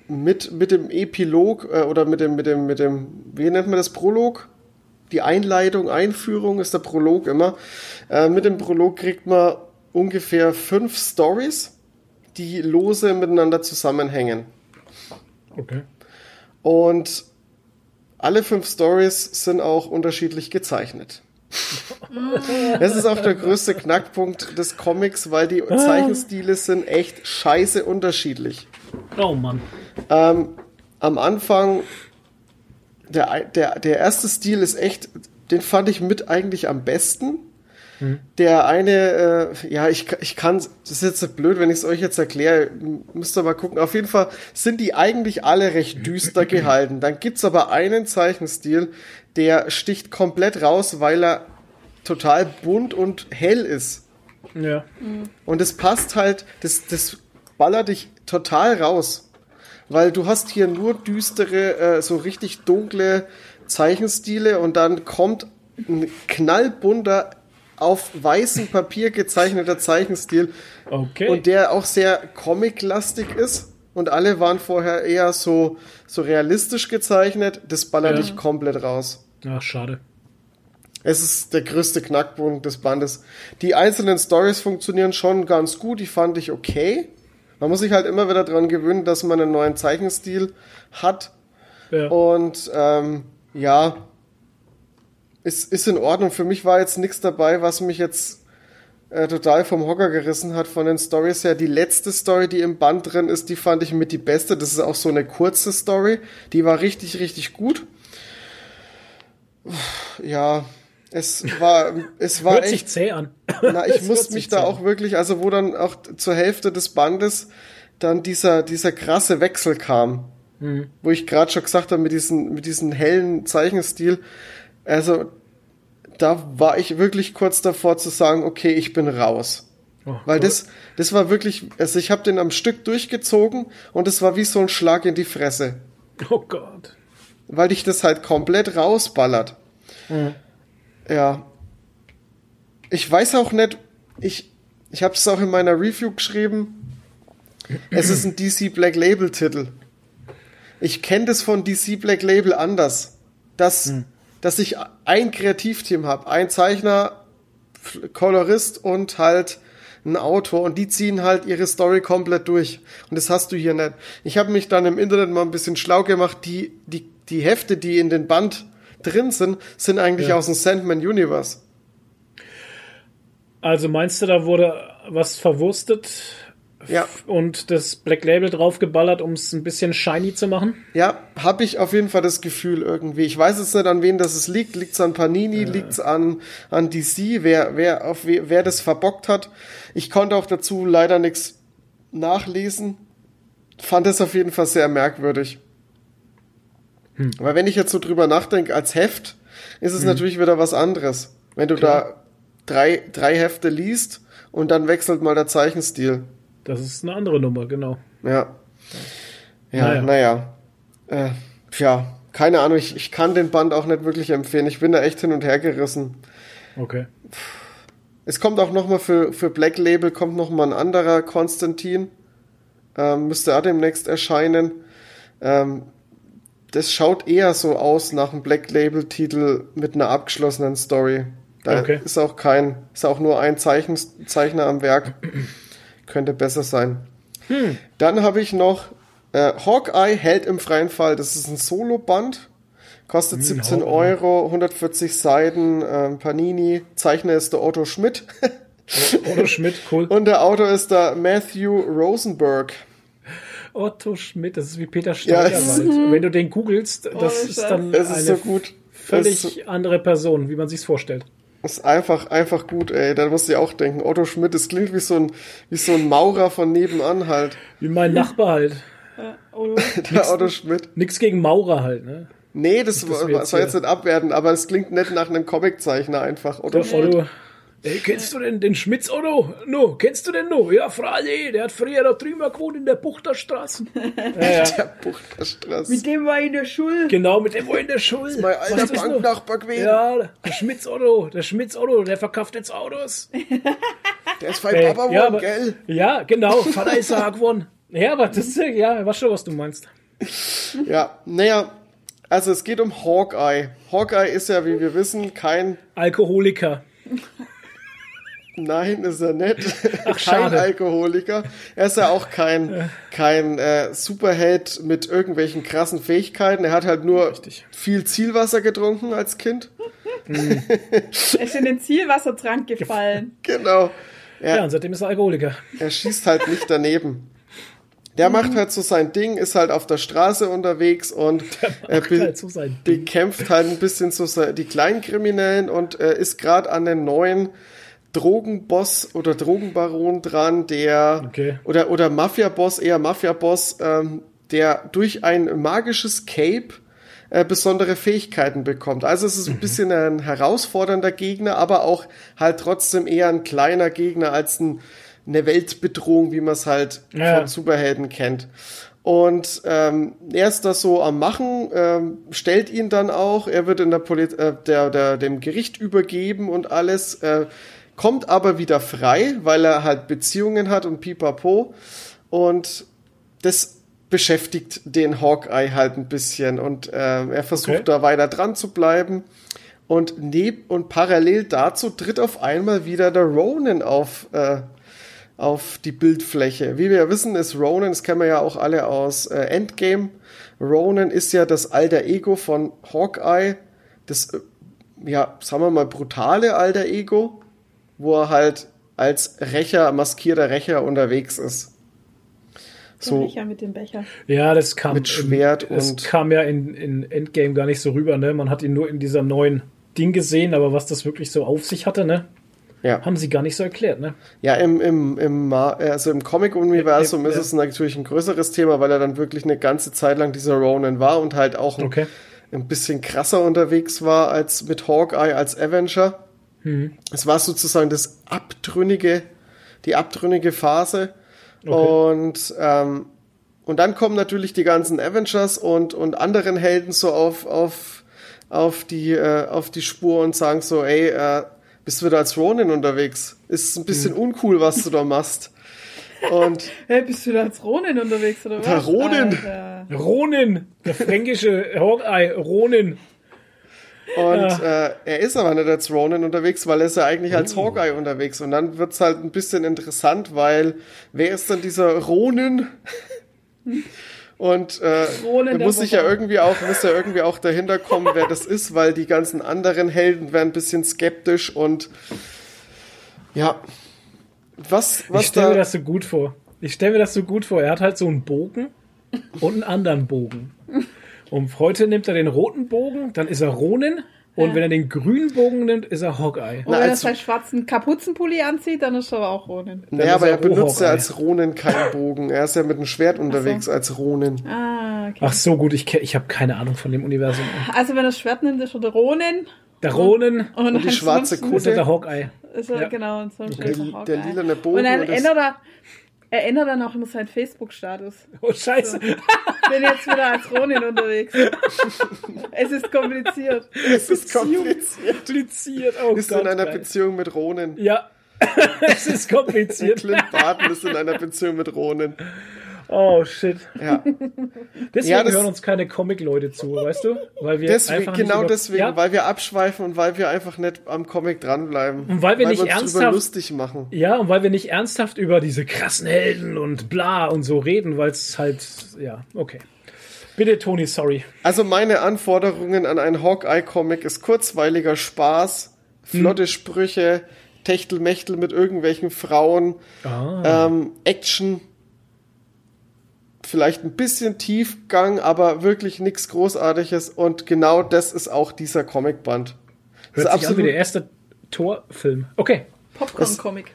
mit, mit dem Epilog äh, oder mit dem, mit dem, mit dem, wie nennt man das, Prolog? Die Einleitung, Einführung ist der Prolog immer. Äh, mit dem Prolog kriegt man ungefähr fünf Stories, die lose miteinander zusammenhängen. Okay. Und alle fünf Stories sind auch unterschiedlich gezeichnet. Das ist auch der größte Knackpunkt des Comics, weil die Zeichenstile sind echt scheiße unterschiedlich. Oh Mann. Ähm, am Anfang, der, der, der erste Stil ist echt, den fand ich mit eigentlich am besten. Der eine, äh, ja, ich, ich kann, das ist jetzt so blöd, wenn ich es euch jetzt erkläre, müsst ihr mal gucken. Auf jeden Fall sind die eigentlich alle recht düster (laughs) gehalten. Dann gibt's aber einen Zeichenstil, der sticht komplett raus, weil er total bunt und hell ist. Ja. Und es passt halt, das, das ballert dich total raus. Weil du hast hier nur düstere, äh, so richtig dunkle Zeichenstile und dann kommt ein knallbunter, auf weißem Papier gezeichneter Zeichenstil Okay. und der auch sehr comic-lastig ist. Und alle waren vorher eher so, so realistisch gezeichnet. Das ballert Ja. dich komplett raus. Ach, schade. Es ist der größte Knackpunkt des Bandes. Die einzelnen Stories funktionieren schon ganz gut, die fand ich okay. Man muss sich halt immer wieder daran gewöhnen, dass man einen neuen Zeichenstil hat. Ja. Und ähm, ja, ist, ist in Ordnung. Für mich war jetzt nichts dabei, was mich jetzt äh, total vom Hocker gerissen hat von den Stories her. Die letzte Story, die im Band drin ist, die fand ich mit die beste. Das ist auch so eine kurze Story. Die war richtig, richtig gut. Ja, es war, es war Hört echt. sich zäh an. Na, ich Es muss hört mich da auch wirklich, also wo dann auch zur Hälfte des Bandes dann dieser, dieser krasse Wechsel kam, Mhm. wo ich gerade schon gesagt habe, mit diesem mit diesen hellen Zeichenstil, also da war ich wirklich kurz davor zu sagen, okay, ich bin raus. Oh, Weil das, das war wirklich, also ich habe den am Stück durchgezogen und es war wie so ein Schlag in die Fresse, Oh Gott. weil dich das halt komplett rausballert. Mhm. Ja. Ich weiß auch nicht, ich, ich habe es auch in meiner Review geschrieben, es ist ein DC Black Label Titel. Ich kenne das von DC Black Label anders, dass, dass ich ein Kreativteam habe, ein Zeichner, Kolorist und halt ein Autor und die ziehen halt ihre Story komplett durch. Und das hast du hier nicht. Ich habe mich dann im Internet mal ein bisschen schlau gemacht. Die, die, die Hefte, die in den Band drin sind, sind eigentlich Ja. aus dem Sandman Universe. Also meinst du, da wurde was verwurstet Ja, und das Black Label draufgeballert, um es ein bisschen shiny zu machen? ja, habe ich auf jeden Fall das Gefühl irgendwie. Ich weiß jetzt nicht, an wen das es liegt. Liegt es an Panini? Liegt es an, an DC? Wer, wer, auf we, wer das verbockt hat? Ich konnte auch dazu leider nichts nachlesen. Fand es auf jeden Fall sehr merkwürdig. Weil wenn ich jetzt so drüber nachdenke, als Heft ist es natürlich wieder was anderes. Wenn du da drei, drei Hefte liest und dann wechselt mal der Zeichenstil. Das ist eine andere Nummer, genau. Ja. Ja, Naja. naja. Äh, ja, keine Ahnung, ich, ich kann den Band auch nicht wirklich empfehlen. Ich bin da echt hin und her gerissen. Okay. Es kommt auch nochmal für, für Black Label kommt noch mal ein anderer Konstantin. Ähm, müsste er demnächst erscheinen. Ähm, das schaut eher so aus nach einem Black Label Titel mit einer abgeschlossenen Story. Da Okay. ist auch kein, ist auch nur ein Zeichen, Zeichner am Werk. Könnte besser sein. Dann habe ich noch äh, Hawkeye Held im freien Fall. Das ist ein Solo-Band. Kostet 17 Hawkeye. Euro, 140 Seiten, ähm, Panini. Zeichner ist der Otto Schmidt. Otto Schmidt, cool. (laughs) Und der Autor ist der Matthew Rosenberg. Otto Schmidt, das ist wie Peter Ja, Steigerwald. Wenn du den googelst, das Ohne ist dann Es ist eine so gut. völlig Es ist, andere Person, wie man sich's vorstellt. ist einfach, einfach gut, ey. Da musst du dir auch denken. Otto Schmidt, das klingt wie so ein, wie so ein Maurer von nebenan halt. Wie mein Nachbar halt. Oh, (laughs) Der Otto Schmidt. Nix gegen Maurer halt, ne? Nee, das, dass war, das jetzt soll hier- jetzt nicht abwerten, aber es klingt nicht nach einem Comiczeichner einfach. Otto Schmidt. Otto. Ey, kennst du denn den Schmitz Otto? No, kennst du den no? Ja, Frage, der hat früher da drüben gewohnt in der Buchterstraße. (laughs) ja, ja. Der Buchterstraße. mit dem war ich in der Schule. Genau, mit dem war in der Schule. Mein alter Weißt du das noch? Banknachbar gewesen. Ja, der Schmitz Otto, der Schmitz Otto, der verkauft jetzt Autos. (laughs) Der ist bei Ey, Papa ja, aber, gell? ja, genau, (laughs) Vater ist da geworden. Ja, aber das ist, ja, ich weiß schon, was du meinst. Ja, naja, also es geht um Hawkeye. Hawkeye ist ja, wie wir wissen, kein, Alkoholiker. Nein, ist er nicht. Ach, (laughs) kein schade. Alkoholiker. Er ist ja auch kein, kein äh, Superheld mit irgendwelchen krassen Fähigkeiten. Er hat halt nur Richtig. viel Zielwasser getrunken als Kind. (laughs) Er ist in den Zielwassertrank gefallen. (laughs) Genau. Ja, Er, und seitdem ist er Alkoholiker. er schießt halt nicht daneben. Der macht halt so sein Ding, ist halt auf der Straße unterwegs und er Macht be halt so bekämpft halt ein bisschen so die Kleinkriminellen und äh, ist gerade an den neuen Drogenboss oder Drogenbaron dran, der Okay. oder oder Mafia-Boss, eher Mafia-Boss, ähm, der durch ein magisches Cape äh, besondere Fähigkeiten bekommt. Also es Mhm. ist ein bisschen ein herausfordernder Gegner, aber auch halt trotzdem eher ein kleiner Gegner als ein, eine Weltbedrohung, wie man es halt Ja. von Superhelden kennt. Und ähm, er ist das so am Machen, ähm, stellt ihn dann auch, er wird in der, Poli äh, der, der dem Gericht übergeben und alles, äh, kommt aber wieder frei, weil er halt Beziehungen hat und pipapo. Und das beschäftigt den Hawkeye halt ein bisschen und äh, er versucht Okay. da weiter dran zu bleiben. Und neb und parallel dazu tritt auf einmal wieder der Ronin auf, äh, auf die Bildfläche. Wie wir ja wissen, ist Ronin, das kennen wir ja auch alle aus äh, Endgame. Ronin ist ja das alter Ego von Hawkeye, das, äh, ja, sagen wir mal, brutale alter Ego, wo er halt als Rächer, maskierter Rächer unterwegs ist. So. Becher mit dem Becher. Ja, das kam. Mit Schwert im, das und- kam ja in, in Endgame gar nicht so rüber, ne? Man hat ihn nur in dieser neuen Ding gesehen, aber was das wirklich so auf sich hatte, ne? ja. Haben sie gar nicht so erklärt, ne? Ja, im, im, im, also im Comic-Universum ist es natürlich ein größeres Thema, weil er dann wirklich eine ganze Zeit lang dieser Ronin war und halt auch ein, Okay. ein bisschen krasser unterwegs war als mit Hawkeye als Avenger. Mhm. Es war sozusagen das abtrünnige, die abtrünnige Phase. Okay. Und, ähm, und dann kommen natürlich die ganzen Avengers und, und anderen Helden so auf, auf, auf, die, äh, auf die Spur und sagen so, ey, äh, bist du wieder als Ronin unterwegs? Ist ein bisschen Mhm. uncool, was du da machst. Und (laughs) Hey, bist du da als Ronin unterwegs oder was? Der Ronin. Alter. Ronin, der fränkische Hawkeye, Ronin. Und äh, er ist aber nicht als Ronin unterwegs, weil er ist ja eigentlich als Oh. Hawkeye unterwegs. Und dann wird's halt ein bisschen interessant, weil wer ist dann dieser Ronin? Und äh, Ronin muss sich ja irgendwie auch, muss ja irgendwie auch dahinter kommen, wer das ist, weil die ganzen anderen Helden werden ein bisschen skeptisch und ja. Was, Ich was stelle mir da. das so gut vor. Ich stelle mir das so gut vor. Er hat halt so einen Bogen und einen anderen Bogen. Und heute nimmt er den roten Bogen, dann ist er Ronin. Und Ja. wenn er den grünen Bogen nimmt, ist er Hawkeye. Und Na, wenn er seinen schwarzen Kapuzenpulli anzieht, dann ist er aber auch Ronin. Naja, ist aber er er benutzt ja als Ronin keinen Bogen. Er ist ja mit einem Schwert unterwegs als Ronin. Ah, okay. Ach so gut, ich, ich habe keine Ahnung von dem Universum. Also wenn er das Schwert nimmt, ist er der Ronin. Der Ronin Und, Und die schwarze ansonsten ist er der Kutte. Hawkeye. Ist er, Ja. genau, und sonst Der, ist er li- Hawkeye. der lilane Bogen. Und dann und ändert er, er ändert dann auch immer seinen Facebook-Status. Oh Scheiße. Bin jetzt wieder als Ronin unterwegs. (laughs) es ist kompliziert. es ist kompliziert. Kompliziert. Oh Ist Gott, in einer geil. Beziehung mit Ronin. Ja. (laughs) es ist kompliziert. Clint Barton ist in einer Beziehung mit Ronin. Oh shit. Ja, (laughs) Deswegen Ja, das- hören uns keine Comic-Leute zu, weißt du? Weil wir deswegen, einfach nicht genau über- deswegen, Ja, weil wir abschweifen und weil wir einfach nicht am Comic dranbleiben. Und weil wir nicht uns drüber ernsthaft- lustig machen. ja, und weil wir nicht ernsthaft über diese krassen Helden und bla und so reden, weil es halt, ja, okay. Bitte, Toni, sorry. Also meine Anforderungen an einen Hawkeye-Comic ist kurzweiliger Spaß, flotte Sprüche, Techtelmechtel mit irgendwelchen Frauen, Ah. ähm, Action, vielleicht ein bisschen Tiefgang, aber wirklich nichts Großartiges und genau das ist auch dieser Comicband. Das Hört ist sich an wie der absolut, erste Torfilm. Okay. Popcorn-Comic.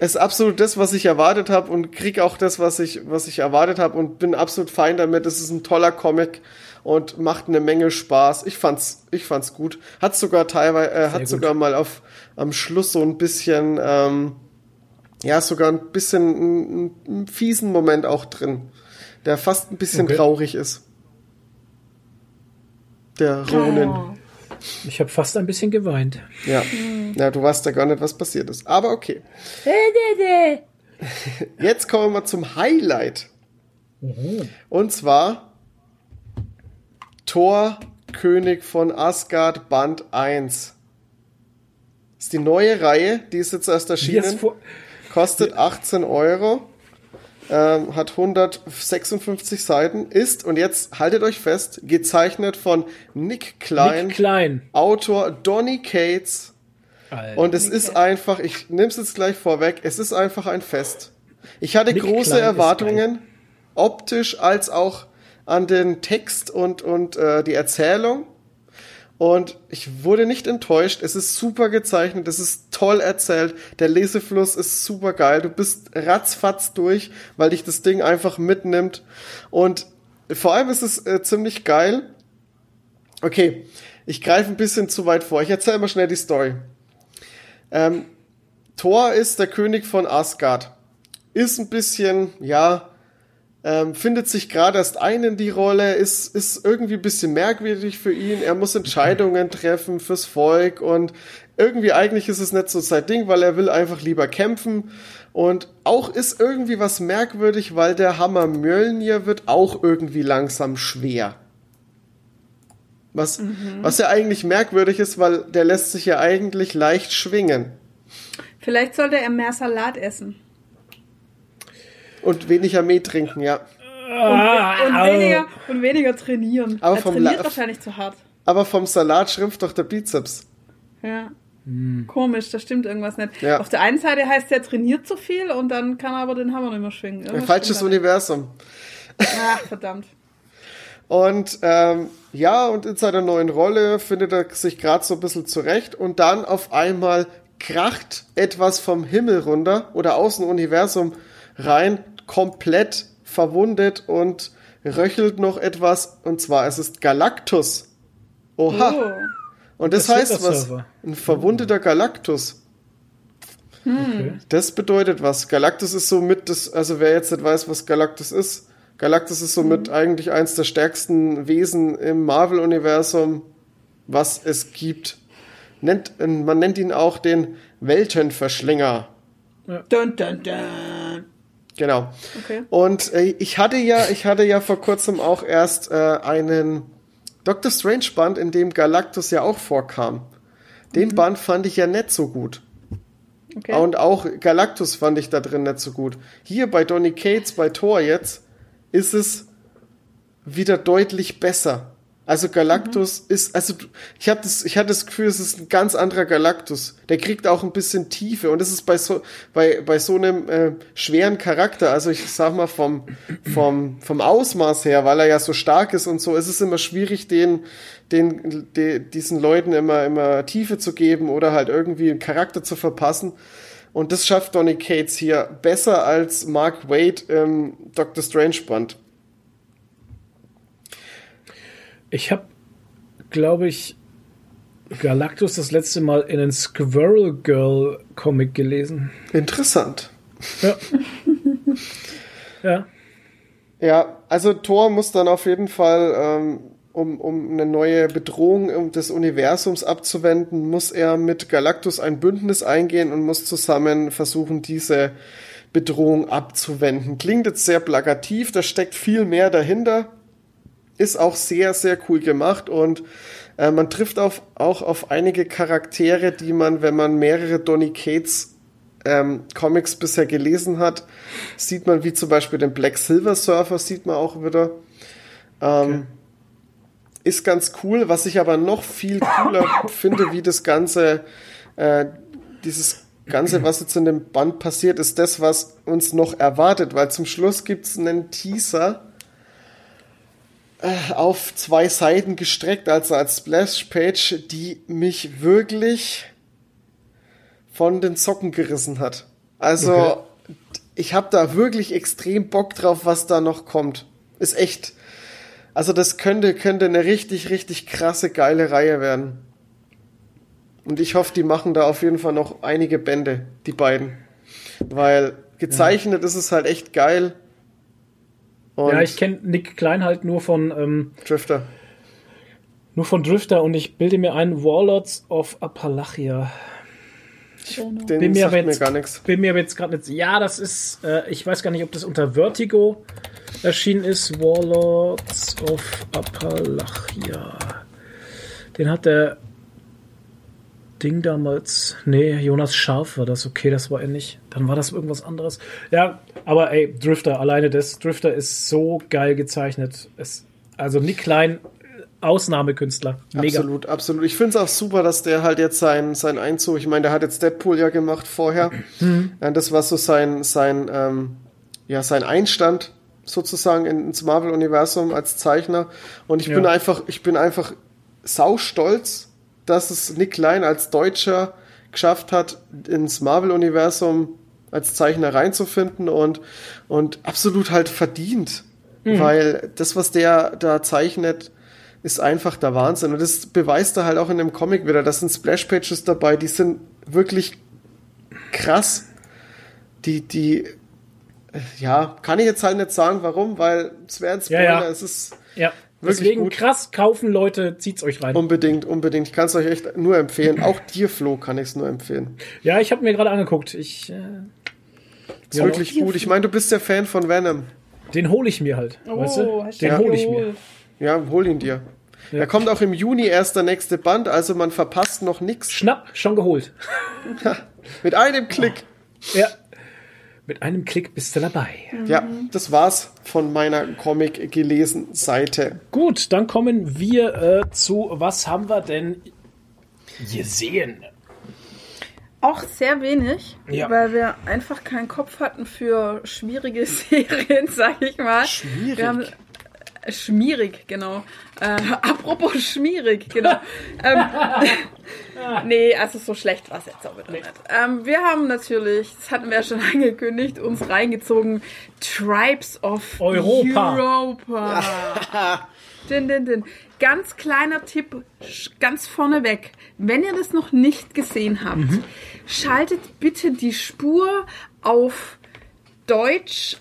ist absolut das, was ich erwartet habe und krieg auch das, was ich, was ich erwartet habe und bin absolut fein damit. Es ist ein toller Comic und macht eine Menge Spaß. Ich fand's, ich fand's gut. Hat sogar teilweise, äh, hat gut. sogar mal auf am Schluss so ein bisschen, ähm, ja, sogar ein bisschen einen, einen fiesen Moment auch drin, der fast ein bisschen Okay. traurig ist. Der Ronin. Oh. Ich habe fast ein bisschen geweint. Ja. ja, du weißt ja gar nicht, was passiert ist. Aber okay. (laughs) Jetzt kommen wir zum Highlight. Und zwar Thor, König von Asgard, Band 1. ist die neue Reihe, die ist jetzt erst erschienen. Kostet 18 Euro. Ähm, hat 156 Seiten. Ist, und jetzt haltet euch fest, gezeichnet von Nick Klein, Nick Klein. Autor Donny Cates. Alter. Und es ist einfach, ich nehme es jetzt gleich vorweg, es ist einfach ein Fest. Ich hatte Nick große Klein Erwartungen, optisch als auch an den Text und, und äh, die Erzählung. Und ich wurde nicht enttäuscht. Es ist super gezeichnet, es ist toll erzählt. Der Lesefluss ist super geil. Du bist ratzfatz durch, weil dich das Ding einfach mitnimmt. Und vor allem ist es äh, ziemlich geil. Okay, ich greife ein bisschen zu weit vor. Ich erzähle mal schnell die Story. Ähm, Thor ist der König von Asgard. Ist ein bisschen, ja, ähm, findet sich gerade erst ein in die Rolle, ist, ist irgendwie ein bisschen merkwürdig für ihn. Er muss Entscheidungen (laughs) treffen fürs Volk und irgendwie eigentlich ist es nicht so sein Ding, weil er will einfach lieber kämpfen. Und auch ist irgendwie was merkwürdig, weil der Hammer Mjölnir wird auch irgendwie langsam schwer. Was, was ja eigentlich merkwürdig ist, weil der lässt sich ja eigentlich leicht schwingen. Vielleicht sollte er mehr Salat essen. Und weniger Mehl trinken, ja. Ah, Und weniger, und weniger trainieren. Aber er vom trainiert La- wahrscheinlich zu hart. Aber vom Salat schrumpft doch der Bizeps. Ja. Komisch, da stimmt irgendwas nicht. Ja. Auf der einen Seite heißt er trainiert zu viel und dann kann er aber den Hammer nicht mehr schwingen. Ein Irgendwas falsches stimmt da Universum. Ach, verdammt. Und ähm, ja, und in seiner neuen Rolle findet er sich gerade so ein bisschen zurecht und dann auf einmal kracht etwas vom Himmel runter oder aus dem Universum rein, komplett verwundet und röchelt noch etwas und zwar es ist Galactus. Oha. Oh. Und das Der heißt was? Ein verwundeter Galactus. Okay. Das bedeutet was. Galactus ist so mit das, also wer jetzt nicht weiß, was Galactus ist, Galactus ist somit eigentlich eins der stärksten Wesen im Marvel-Universum, was es gibt. Nennt, man nennt ihn auch den Weltenverschlinger. Dun, dun, dun. Genau. Okay. Und äh, ich hatte ja, ich hatte ja vor kurzem auch erst äh, einen Doctor Strange Band, in dem Galactus ja auch vorkam. Den Band fand ich ja nicht so gut. okay. Und auch Galactus fand ich da drin nicht so gut. Hier bei Donny Cates, bei Thor jetzt, ist es wieder deutlich besser. Also Galactus ist, also ich habe das, ich hatte das Gefühl, es ist ein ganz anderer Galactus. Der kriegt auch ein bisschen Tiefe und das ist bei so, bei, bei so einem äh, schweren Charakter, also ich sag mal vom, vom, vom Ausmaß her, weil er ja so stark ist und so, ist es immer schwierig, den, den, de, diesen Leuten immer, immer Tiefe zu geben oder halt irgendwie einen Charakter zu verpassen. Und das schafft Donny Cates hier besser als Mark Wade im Doctor Strange Band. Ich habe, glaube ich, Galactus das letzte Mal in einen Squirrel Girl Comic gelesen. Interessant. Ja. (laughs) ja. Ja, also Thor muss dann auf jeden Fall, ähm, um, um eine neue Bedrohung des Universums abzuwenden, muss er mit Galactus ein Bündnis eingehen und muss zusammen versuchen, diese Bedrohung abzuwenden. Klingt jetzt sehr plakativ, da steckt viel mehr dahinter. Ist auch sehr, sehr cool gemacht und äh, man trifft auf, auch auf einige Charaktere, die man, wenn man mehrere Donny Cates ähm, Comics bisher gelesen hat, sieht man wie zum Beispiel den Black Silver Surfer, sieht man auch wieder. Ähm, Ist ganz cool, was ich aber noch viel cooler (laughs) finde, wie das Ganze, äh, dieses Ganze, was jetzt in dem Band passiert, ist das, was uns noch erwartet, weil zum Schluss gibt's einen Teaser auf zwei Seiten gestreckt, also als Splash-Page, die mich wirklich von den Socken gerissen hat. Also, Okay. ich habe da wirklich extrem Bock drauf, was da noch kommt. Ist echt. Also, das könnte, könnte eine richtig, richtig krasse, geile Reihe werden. Und ich hoffe, die machen da auf jeden Fall noch einige Bände, die beiden. Weil gezeichnet ist es halt echt geil. Und ja, ich kenne Nick Klein halt nur von, ähm, Drifter. nur von Drifter und ich bilde mir ein Warlords of Appalachia. Den Bin mir, sagt aber mir jetzt, gar nichts. bin mir aber jetzt gerade nicht. Ja, das ist. Äh, ich weiß gar nicht, ob das unter Vertigo erschienen ist. Warlords of Appalachia. Den hat der. Ding damals. Nee, Jonas Scharf war das. Okay, das war er nicht. Dann war das irgendwas anderes. Ja, aber ey, Drifter, alleine das. Drifter ist so geil gezeichnet. Es, also Nick Klein, Ausnahmekünstler. Mega. Absolut, absolut. Ich finde es auch super, dass der halt jetzt sein, sein Einzug, ich meine, der hat jetzt Deadpool ja gemacht vorher. Ja, das war so sein, sein, ähm, ja, sein Einstand sozusagen ins Marvel-Universum als Zeichner. Und ich Ja. bin einfach, ich bin einfach saustolz, dass es Nick Klein als Deutscher geschafft hat, ins Marvel-Universum als Zeichner reinzufinden und, und absolut halt verdient. Weil das, was der da zeichnet, ist einfach der Wahnsinn. Und das beweist er halt auch in dem Comic wieder. Das sind Splash-Pages dabei, die sind wirklich krass. Die, die, äh, ja, kann ich jetzt halt nicht sagen, warum, weil es wäre ein Ja, Spoiler. ja. Es ist Ja. Wirklich Deswegen gut. krass kaufen, Leute, zieht's euch rein. unbedingt, unbedingt. Ich kann es euch echt nur empfehlen. Auch dir, Flo, kann ich es nur empfehlen. Ja, ich habe mir gerade angeguckt. Ich, äh, Ist Ja. wirklich gut. Ich meine, du bist ja Fan von Venom. den hole ich mir halt. weißt du? hast Den du hole ich mir. Ja, hol ihn dir. Er kommt auch im Juni erst der nächste Band, also man verpasst noch nichts. Schnapp, schon geholt. Mit einem Klick. Ja. Mit einem Klick bist du dabei. Ja, das war's von meiner Comic gelesen Seite. Gut, dann kommen wir äh, zu, was haben wir denn gesehen? Auch sehr wenig, Ja. weil wir einfach keinen Kopf hatten für schwierige (laughs) Serien, sag ich mal. Schwierig? Wir haben, schmierig, genau. Äh, (laughs) apropos schmierig, genau. ähm, (laughs) nee, also so schlecht war es jetzt auch wieder nicht. Ähm, wir haben natürlich, das hatten wir ja schon (laughs) angekündigt, uns reingezogen, Tribes of Europa. Europa. Din, din, din. Ganz kleiner Tipp, ganz vorneweg. Wenn ihr das noch nicht gesehen habt, Mhm. schaltet bitte die Spur auf Deutsch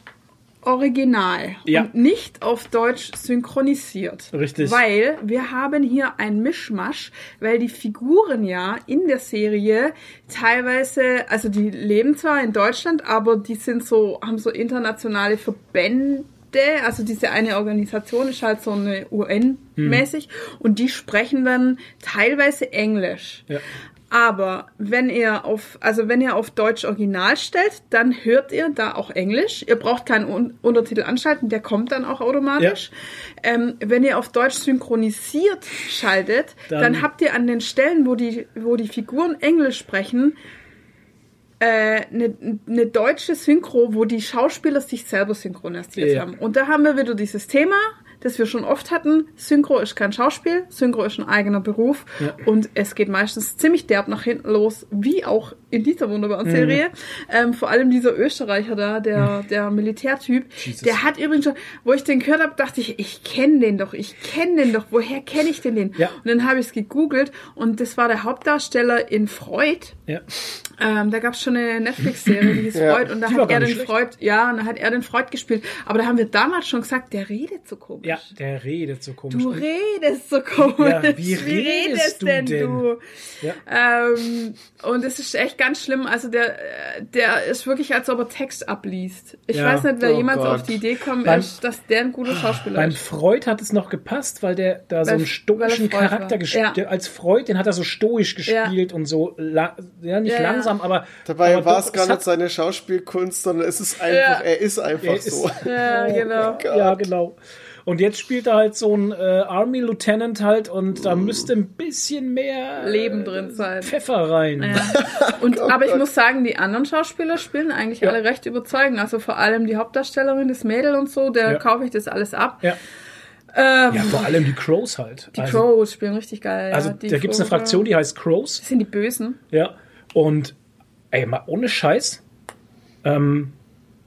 Original Ja. und nicht auf Deutsch synchronisiert. Richtig. Weil wir haben hier ein Mischmasch, weil die Figuren ja in der Serie teilweise, also die leben zwar in Deutschland, aber die sind so, haben so internationale Verbände, also diese eine Organisation ist halt so eine UN-mäßig und die sprechen dann teilweise Englisch. Ja. Aber wenn ihr auf, also wenn ihr auf Deutsch Original stellt, dann hört ihr da auch Englisch. Ihr braucht keinen Un Untertitel anschalten, der kommt dann auch automatisch. Ähm, wenn ihr auf Deutsch synchronisiert schaltet, Dann- dann, habt ihr an den Stellen, wo die, wo die Figuren Englisch sprechen, äh, eine, eine deutsche Synchro, wo die Schauspieler sich selber synchronisiert Ja. haben. Und da haben wir wieder dieses Thema, das wir schon oft hatten. Synchro ist kein Schauspiel, Synchro ist ein eigener Beruf. Ja. Und es geht meistens ziemlich derb nach hinten los, wie auch in dieser wunderbaren Serie. Ähm, vor allem dieser Österreicher da, der, der Militärtyp, der hat übrigens schon, wo ich den gehört habe, dachte ich, ich kenne den doch, ich kenne den doch, woher kenne ich denn den? Ja. Und dann habe ich es gegoogelt und das war der Hauptdarsteller in Freud. Ja. Ähm, da gab es schon eine Netflix-Serie, die hieß Ja. Freud und da Die hat er den schlecht. Freud, ja, und da hat er den Freud gespielt. Aber da haben wir damals schon gesagt, der redet so komisch. ja, der redet so komisch. Du redest so komisch. Ja, wie redest du denn? du? Ja. Ähm, und es ist echt ganz schlimm. Also der, äh, der ist wirklich, als ob er Text abliest. Ich Ja. weiß nicht, wer Oh jemals Gott. auf die Idee Beim- ist, dass der ein guter Schauspieler Beim ist. Freud hat es noch gepasst, weil der da so Weil- einen stoischen er Charakter gespielt Ja. Als Freud, den hat er so stoisch gespielt und so, la ja, nicht Ja, ja. langsam, aber. Dabei war es gar nicht seine Schauspielkunst, sondern es ist einfach, Ja. er ist einfach Er ist- so. Ja, (laughs) genau. Ja, genau. Und jetzt spielt er halt so ein äh, Army Lieutenant halt und da müsste ein bisschen mehr Leben drin sein. Pfeffer rein. Ja. (laughs) Und, aber ich muss sagen, die anderen Schauspieler spielen eigentlich Ja. alle recht überzeugend. Also vor allem die Hauptdarstellerin, das Mädel und so, der Ja. kaufe ich das alles ab. Ja. Ähm, ja, vor allem die Crows halt. die also, Crows spielen richtig geil. Also da gibt's eine Vogel- Fraktion, die heißt Crows. Das sind die Bösen. Ja. Und ey, mal ohne Scheiß. Ähm,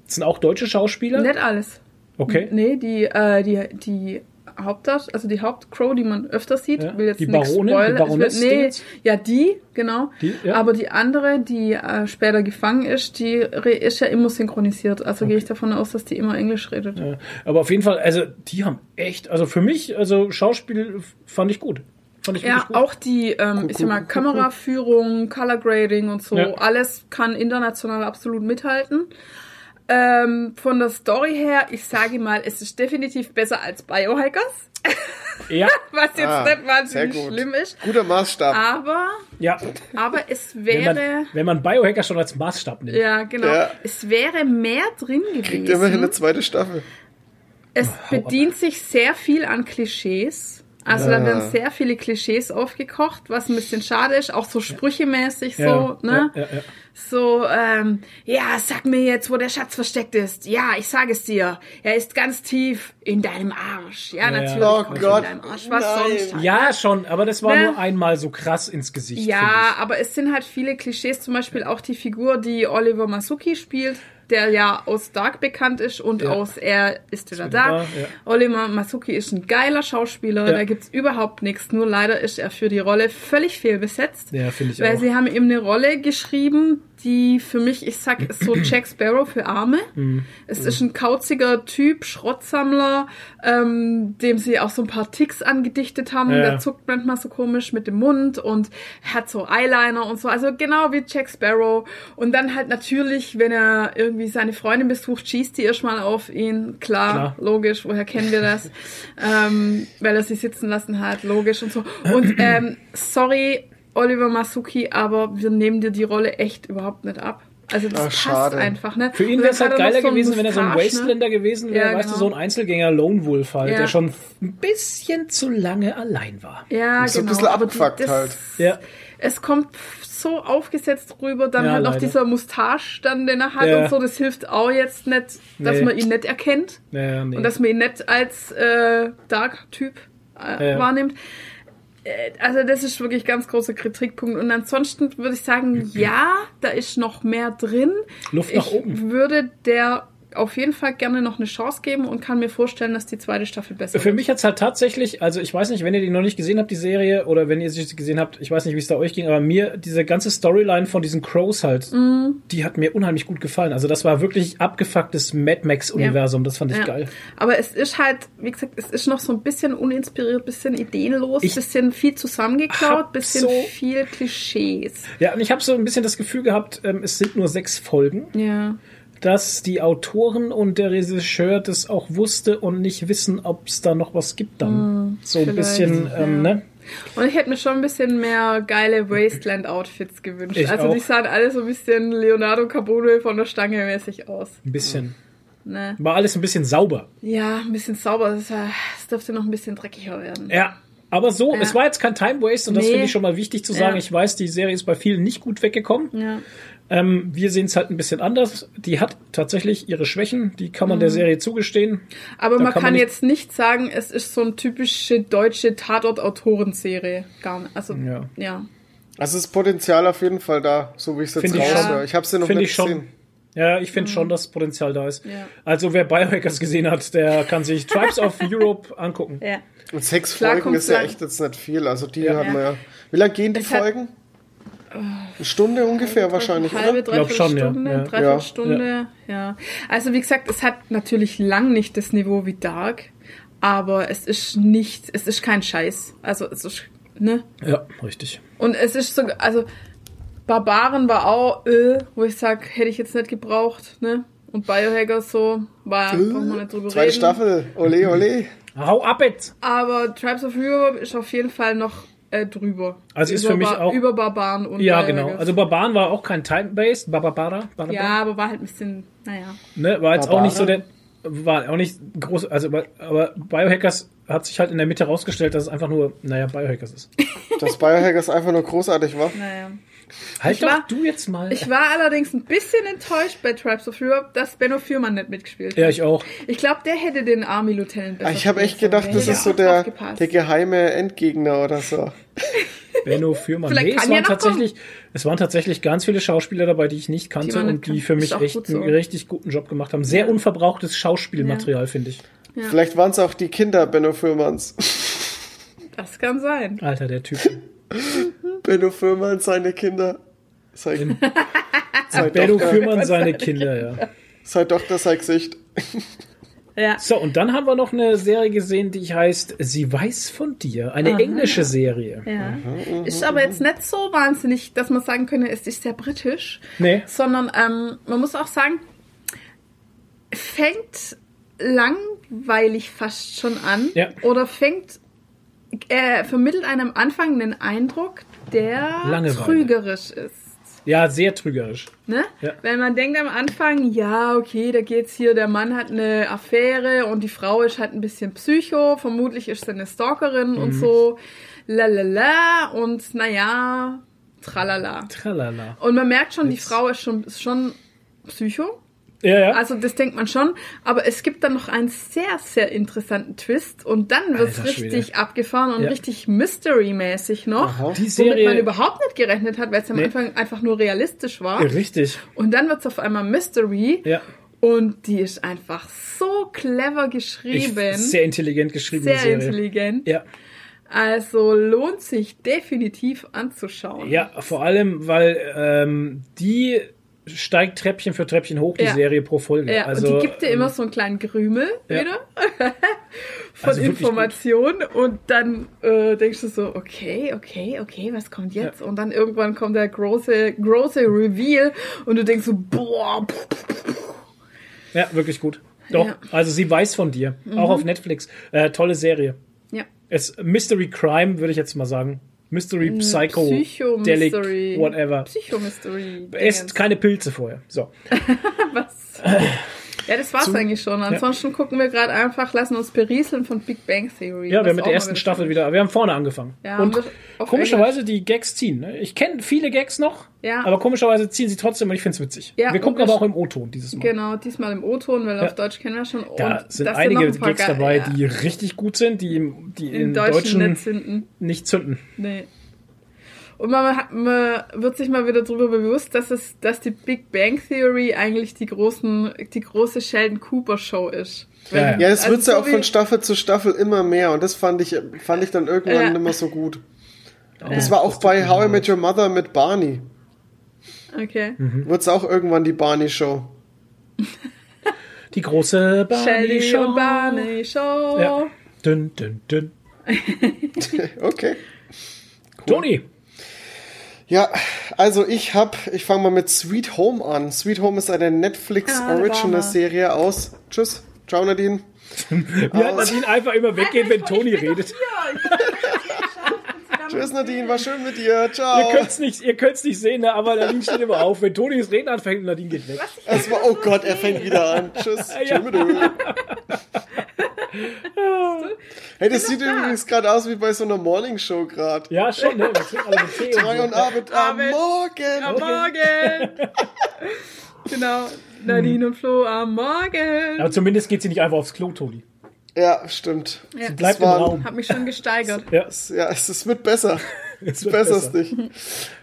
das sind auch deutsche Schauspieler. Nicht alles. Okay. Nee, die, äh, die, die Hauptdarst also die Hauptcrow, die man öfter sieht, Ja, will jetzt die nichts Baronin, spoilern. die Baroness will- nee, ja, die, genau. Die, ja. Aber die andere, die äh, später gefangen ist, die re- ist ja immer synchronisiert. Also gehe ich davon aus, dass die immer Englisch redet. Ja, Aber auf jeden Fall, also die haben echt, also für mich, also Schauspiel fand ich gut. Fand ich Ja, gut. auch die, ähm, ich sag mal, Kameraführung, Color Grading und so, alles kann international absolut mithalten. Ähm, von der Story her, ich sage mal, es ist definitiv besser als Biohackers. Ja, (laughs) was jetzt Ah, nicht sehr wahnsinnig gut. schlimm ist. Guter Maßstab. Aber, ja. aber es (laughs) Wenn man, wäre, wenn man Biohacker schon als Maßstab nimmt. ja genau, Ja. es wäre mehr drin Kriegt immerhin gewesen. eine zweite Staffel. Es bedient sich sehr viel an Klischees. Also da werden sehr viele Klischees aufgekocht, was ein bisschen schade ist, auch so sprüchemäßig Ja, so, ne? ja, ja, ja. So, ähm, ja, sag mir jetzt, wo der Schatz versteckt ist. Ja, ich sage es dir. Er ist ganz tief in deinem Arsch. Ja, natürlich. Oh Gott, in deinem Arsch. Was nein. sonst? halt. Ja, schon, aber das war Ne? nur einmal so krass ins Gesicht. Ja, ich. aber es sind halt viele Klischees, zum Beispiel auch die Figur, die Oliver Masuki spielt, der ja aus Dark bekannt ist und Ja. aus Er ist wieder da. ja. Oliver Masuki ist ein geiler Schauspieler, Ja. da gibt's überhaupt nichts, nur leider ist er für die Rolle völlig fehlbesetzt. Ja, finde ich Weil auch. sie haben ihm eine Rolle geschrieben, die für mich, ich sag, ist so Jack Sparrow für Arme. (clears throat) Mhm. Es ist ein kauziger Typ, Schrottsammler, ähm, dem sie auch so ein paar Ticks angedichtet haben. Ja. Der zuckt manchmal so komisch mit dem Mund und hat so Eyeliner und so. Also genau wie Jack Sparrow. Und dann halt natürlich, wenn er irgendwie seine Freundin besucht, schießt die erstmal auf ihn. Klar, Klar. logisch, woher kennen wir das? (laughs) ähm, weil er sie sitzen lassen hat, logisch und so. Und (clears throat) ähm, sorry, Oliver Masuki, aber wir nehmen dir die Rolle echt überhaupt nicht ab. Also das Ach, passt schade. einfach, ne? Für ihn wäre es halt er geiler so gewesen, wenn er so ein Mustache, ne? Wastelander gewesen wäre, Ja, weißt du, genau. so ein Einzelgänger Lone Wolf halt, Ja. der schon ein bisschen zu lange allein war. Ja, So ein genau. bisschen aber abgefuckt das, halt. Ja. Es kommt so aufgesetzt rüber, dann Ja, halt noch leider. dieser Mustache dann, den er hat Ja. und so, das hilft auch jetzt nicht, dass Nee. man ihn nicht erkennt Ja, nee. und dass man ihn nicht als äh, Dark-Typ äh, Ja. wahrnimmt. Äh, Also das ist wirklich ganz großer Kritikpunkt. Und ansonsten würde ich sagen, (clears throat) ja, da ist noch mehr drin. Luft nach ich oben. würde der auf jeden Fall gerne noch eine Chance geben und kann mir vorstellen, dass die zweite Staffel besser Für wird. mich hat's halt tatsächlich, also ich weiß nicht, wenn ihr die noch nicht gesehen habt, die Serie, oder wenn ihr sie gesehen habt, ich weiß nicht, wie es da euch ging, aber mir, diese ganze Storyline von diesen Crows halt, Mhm. die hat mir unheimlich gut gefallen. Also das war wirklich abgefucktes Mad Max-Universum, das fand ich Ja. geil. Aber es ist halt, wie gesagt, es ist noch so ein bisschen uninspiriert, bisschen ideenlos, Ich bisschen viel zusammengeklaut, bisschen so- viel Klischees. Ja, und ich habe so ein bisschen das Gefühl gehabt, ähm, es sind nur sechs Folgen, Ja. Dass die Autoren und der Regisseur das auch wusste und nicht wissen, ob es da noch was gibt dann. so ein bisschen, ähm, ja. ne? Und ich hätte mir schon ein bisschen mehr geile Wasteland-Outfits gewünscht. Ich also die auch. sahen alle so ein bisschen Leonardo Carbone von der Stange mäßig aus. Ein bisschen. Ne? War alles ein bisschen sauber. Ja, ein bisschen sauber. Das dürfte noch ein bisschen dreckiger werden. Ja. Aber so, Ja. es war jetzt kein Time Waste und das Nee. finde ich schon mal wichtig zu sagen. Ja. Ich weiß, die Serie ist bei vielen nicht gut weggekommen. Ja. Ähm, wir sehen es halt ein bisschen anders. Die hat tatsächlich ihre Schwächen, die kann man der Serie zugestehen. Aber Da man kann kann, man nicht- jetzt nicht sagen, es ist so eine typische deutsche Tatort-Autorenserie. Gar nicht. Also, Ja. ja. Also das Potenzial auf jeden Fall da, so wie ich es jetzt Finde ich raushöre. schon. Ich habe sie noch Finde nicht ich schon. gesehen. Ja, ich finde schon, dass Potenzial da ist. Mhm. Ja. Also wer Biohackers gesehen hat, der kann sich Tribes of Europe angucken. ja. Und sechs Klar Folgen ist ja echt jetzt nicht viel. Also die Ja. hat man ja. Wie lange gehen die Es hat- Folgen? Eine Stunde ungefähr wahrscheinlich, halbe, oder? Glaub dreiviertel schon, ja. Stunde, Ja. dreiviertel Ja. Stunde, ja. Also wie gesagt, es hat natürlich lang nicht das Niveau wie Dark, aber es ist nicht, es ist kein Scheiß. Also es ist, ne? Ja, richtig. Und es ist so, also Barbaren war auch, äh, wo ich sag, hätte ich jetzt nicht gebraucht, ne? Und Biohacker so, war, braucht man nicht drüber Zweite reden. Staffel. Ole, ole. Hau ab jetzt! Aber Tribes of Europe ist auf jeden Fall noch äh, drüber. Also ist über für mich Bar- auch- Über Barbaren und Ja, Biohackers. genau. Also Barbaren war auch kein Time-Based. Barbara, Barbara. Ja, aber war halt ein bisschen, naja. Ne, war jetzt auch Barbara. nicht so der, war auch nicht groß, also, aber, aber Biohackers hat sich halt in der Mitte rausgestellt, dass es einfach nur, naja, Biohackers ist. Dass Biohackers einfach nur großartig war. Naja. Halt Ich doch war- du jetzt mal. Ich war allerdings ein bisschen enttäuscht bei Tribes of Europe, dass Benno Fürmann nicht mitgespielt hat. ja, ich auch. Ich glaube, der hätte den Army Lieutenant besser Ich habe echt gedacht, das ist so der, der geheime Endgegner oder so. (laughs) Benno Fürmann. Vielleicht Nee, es waren ja tatsächlich, es waren tatsächlich ganz viele Schauspieler dabei, die ich nicht kannte nicht und die für mich echt gut so. einen richtig guten Job gemacht haben. Sehr unverbrauchtes Schauspielmaterial, finde ich. Vielleicht waren es auch die Kinder Benno Fürmanns. Das kann sein. Alter, der Typ. Benno Fürmann, seine Kinder. Sei, (laughs) sei, Benno Fürmann, seine Kinder, ja. sei Tochter, sei Gesicht. Ja. So, und dann haben wir noch eine Serie gesehen, die heißt Sie weiß von dir. Eine Aha. englische Serie. Ja. Ist aber jetzt nicht so wahnsinnig, dass man sagen könnte, es ist sehr britisch, Nee. sondern ähm, man muss auch sagen, fängt langweilig fast schon an Ja. oder fängt er vermittelt einem am Anfang einen Eindruck, der Langeweile. trügerisch ist. Ja, sehr trügerisch. Ne? Ja. Wenn man denkt am Anfang, ja, okay, da geht's hier, der Mann hat eine Affäre und die Frau ist halt ein bisschen psycho, vermutlich ist sie eine Stalkerin Mhm. und so, lalala, und naja, tralala. Tralala. Und man merkt schon, die Jetzt- Frau ist schon, ist schon psycho. Ja, ja. Also das denkt man schon, aber es gibt dann noch einen sehr, sehr interessanten Twist und dann wird's Alter Schwede. richtig abgefahren und Ja. richtig Mystery-mäßig noch. Aha. die Womit Serie. man überhaupt nicht gerechnet hat, weil es am Nee. Anfang einfach nur realistisch war. Richtig. Und dann wird's auf einmal Mystery. Ja. Und die ist einfach so clever Ich, geschrieben. sehr intelligent geschrieben, sehr Serie. intelligent. Ja. Also lohnt sich definitiv anzuschauen. ja, vor allem, weil ähm, die steigt Treppchen für Treppchen hoch, die Ja. Serie pro Folge. Ja, also, und die gibt dir ähm, immer so einen kleinen Krümel ja. wieder (laughs) von Also Informationen und dann äh, denkst du so, okay, okay, okay, was kommt jetzt? Und dann irgendwann kommt der große, große Reveal und du denkst so, boah. Ja, wirklich gut. Doch, Ja. Mhm. also sie weiß von dir. Auch auf Netflix. Äh, tolle Serie. ja. Es Mystery Crime, würde ich jetzt mal sagen. Mystery Psycho, Delic, Psycho-Mystery. whatever. Psycho-Mystery. Esst keine Pilze vorher. So. (laughs) Was? (laughs) Ja, das war's eigentlich schon. Ansonsten gucken wir gerade einfach, lassen uns berieseln von Big Bang Theory. Ja, wir haben mit der ersten Staffel wieder, wir haben vorne angefangen. Ja, und komischerweise die Gags ziehen. ne? Ich kenne viele Gags noch, Ja. aber komischerweise ziehen sie trotzdem und ich find's witzig. Ja, wir gucken aber auch im O-Ton dieses Mal. Genau, diesmal im O-Ton, weil Ja. auf Deutsch kennen wir schon. Da und sind einige ein paar Gags dabei, ja, die richtig gut sind, die, die im in Deutschen, Deutschen nicht zünden. nicht zünden. Nee. Und man, hat, man wird sich mal wieder darüber bewusst, dass es, dass die Big Bang Theory eigentlich die großen, die große Sheldon Cooper Show ist. Ja, ja. Das Also wird's ja so auch von Staffel zu Staffel immer mehr und das fand ich, fand ich dann irgendwann Ja. nicht mehr so gut. Das war auch bei How I Met Your Mother mit Barney. Okay. Mhm. Wird's auch irgendwann die Barney Show. Die große Barney Shelly Show. und Barney Show. Ja. Dünn, dünn, dünn. Okay. Toni, Ja, also ich hab, ich fange mal mit Sweet Home an. Sweet Home ist eine Netflix Ah, Original er. Serie aus. Tschüss. Ciao Nadine. (laughs) wie hat Nadine einfach immer weggehen, wenn Toni redet. (laughs) Tschüss Nadine, war schön mit dir. Ciao. Ihr könnt's nicht, ihr könnt's nicht sehen, ne, aber Nadine steht immer auf. Wenn Toni das Reden anfängt, Nadine geht weg. Es war, oh Gott, er fängt wieder an. Tschüss. Ja. Tschüss. (laughs) Hey, das sieht übrigens gerade aus wie bei so einer Morning Show gerade. Ja, schon, ne? Mit Drei und so. Abend am. Morgen. Am Morgen! (laughs) genau. Nadine und Flo am Morgen. Aber zumindest geht sie nicht einfach aufs Klo, Toni. Ja, stimmt. Ja. Bleibt im war- Raum. Hab mich schon gesteigert. Ja, Ja, es, es wird besser. (laughs) es Du wird besserst besser. dich.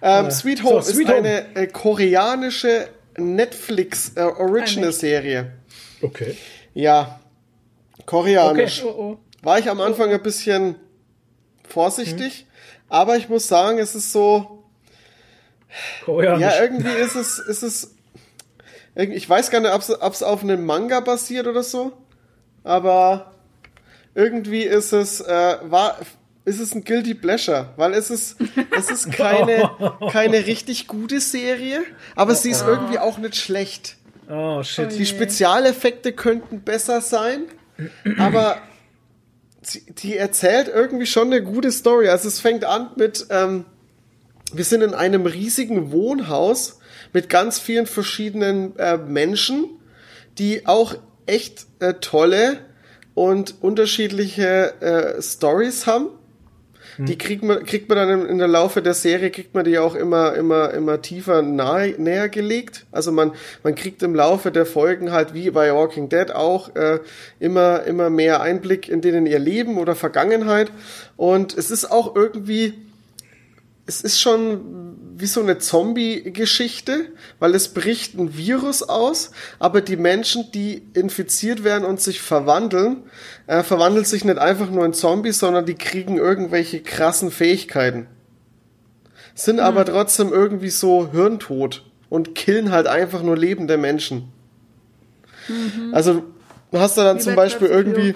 Ähm, Sweet So, Home Sweet ist Home. eine äh, koreanische Netflix äh, Original Serie. Okay. Ja, koreanisch. Oh oh. War ich am Anfang ein bisschen vorsichtig, aber ich muss sagen, es ist so, Koreanisch. ja, irgendwie ist es, ist es, ich weiß gar nicht, ob es auf einem Manga basiert oder so, aber irgendwie ist es, äh, war, ist es ein Guilty Pleasure, weil es ist, es ist (laughs) keine, keine richtig gute Serie, aber sie ist irgendwie auch nicht schlecht. oh, shit. Die Spezialeffekte könnten besser sein, aber die erzählt irgendwie schon eine gute Story. Also es fängt an mit, ähm, wir sind in einem riesigen Wohnhaus mit ganz vielen verschiedenen äh, Menschen, die auch echt äh, tolle und unterschiedliche äh, Stories haben. Die kriegt man, kriegt man dann in der Laufe der Serie, kriegt man die auch immer, immer, immer tiefer nahe, näher gelegt. Also man, man kriegt im Laufe der Folgen halt wie bei Walking Dead auch äh, immer, immer mehr Einblick in denen ihr Leben oder Vergangenheit. Und es ist auch irgendwie, es ist schon wie so eine Zombie-Geschichte, weil es bricht ein Virus aus, aber die Menschen, die infiziert werden und sich verwandeln, äh, verwandeln sich nicht einfach nur in Zombies, sondern die kriegen irgendwelche krassen Fähigkeiten. Sind aber trotzdem irgendwie so hirntot und killen halt einfach nur lebende Menschen. Also du hast da dann Wie zum bei Beispiel irgendwie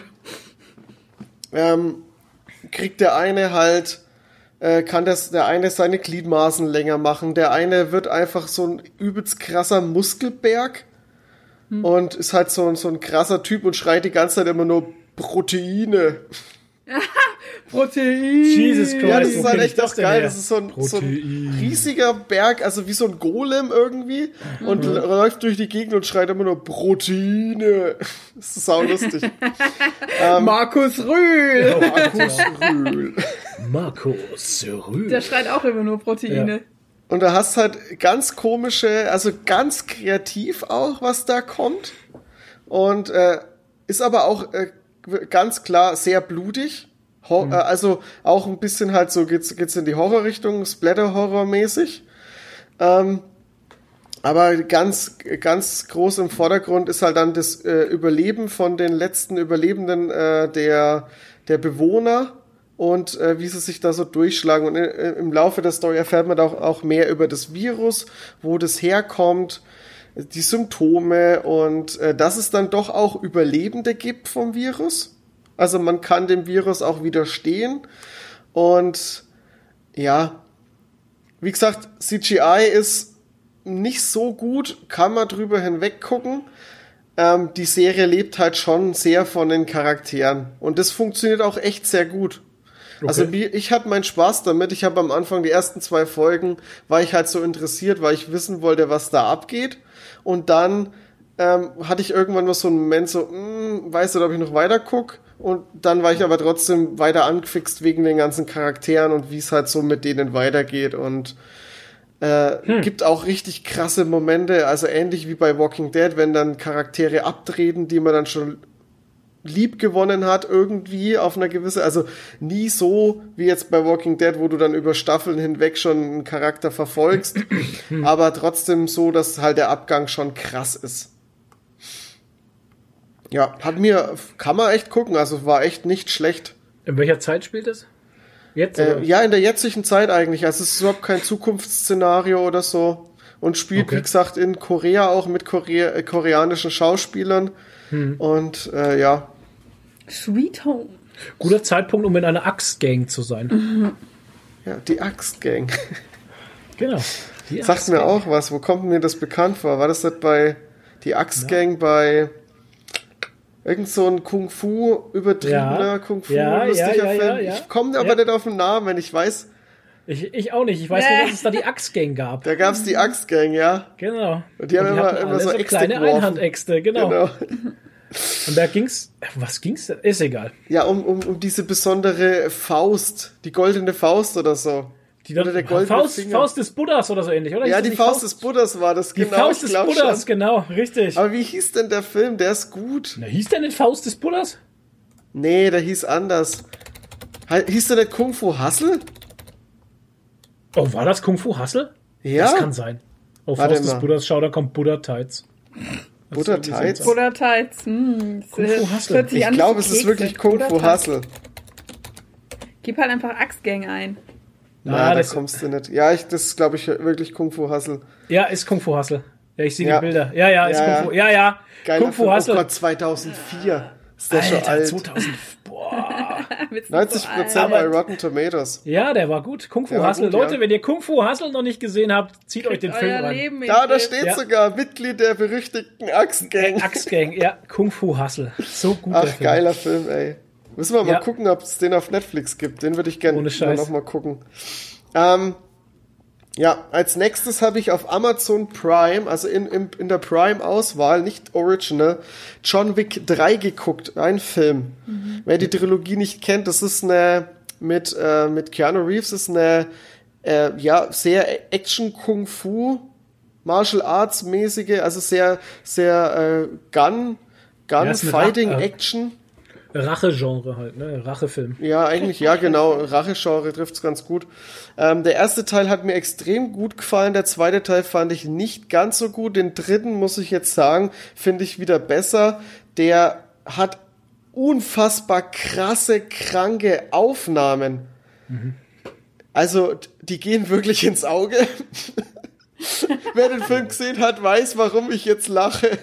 ähm, kriegt der eine halt, äh, kann das, der eine seine Gliedmaßen länger machen, der eine wird einfach so ein übelst krasser Muskelberg und ist halt so, ein- so ein krasser Typ und schreit die ganze Zeit immer nur Proteine. (laughs) Protein. Jesus Christ. Ja, das ist halt echt auch geil. her? Das ist so ein, so ein riesiger Berg, also wie so ein Golem irgendwie. Und Mhm. läuft durch die Gegend und schreit immer nur Proteine. Das ist sau lustig. (laughs) Markus Rühl. Markus Rühl. (laughs) Markus Rühl. Der schreit auch immer nur Proteine. Und da hast halt ganz komische, also ganz kreativ auch, was da kommt. Und äh, ist aber auch äh, ganz klar sehr blutig. Ho äh, also auch ein bisschen halt so geht's, geht's in die Horrorrichtung, Splatter-Horror-mäßig. Ähm, aber ganz, ganz groß im Vordergrund ist halt dann das äh, Überleben von den letzten Überlebenden äh, der, der Bewohner und äh, wie sie sich da so durchschlagen. Und äh, im Laufe der Story erfährt man auch, auch mehr über das Virus, wo das herkommt, die Symptome und äh, dass es dann doch auch Überlebende gibt vom Virus. Also man kann dem Virus auch widerstehen. Und ja, wie gesagt, CGI ist nicht so gut, kann man drüber hinweg gucken. Ähm, die Serie lebt halt schon sehr von den Charakteren. Und das funktioniert auch echt sehr gut. Also wie, ich hatte meinen Spaß damit. Ich habe am Anfang die ersten zwei Folgen, war ich halt so interessiert, weil ich wissen wollte, was da abgeht. Und dann ähm, hatte ich irgendwann mal so einen Moment so, hm, weißt du, ob ich noch weiter guck? Und dann war ich aber trotzdem weiter angefixt wegen den ganzen Charakteren und wie es halt so mit denen weitergeht. Und äh, gibt auch richtig krasse Momente, also ähnlich wie bei Walking Dead, wenn dann Charaktere abtreten, die man dann schon lieb gewonnen hat irgendwie auf einer gewisse, also nie so wie jetzt bei Walking Dead, wo du dann über Staffeln hinweg schon einen Charakter verfolgst, (clears throat) aber trotzdem so, dass halt der Abgang schon krass ist. Ja, hat mir, kann man echt gucken, also war echt nicht schlecht. In welcher Zeit spielt es? Jetzt? Äh, ja, in der jetzigen Zeit eigentlich. Also es ist überhaupt kein Zukunftsszenario oder so. Und spielt, Okay. wie gesagt, in Korea auch mit Korea äh, koreanischen Schauspielern. Hm. Und äh, ja, Sweet Home. Guter Zeitpunkt, um in einer Axtgang zu sein. ja, die Axtgang. (laughs) Genau. Die Sagt mir auch was. Wo kommt mir das bekannt vor? War das nicht bei die Axtgang bei irgend so ein Kung Fu übertriebener Ja. Kung Fu Ja, lustiger ja, ja, Film? ja, ja. Ich komme aber Ja. nicht auf den Namen. Ich weiß, Ich, ich auch nicht. Ich weiß nur, dass es da die Axtgang gab. da gab's die Axtgang, ja. Genau. Und die haben immer- hatten immer alle so Äxte kleine geworfen. Einhandäxte, genau. Genau. Und da ging's. Was ging's denn? Ist egal. Ja, um, um, um diese besondere Faust, die goldene Faust oder so. Die Oder der goldene Faust, Finger. Faust des Buddhas oder so ähnlich, oder? Ja, die Faust, nicht des Buddhas war das, Die genau. Faust ich des Buddhas, schon. genau, richtig. Aber wie hieß denn der Film? Der ist gut. Na, hieß der nicht Faust des Buddhas? Nee, der hieß anders. Hieß der nicht Kung Fu Hustle? Oh, war das Kung Fu Hustle? Ja. Das kann sein. Oh, Warte Faust des. Buddhas, schau, da kommt Buddha Tights. Wie Tights? Buddha Tights. Hm, das Kung Fu sich Ich glaube, es ist wirklich Kung Buddha Fu. Hustle. Gib halt einfach Axtgang ein. Na, Ah, da das- kommst du nicht. Ja, ich, das ist, glaube ich, wirklich Kung Fu Hustle. Ja, ist Kung Fu Hustle. Ja, ich sehe Ja. die Bilder. Ja, ja, ist Ja, Kung ja. Fu. Ja, ja. Geiler Kung Fu. Hustle. Oh Gott, 2004. Ist der schon alt? 2000. Boah. Wird's nicht 90 so Prozent bei Rotten Tomatoes. Ja, der war gut. Kung Fu Der Hustle. gut, Leute, ja. wenn ihr Kung Fu Hustle noch nicht gesehen habt, zieht (laughs) euch den Film. Leben in Da, da steht Ja. sogar Mitglied der berüchtigten Axtgang. Axtgang, ja, Kung Fu Hustle. So gut. der Ach, Film. geiler Film, ey. Müssen wir mal Ja. gucken, ob es den auf Netflix gibt. Den würde ich gerne Ohne Scheiß. noch mal gucken. Ähm, ja, als nächstes habe ich auf Amazon Prime, also in, in, in der Prime-Auswahl, nicht Original, John Wick 3 geguckt. Ein Film. Wer die Trilogie nicht kennt, das ist eine, mit, äh, mit Keanu Reeves, ist eine, äh, ja, sehr Action-Kung-Fu, Martial Arts mäßige, also sehr, sehr äh, Gun, Gun, ist Rache-Genre halt, ne? Rachefilm. Ja, eigentlich, ja, genau. Rache-Genre trifft's ganz gut. Ähm, der erste Teil hat mir extrem gut gefallen. Der zweite Teil fand ich nicht ganz so gut. Den dritten, muss ich jetzt sagen, finde ich wieder besser. Der hat unfassbar krasse, kranke Aufnahmen. Also, die gehen wirklich ins Auge. (laughs) Wer den Film gesehen hat, weiß, warum ich jetzt lache.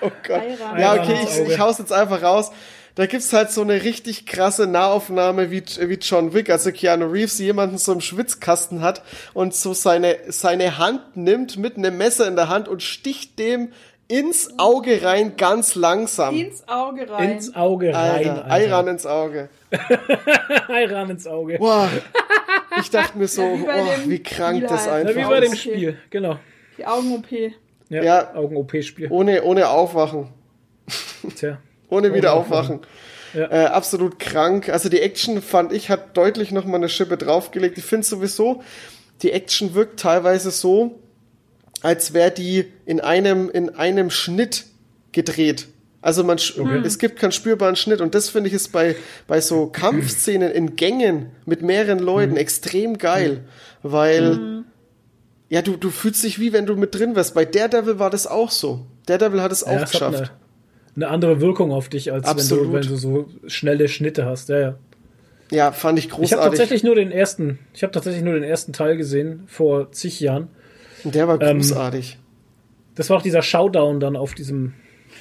Oh Gott. Ja, okay, ich, ich hau's jetzt einfach raus. Da gibt's halt so eine richtig krasse Nahaufnahme wie, wie John Wick, also Keanu Reeves jemanden so im Schwitzkasten hat und so seine, seine Hand nimmt mit einem Messer in der Hand und sticht dem ins Auge rein, ganz langsam. Ins Auge rein. Ins Auge rein. Alter, Eiran ins Auge. (laughs) Eiran ins Auge. Boah. Ich dachte mir so, (laughs) Wie bei oh, wie krank Spiel das halt. Ja, einfach wie bei dem ist. Spiel, genau. Die Augen-OP. Ja, Ja. Augen-OP-Spiel. Ohne, ohne Aufwachen. Tja. Ohne wieder aufwachen. Ja. Äh, absolut krank. Also die Action, fand ich, hat deutlich noch mal eine Schippe draufgelegt. Ich finde sowieso, die Action wirkt teilweise so, als wäre die in einem, in einem Schnitt gedreht. Also man, sch- es gibt keinen spürbaren Schnitt und das finde ich ist bei, bei so Kampfszenen in Gängen mit mehreren Leuten extrem geil, weil ja, du, du fühlst dich wie wenn du mit drin wärst. Bei Daredevil war das auch so. Daredevil hat es auch Ja, hat geschafft. Eine, andere Wirkung auf dich, als wenn du, wenn du so schnelle Schnitte hast. Ja, ja. Ja, fand ich Ich habe großartig. tatsächlich nur den ersten, ich habe tatsächlich nur den ersten Teil gesehen vor zig Jahren. Und der war Ähm, großartig. Das war auch dieser Showdown dann auf diesem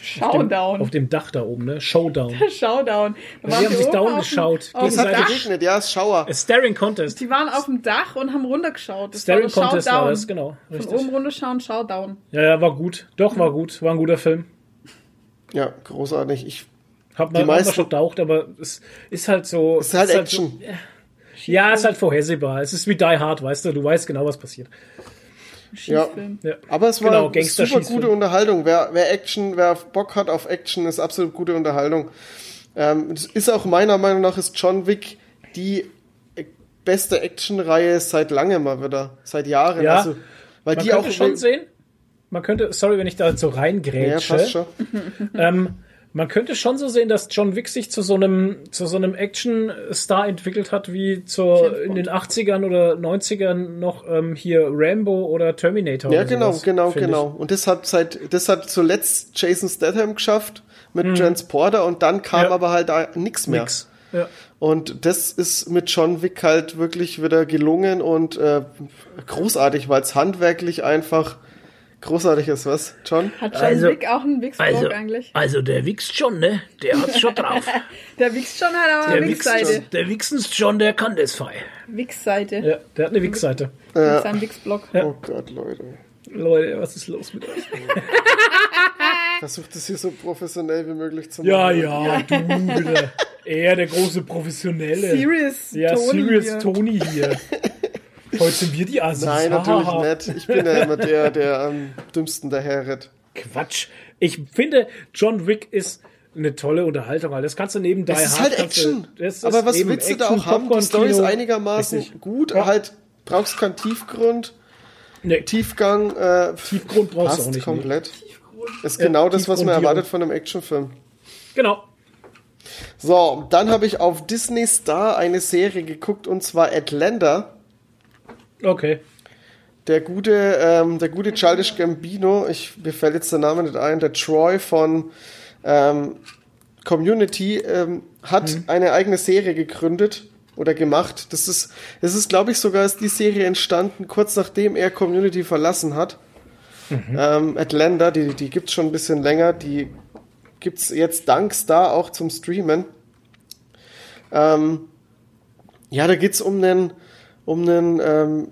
Showdown. auf dem Dach da oben, ne? Showdown. (laughs) Showdown. Da Ja, waren die haben sich down auf dem- geschaut. Auf es dem hat geregnet, ja, es Schauer. A Staring Contest. Die waren auf dem Dach und haben runtergeschaut. Das Staring war der Contest war Showdown. das, genau. Von Richtig. oben runterschauen, Showdown. Ja, ja, war gut. Doch, war gut. War ein guter Film. Ja, großartig. Ich, Hab mal, Die hab mal meisten- schon getaucht, aber es ist halt so. es ist halt Action. So, ja, ist halt vorhersehbar. Es ist wie Die Hard, weißt du. Du weißt genau, was passiert. Schießfilm. Ja. Aber es war Genau, super gute Unterhaltung. Wer, wer Action, wer Bock hat auf Action, ist absolut gute Unterhaltung. Ähm, es ist auch meiner Meinung nach ist John Wick die beste Actionreihe seit langem mal wieder, seit Jahren. Ja, also, weil Man die auch schon sehen. Man könnte, sorry, wenn ich da so ja, reingrätsche. schon. (laughs) Ähm, man könnte schon so sehen, dass John Wick sich zu so einem, zu so einem Action-Star entwickelt hat, wie zur, in den 80ern oder 90ern noch ähm, hier Rambo oder Terminator. Ja, oder genau, sowas, genau, genau. Und das hat seit, das hat zuletzt Jason Statham geschafft mit Transporter und dann kam Mhm. Ja. aber halt da nichts Ich. mehr. Nix. Ja. Und das ist mit John Wick halt wirklich wieder gelungen und äh, großartig, weil es handwerklich einfach großartig ist, was, John? Hat John Also- Wick auch einen Wix-Blog Also, eigentlich? also der wichst schon, ne? Der hat's schon drauf. (laughs) Der Wichst schon hat aber Der eine schon. Der wichstens schon, der kann das fein. Wix-Seite. ja, der hat eine Wix-Seite. Mit seinem Wix-Blog. Oh Gott, Leute. Leute, was ist los mit euch? (laughs) Versucht es hier so professionell wie möglich zu Ja, machen. ja, du bitte. Er, der große Professionelle. Serious ja, Tony Serious hier. Tony hier. (laughs) Heute sind wir die Assis. Nein, natürlich nicht. Ich bin ja immer der, der am dümmsten daherritt. Quatsch. Ich finde, John Wick ist eine tolle Unterhaltung, weil das kannst du neben Die Es ist Hard halt kannst du- Action. das ist Aber was willst du da auch haben? Die Story ist einigermaßen Richtig. gut, Ja. halt brauchst keinen Tiefgrund, Nee, Tiefgang, äh, Tiefgrund brauchst du auch nicht. komplett. Ist Ja, genau das, was man erwartet von einem Actionfilm. Genau. So, dann habe ich auf Disney Star eine Serie geguckt und zwar Atlanta. Okay. Der gute, ähm, der gute Childish Gambino, ich, mir fällt jetzt der Name nicht ein, der Troy von ähm, Community ähm, hat eine eigene Serie gegründet oder gemacht. Das ist, das ist, glaube ich, sogar ist die Serie entstanden, kurz nachdem er Community verlassen hat. Ähm, Atlanta, die, die gibt's schon ein bisschen länger, die gibt's jetzt dank Star auch zum Streamen. Ähm, ja, da geht's um einen, um einen ähm,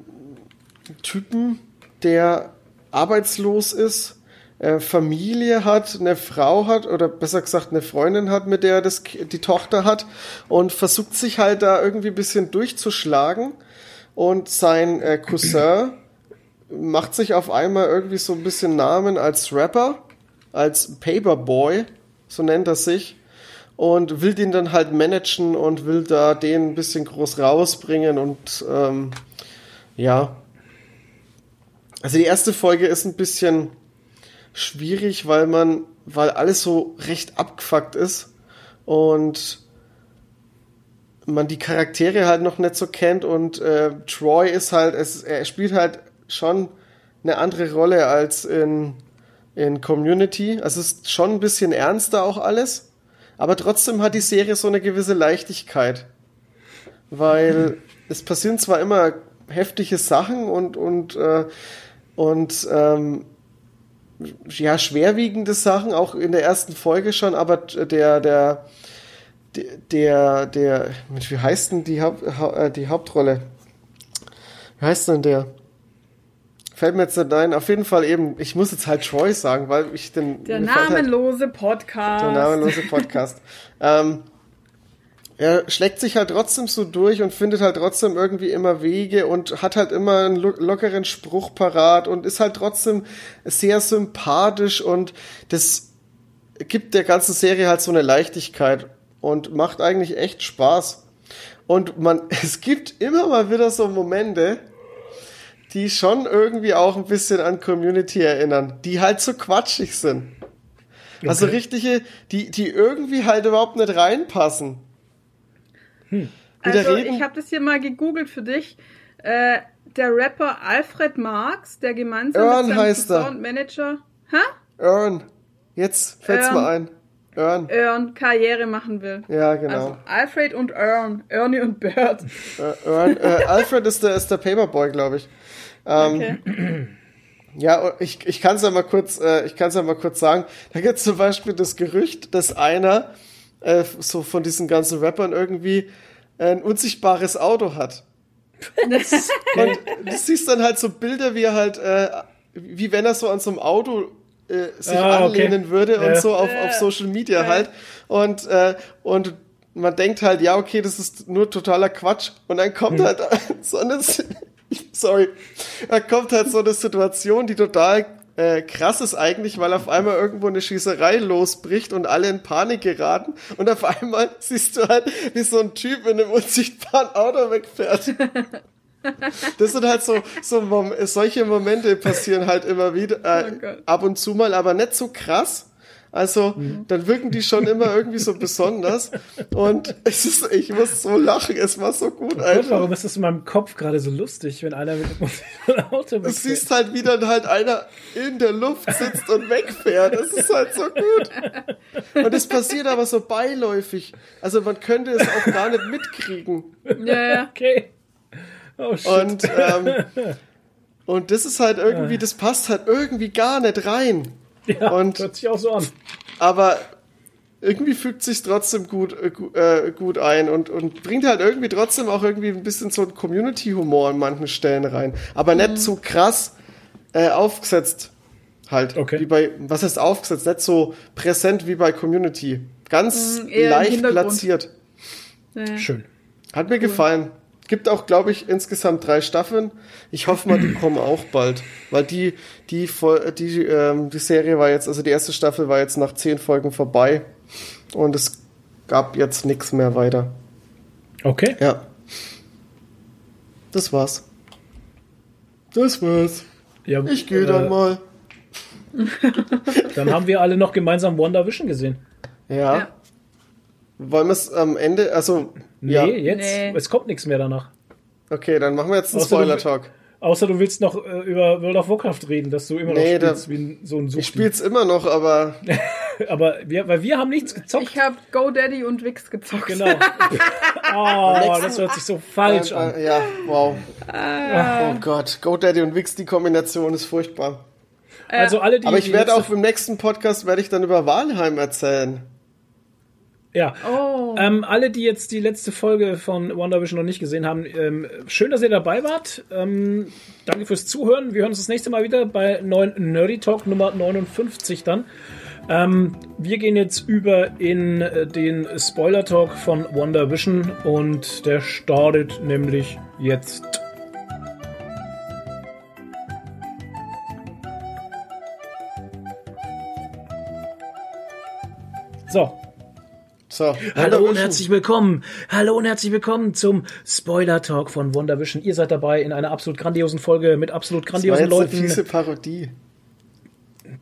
Typen, der arbeitslos ist, äh, Familie hat, eine Frau hat oder besser gesagt eine Freundin hat, mit der er das, die Tochter hat und versucht sich halt da irgendwie ein bisschen durchzuschlagen und sein äh, Cousin (clears throat) macht sich auf einmal irgendwie so ein bisschen Namen als Rapper, als Paperboy, so nennt er sich und will den dann halt managen und will da den ein bisschen groß rausbringen und ähm, ja. Also die erste Folge ist ein bisschen schwierig, weil man, weil alles so recht abgefuckt ist und man die Charaktere halt noch nicht so kennt und äh, Troy ist halt, es, er spielt halt schon eine andere Rolle als in, in Community. Also es ist schon ein bisschen ernster auch alles, aber trotzdem hat die Serie so eine gewisse Leichtigkeit, weil (laughs) es passieren zwar immer heftige Sachen und und äh, und ähm, ja schwerwiegende Sachen auch in der ersten Folge schon, aber der der der der wie heißt denn die Haupt, Hau- äh, die Hauptrolle? Wie heißt denn der? Fällt mir jetzt nicht ein. Auf jeden Fall eben, ich muss jetzt halt Troy sagen, weil ich den. Der halt- namenlose Podcast. Der namenlose Podcast. ähm, er schlägt sich halt trotzdem so durch und findet halt trotzdem irgendwie immer Wege und hat halt immer einen lo lockeren Spruch parat und ist halt trotzdem sehr sympathisch und das gibt der ganzen Serie halt so eine Leichtigkeit und macht eigentlich echt Spaß. Und man, (laughs) es gibt immer mal wieder so Momente, die schon irgendwie auch ein bisschen an Community erinnern, die halt so quatschig sind. Also Okay. richtige, die, die irgendwie halt überhaupt nicht reinpassen. Wieder Also reden. ich habe das hier mal gegoogelt für dich. Äh, der Rapper Alfred Marx, der gemeinsam Earn mit seinem heißt er. Soundmanager Hä? Earn. Jetzt fällt's Ähm. mir ein. Earn. Earn Karriere machen will. Ja, genau. Also Alfred und Earn. Ernie und Bert. Äh, Earn. Äh, Alfred ist der, ist der Paperboy, glaube ich. Ähm, Okay. (clears throat) Ja, ich, ich kann es ja mal kurz, äh, ich kann ja mal kurz sagen. Da gibt es zum Beispiel das Gerücht, dass einer äh, so von diesen ganzen Rappern irgendwie ein unsichtbares Auto hat. (laughs) Und du siehst dann halt so Bilder, wie er halt, äh, wie wenn er so an so einem Auto äh, sich Ah, okay. anlehnen würde und Ja. so auf, auf Social Media halt. Und, äh, und man denkt halt, ja, okay, das ist nur totaler Quatsch. Und dann kommt halt (laughs) so eine, sorry, da kommt halt so eine Situation, die total äh, krass ist eigentlich, weil auf einmal irgendwo eine Schießerei losbricht und alle in Panik geraten und auf einmal (laughs) siehst du halt, wie so ein Typ in einem unsichtbaren Auto wegfährt. Das sind halt so, so Mom solche Momente passieren halt immer wieder, äh, Oh ab und zu mal, aber nicht so krass. Also, dann wirken die schon immer irgendwie so besonders. Und es ist, ich muss so lachen, es war so gut Gott, einfach. warum ist das in meinem Kopf gerade so lustig, wenn einer mit dem Auto Du siehst halt, wie dann halt einer in der Luft sitzt und wegfährt. Das ist halt so gut. Und es passiert aber so beiläufig. Also man könnte es auch gar nicht mitkriegen. Ja, ja. Okay. Oh shit. Und, ähm, und das ist halt irgendwie, das passt halt irgendwie gar nicht rein. (laughs) ja, und- hört sich auch so an. Aber irgendwie fügt sich trotzdem gut, äh, äh, gut ein und, und bringt halt irgendwie trotzdem auch irgendwie ein bisschen so einen Community-Humor an manchen Stellen rein. Aber Mhm. nicht so krass äh, aufgesetzt halt. Okay. Wie bei, was heißt aufgesetzt? Nicht so präsent wie bei Community. Ganz Mhm, leicht platziert. ja. Schön. Hat mir gefallen. Gibt auch, glaube ich, insgesamt drei Staffeln. Ich hoffe mal, die kommen auch bald. Weil die, die, die, ähm, die Serie war jetzt, also die erste Staffel war jetzt nach zehn Folgen vorbei. Und es gab jetzt nichts mehr weiter. Okay. Ja. Das war's. Das war's. Ja, Ich gehe äh, dann mal. (laughs) Dann haben wir alle noch gemeinsam WandaVision gesehen. Ja. Ja. Wollen wir es am Ende, also, Nee, ja. jetzt. Nee. Es kommt nichts mehr danach. Okay, dann machen wir jetzt einen Spoiler-Talk. Außer du willst noch äh, über World of Warcraft reden, dass du immer noch Nee, spielst da- wie ein, so ein Ich Suchti. spiel's immer noch, aber (laughs) Aber wir, weil wir haben nichts gezockt. Ich habe GoDaddy und Wix gezockt. Genau. (laughs) oh, das hört sich so falsch an. Äh, Ja, wow. Ah. Oh Gott, GoDaddy und Wix, die Kombination ist furchtbar. Also alle, die. Aber ich werde auch im nächsten Podcast werde ich dann über Walheim erzählen. Ja. Oh. Ähm, alle, die jetzt die letzte Folge von WandaVision noch nicht gesehen haben, ähm, schön, dass ihr dabei wart. Ähm, danke fürs Zuhören. Wir hören uns das nächste Mal wieder bei neuen Nerdy Talk Nummer 59 dann. Ähm, wir gehen jetzt über in äh, den Spoiler Talk von WandaVision und der startet nämlich jetzt. So, So, Hallo und herzlich willkommen. Hallo und herzlich willkommen zum Spoiler Talk von WandaVision. Ihr seid dabei in einer absolut grandiosen Folge mit absolut Das war grandiosen jetzt eine Leuten. fiese Parodie.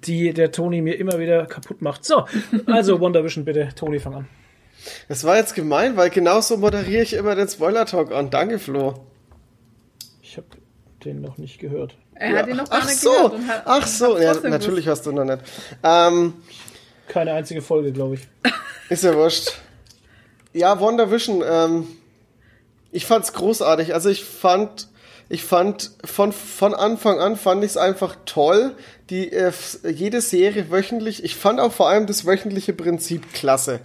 die der Toni mir immer wieder kaputt macht. So, also (laughs) WandaVision, bitte. Toni, fang an. Das war jetzt gemein, weil genauso moderiere ich immer den Spoiler-Talk an. Danke, Flo. Ich habe den noch nicht gehört. er hat ihn noch gar Ach nicht so, gehört. und hat- ach so, ja, natürlich hast du noch nicht. Ähm, Keine einzige Folge, glaube ich. (laughs) ist ja wurscht. Ja, WandaVision, ähm, ich fand's großartig. Also ich fand, ich fand von, von Anfang an fand ich es einfach toll. Die, äh, jede Serie wöchentlich, ich fand auch vor allem das wöchentliche Prinzip klasse.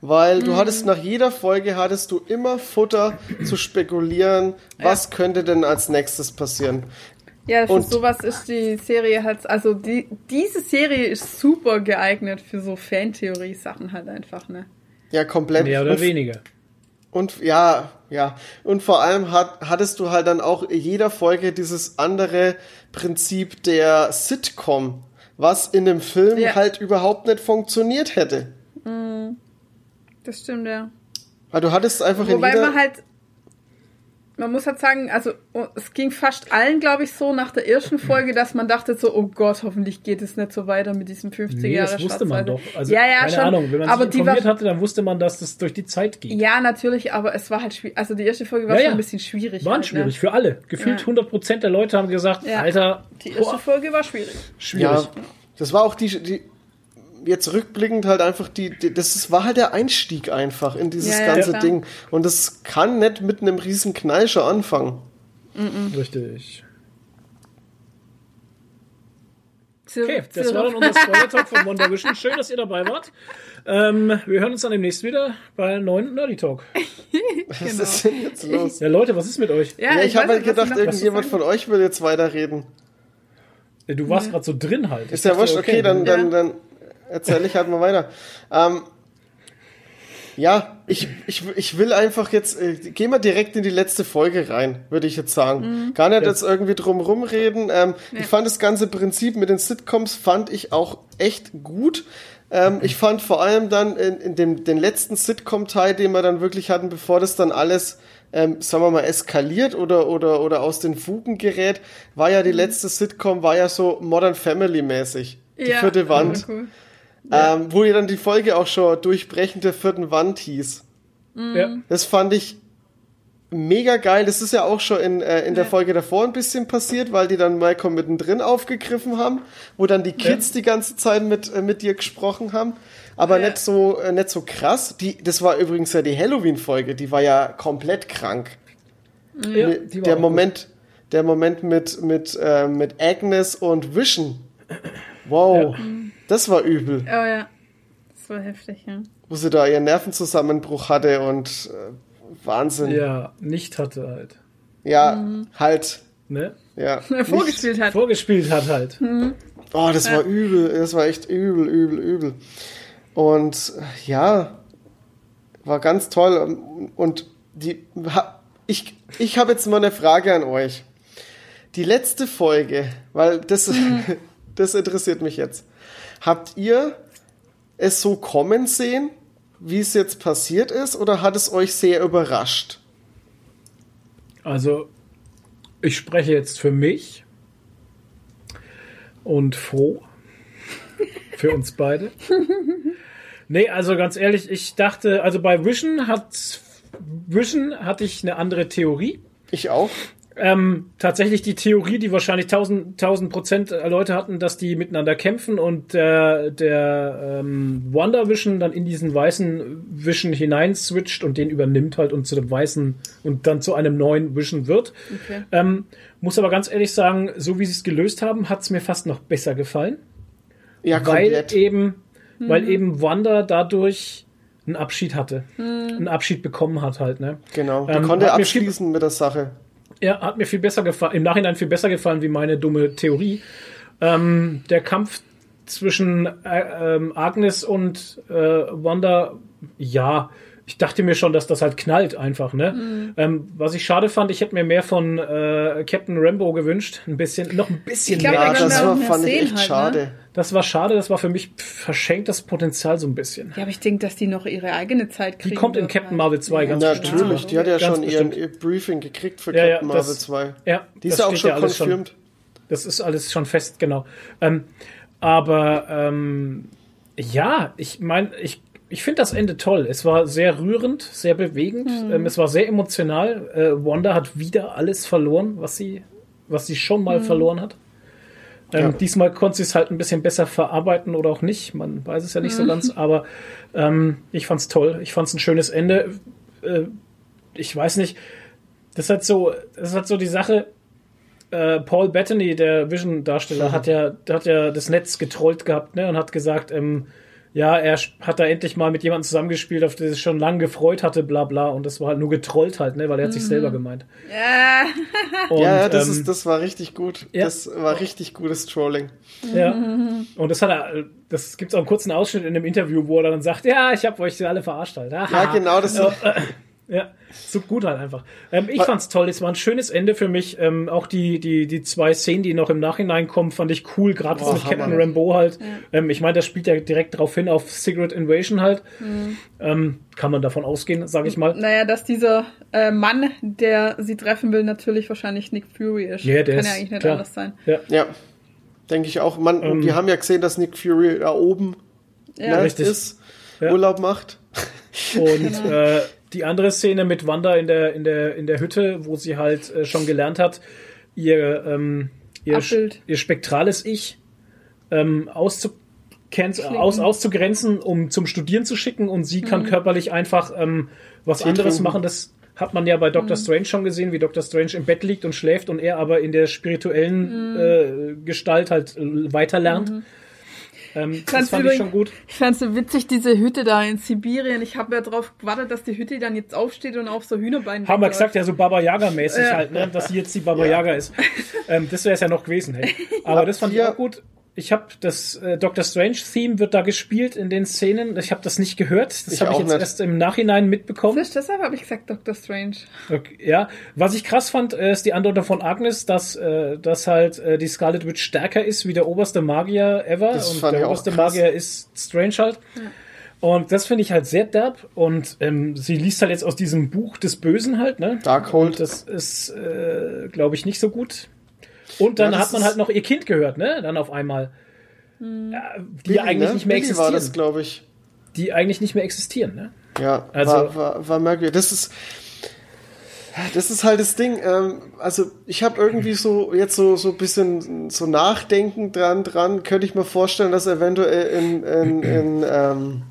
Weil du hattest nach jeder Folge hattest du immer Futter zu spekulieren, was könnte denn als nächstes passieren. Ja, für Und- sowas ist die Serie halt, also die, diese Serie ist super geeignet für so Fantheorie-Sachen halt einfach, ne? Ja, komplett. Mehr oder und, weniger. Und ja, ja. Und vor allem hat, hattest du halt dann auch in jeder Folge dieses andere Prinzip der Sitcom, was in dem Film Ja. halt überhaupt nicht funktioniert hätte. Das stimmt, ja. Weil du hattest einfach in Wobei jeder... man halt, man muss halt sagen, also oh, es ging fast allen, glaube ich, so nach der ersten Folge, dass man dachte so, oh Gott, hoffentlich geht es nicht so weiter mit diesem 50 Nee, Jahre das wusste man doch. Also, ja, ja, keine schon. Ahnung, wenn man aber sich die informiert war, hatte, dann wusste man, dass das durch die Zeit geht. ja, natürlich, aber es war halt schwierig. Also die erste Folge war Ja, schon ja. ein bisschen schwierig. Waren halt, schwierig Ne? für alle. Gefühlt Ja. 100% der Leute haben gesagt, Ja. Alter, Die erste boah, Folge war schwierig. schwierig. Ja, das war auch die, die jetzt rückblickend halt einfach die, die das war halt der Einstieg einfach in dieses Ja, ja, ganze klar. Ding. Und das kann nicht mit einem riesen Knall schon anfangen. Richtig. Zu- Okay, das war dann unser Spoiler-Talk von Wonder (laughs) Vision. Schön, dass ihr dabei wart. Ähm, wir hören uns dann demnächst wieder bei einem neuen Nerdy Talk. (laughs) Was Genau. ist denn jetzt los? Ja, Leute, was ist mit euch? Ja, ich, habe weiß halt was gedacht, ich irgendjemand von euch will jetzt weiterreden. Du warst gerade so drin halt. Ist ja wurscht, okay, dann, dann, Ja. dann erzähle ich halt mal weiter. Ähm, ja, ich, ich, ich will einfach jetzt, äh, gehen wir direkt in die letzte Folge rein, würde ich jetzt sagen. Gar nicht jetzt irgendwie drum rumreden. Ähm, Ich fand das ganze Prinzip mit den Sitcoms fand ich auch echt gut. Ähm, ich fand vor allem dann in, in dem den letzten Sitcom-Teil, den wir dann wirklich hatten, bevor das dann alles, ähm, sagen wir mal, eskaliert oder, oder, oder aus den Fugen gerät, war ja die letzte Sitcom, war ja so Modern Family-mäßig. Die Ja, vierte Wand. aber cool. Ähm, wo ja dann die Folge auch schon Durchbrechen der vierten Wand hieß. Ja. Das fand ich mega geil. Das ist ja auch schon in, äh, in der Ja. Folge davor ein bisschen passiert, weil die dann Malcolm mittendrin aufgegriffen haben, wo dann die Kids die ganze Zeit mit, äh, mit dir gesprochen haben. Aber Ja. nicht so, äh, nicht so krass. Die, das war übrigens ja die Halloween-Folge, die war ja komplett krank. Ja, Mit- die war der Moment, der Moment mit, mit, äh, mit Agnes und Vision. Wow, das war übel. Oh ja. Das war heftig, ja. wo sie da ihren Nervenzusammenbruch hatte und äh, Wahnsinn. Ja, Ja, nicht hatte halt. halt. Ne? Ja. (laughs) Vorgespielt hat. Vorgespielt hat halt. Oh, das war übel. Das war echt übel, übel, übel. Und äh, ja, war ganz toll. Und die, ha- ich, ich habe jetzt mal eine Frage an euch. Die letzte Folge, weil das, (laughs) das interessiert mich jetzt. Habt ihr es so kommen sehen, wie es jetzt passiert ist, oder hat es euch sehr überrascht? Also, ich spreche jetzt für mich und froh (laughs) für uns beide. Nee, also ganz ehrlich, ich dachte, also bei Vision hat Vision hatte ich eine andere Theorie. Ich auch. Ähm, tatsächlich die Theorie, die wahrscheinlich 1000, 1000 Prozent Leute hatten, dass die miteinander kämpfen und der, der ähm, Wonder Vision dann in diesen weißen Vision hinein switcht und den übernimmt halt und zu dem weißen und dann zu einem neuen Vision wird. Okay. Ähm, muss aber ganz ehrlich sagen, so wie sie es gelöst haben, hat es mir fast noch besser gefallen. Ja, weil komplett. eben, Mhm. weil eben Wanda dadurch einen Abschied hatte. Mhm. Einen Abschied bekommen hat halt, ne? Genau. Die Ähm, konnte abschließen mit der Sache. Ja, hat mir viel besser gefallen, im Nachhinein viel besser gefallen wie meine dumme Theorie. Ähm, der Kampf zwischen äh, ähm, Agnes und äh, Wanda, ja, ich dachte mir schon, dass das halt knallt einfach, ne? Ähm, was ich schade fand, ich hätte mir mehr von äh, Captain Rambo gewünscht, ein bisschen, noch ein bisschen Ich glaub, mehr. Ja, das war, fand ich sehen echt halt, ne? schade. Das war schade, das war für mich verschenktes Potenzial so ein bisschen. Ja, aber ich denke, dass die noch ihre eigene Zeit kriegen. Die kommt in Captain halt. Marvel 2 ganz Ja, bestimmt. natürlich. Die hat ja Ganz schon ihren bestimmt. ihr Briefing gekriegt für Ja, ja, Captain Marvel das- 2. Ja, Die ist das ja auch schon alles confirmed. Das ist alles schon fest, genau. Ähm, aber ähm, ja, ich meine, ich, ich finde das Ende toll. Es war sehr rührend, sehr bewegend. Ähm, es war sehr emotional. Äh, Wanda hat wieder alles verloren, was sie, was sie schon mal verloren hat. Ähm, Ja. Diesmal konnte sie es halt ein bisschen besser verarbeiten oder auch nicht. Man weiß es ja nicht so ganz, aber ähm, ich fand's toll. Ich fand's ein schönes Ende. Äh, ich weiß nicht. Das ist halt so, das halt so die Sache. Äh, Paul Bettany, der Vision-Darsteller, hat ja, der hat ja das Netz getrollt gehabt, ne, und hat gesagt, ähm, ja, er hat da endlich mal mit jemandem zusammengespielt, auf der er sich schon lange gefreut hatte, bla bla. Und das war halt nur getrollt halt, ne, weil er hat sich selber gemeint. Ja. Und, ja, das, ähm, ist, das war richtig gut. ja. Das war richtig gutes Trolling. Ja. Und das hat er, das gibt's auch einen kurzen Ausschnitt in einem Interview, wo er dann sagt, ja, ich habe euch alle verarscht halt. Aha. Ja, genau, das (laughs) Ja, so gut halt einfach. Ähm, ich fand's toll. Es war ein schönes Ende für mich. Ähm, auch die, die, die zwei Szenen, die noch im Nachhinein kommen, fand ich cool. Gerade mit Captain Hammer. Rambo halt. Ähm, ich meine, das spielt ja direkt darauf hin auf Secret Invasion halt. Mhm. Ähm, kann man davon ausgehen, sage ich mal. Naja, dass dieser äh, Mann, der sie treffen will, natürlich wahrscheinlich Nick Fury ist. Ja, der Kann ist- ja eigentlich nicht klar. anders sein. Ja, Ja, denke ich auch. Man, Ähm. die haben ja gesehen, dass Nick Fury da oben Ja. ne, ist, Ja. Urlaub macht. Und äh, die andere Szene mit Wanda in der, in der, in der Hütte, wo sie halt äh, schon gelernt hat, ihr, ähm, ihr, ihr spektrales Ich ähm, aus, auszugrenzen, um zum Studieren zu schicken und sie kann körperlich einfach ähm, was Tee anderes trinken. machen. Das hat man ja bei Doctor Strange schon gesehen, wie Doctor Strange im Bett liegt und schläft und er aber in der spirituellen äh, Gestalt halt äh, weiter lernt. Ähm, das Fand's fand ich übrigens- schon gut. Ich fand's so witzig, diese Hütte da in Sibirien. Ich habe ja drauf gewartet, dass die Hütte dann jetzt aufsteht und auf so Hühnerbeinen Haben wir gesagt, ja, so Baba Yaga-mäßig Ja. halt, ne? dass sie jetzt die Baba Yaga ist. Ähm, das wäre es ja noch gewesen, hey. (laughs) Aber das fand ich auch gut. Ich habe das äh, Doctor Strange-Theme wird da gespielt in den Szenen. Ich habe das nicht gehört. Das habe ich jetzt nicht. erst im Nachhinein mitbekommen. Siehst du, Deshalb habe ich gesagt Doctor Strange. Okay, ja, was ich krass fand, äh, ist die Andeutung von Agnes, dass, äh, dass halt äh, die Scarlet Witch stärker ist wie der oberste Magier ever. Das und fand der ich auch oberste krass. Magier ist Strange halt. Und das finde ich halt sehr derb. Und ähm, sie liest halt jetzt aus diesem Buch des Bösen halt, ne? Darkhold. Und das ist, äh, glaube ich, nicht so gut. Und dann Ja, hat man halt noch ihr Kind gehört, ne? Dann auf einmal. Ja, die Billy, eigentlich ne? nicht mehr Billy war existieren. das, glaube ich. die eigentlich nicht mehr existieren, ne? Ja, Also- war, war, war merkwürdig. Das ist, das ist halt das Ding. Ähm, also ich habe irgendwie so jetzt so so ein bisschen so Nachdenken dran dran. Könnte ich mir vorstellen, dass eventuell in, in, in, ähm,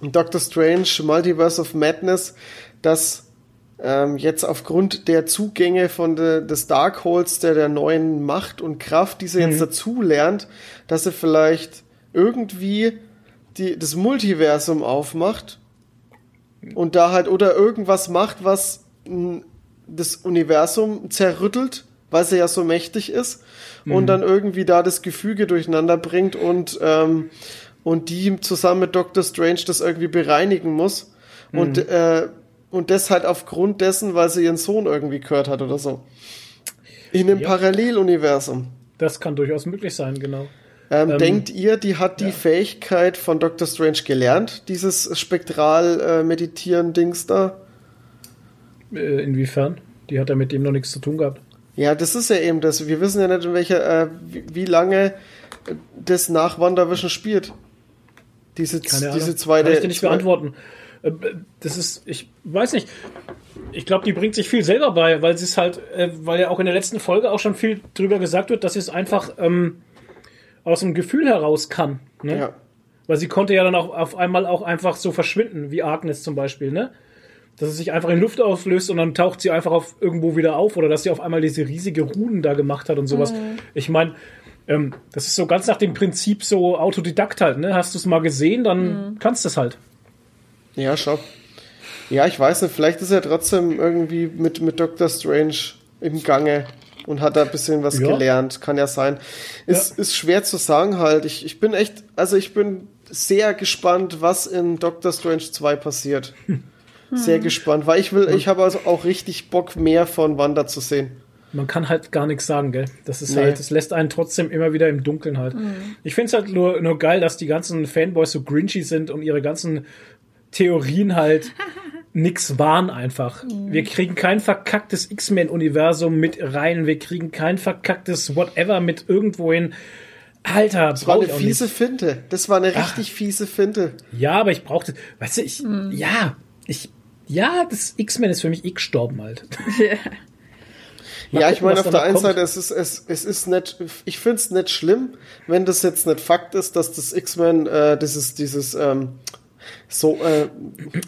in Doctor Strange Multiverse of Madness, dass ähm, jetzt aufgrund der Zugänge von de, des Darkholds, der der neuen Macht und Kraft, die sie jetzt dazu lernt, dass sie vielleicht irgendwie die, das Multiversum aufmacht und da halt oder irgendwas macht, was mh, das Universum zerrüttelt, weil sie ja so mächtig ist und dann irgendwie da das Gefüge durcheinander bringt und ähm, und die zusammen mit Doctor Strange das irgendwie bereinigen muss. Und äh, und das halt aufgrund dessen, weil sie ihren Sohn irgendwie gehört hat oder so. In einem Ja. Paralleluniversum. Das kann durchaus möglich sein, genau. Ähm, Ähm, denkt ihr, die hat die Fähigkeit von Dr. Strange gelernt, dieses spektral äh, da? Äh, inwiefern? Die hat ja mit dem noch nichts zu tun gehabt. Ja, das ist ja eben das. Wir wissen ja nicht, in welcher, äh, wie, wie lange äh, das nach WandaVision spielt. Diese, Keine Ahnung. diese zweite. Kann ich dir nicht beantworten. Äh, Das ist, ich weiß nicht. Ich glaube, die bringt sich viel selber bei, weil sie es halt, äh, weil ja auch in der letzten Folge auch schon viel drüber gesagt wird, dass sie es einfach ähm, aus dem Gefühl heraus kann. Ne? Ja. Weil sie konnte ja dann auch auf einmal auch einfach so verschwinden, wie Agnes zum Beispiel, ne? Dass es sich einfach in Luft auflöst und dann taucht sie einfach auf irgendwo wieder auf oder dass sie auf einmal diese riesige Ruden da gemacht hat und sowas. Ich meine, ähm, das ist so ganz nach dem Prinzip so Autodidakt halt, ne? Hast du es mal gesehen, dann kannst du es halt. Ja, schau. Ja, ich weiß nicht, vielleicht ist er trotzdem irgendwie mit, mit Dr. Strange im Gange und hat da ein bisschen was Ja. gelernt. Kann ja sein. Ist, ist schwer zu sagen halt. Ich, ich bin echt, also ich bin sehr gespannt, was in Doctor Strange 2 passiert. (laughs) Sehr gespannt, weil ich will, ich habe also auch richtig Bock, mehr von Wanda zu sehen. Man kann halt gar nichts sagen, gell? Das ist Nee. halt, das lässt einen trotzdem immer wieder im Dunkeln halt. Ich finde es halt nur, nur geil, dass die ganzen Fanboys so grinchy sind und ihre ganzen Theorien halt nix waren einfach. Wir kriegen kein verkacktes X-Men-Universum mit rein, wir kriegen kein verkacktes Whatever mit irgendwohin. Alter, Das war eine ich auch fiese nicht. Finte. Das war eine richtig fiese Finte. Ja, aber ich brauchte, weißt du, ich, ja, ich, ja, das X-Men ist für mich eh gestorben halt. (laughs) Mal ja, gucken, ich meine, auf der einen kommt. Seite, es ist, es, es ist nicht, ich finde es nicht schlimm, wenn das jetzt nicht Fakt ist, dass das X-Men, äh, dieses, dieses, ähm, so, äh,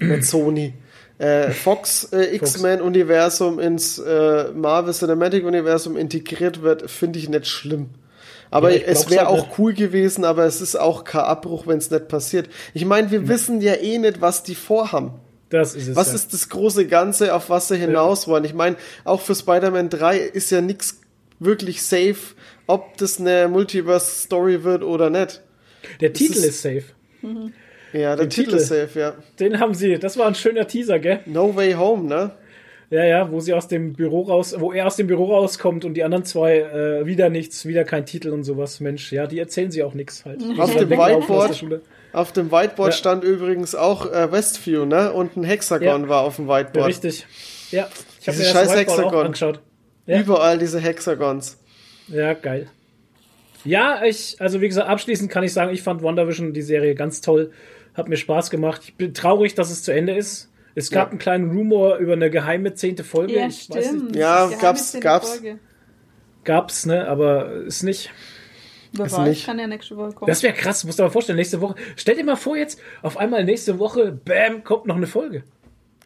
nicht Sony, äh, Fox äh, X-Men-Universum ins äh, Marvel Cinematic Universum integriert wird, finde ich nicht schlimm. Aber Ja, es wäre halt auch nicht. cool gewesen, aber es ist auch kein Abbruch, wenn es nicht passiert. Ich meine, wir wissen ja eh nicht, was die vorhaben. Das ist es. Was ja. ist das große Ganze, auf was sie hinaus wollen? Ich meine, auch für Spider-Man 3 ist ja nichts wirklich safe, ob das eine Multiverse-Story wird oder nicht. Der Titel ist- ist safe. Ja, der Titel ist safe, ja. Den haben sie. Das war ein schöner Teaser, gell? No Way Home, ne? Ja, ja, wo sie aus dem Büro raus, wo er aus dem Büro rauskommt und die anderen zwei äh, wieder nichts, wieder kein Titel und sowas. Mensch, ja, die erzählen sie auch nichts halt. Auf Die dem Whiteboard-. Auf dem Whiteboard Ja. stand übrigens auch äh, Westview, ne? Und ein Hexagon Ja. war auf dem Ja, Whiteboard. richtig. Ja, ich habe mir das scheiß Whiteboard auch Hexagon. angeschaut. Ja. Überall diese Hexagons. Ja, geil. Ja, ich, also wie gesagt, abschließend kann ich sagen, ich fand WandaVision die Serie ganz toll. Hat mir Spaß gemacht. Ich bin traurig, dass es zu Ende ist. Es gab Ja. einen kleinen Rumor über eine geheime zehnte Folge. Ja, Ich weiß nicht, stimmt. Ja, gab's- gab's. Folge. gab's, ne, aber ist nicht. Ist nicht. kann ja nächste Woche kommen. Das wäre krass, musst du dir mal vorstellen, nächste Woche. Stell dir mal vor jetzt, auf einmal nächste Woche, bam, kommt noch eine Folge.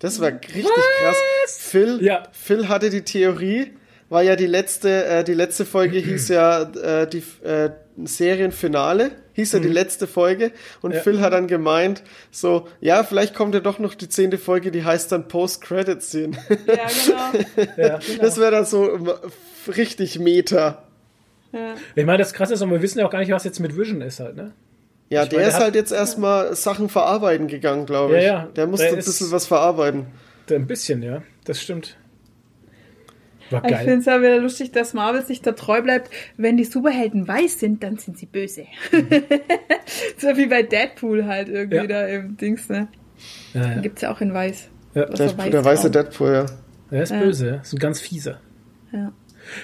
Das war richtig krass. Phil, Ja. Phil hatte die Theorie, war ja die letzte, äh, die letzte Folge (clears throat) hieß ja äh, die äh, Serienfinale, hieß ja die letzte Folge und Mhm. Ja. Phil hat dann gemeint, so, ja, vielleicht kommt ja doch noch die zehnte Folge, die heißt dann Post-Credit-Scene. Ja, genau. (laughs) Ja. Das wäre dann so richtig Meta. ja. Ich meine, das krasse ist, und wir wissen ja auch gar nicht, was jetzt mit Vision ist halt, ne? Ja, Ich der meine, der ist halt jetzt erstmal Sachen verarbeiten gegangen, glaube ich. Ja, ja. Der musste Der ein bisschen was verarbeiten. Ein bisschen, ja, das stimmt. War Ich geil. finde es ja wieder lustig, dass Marvel sich da treu bleibt. Wenn die Superhelden weiß sind, dann sind sie böse. (laughs) so wie bei Deadpool halt irgendwie Ja. da im Dings, ne? Ja, ja. Gibt's ja auch in Weiß. Ja. Der, war der weiße. Deadpool, ja. Er ist Ja. böse, ja. ist ein ganz fieser. Ja.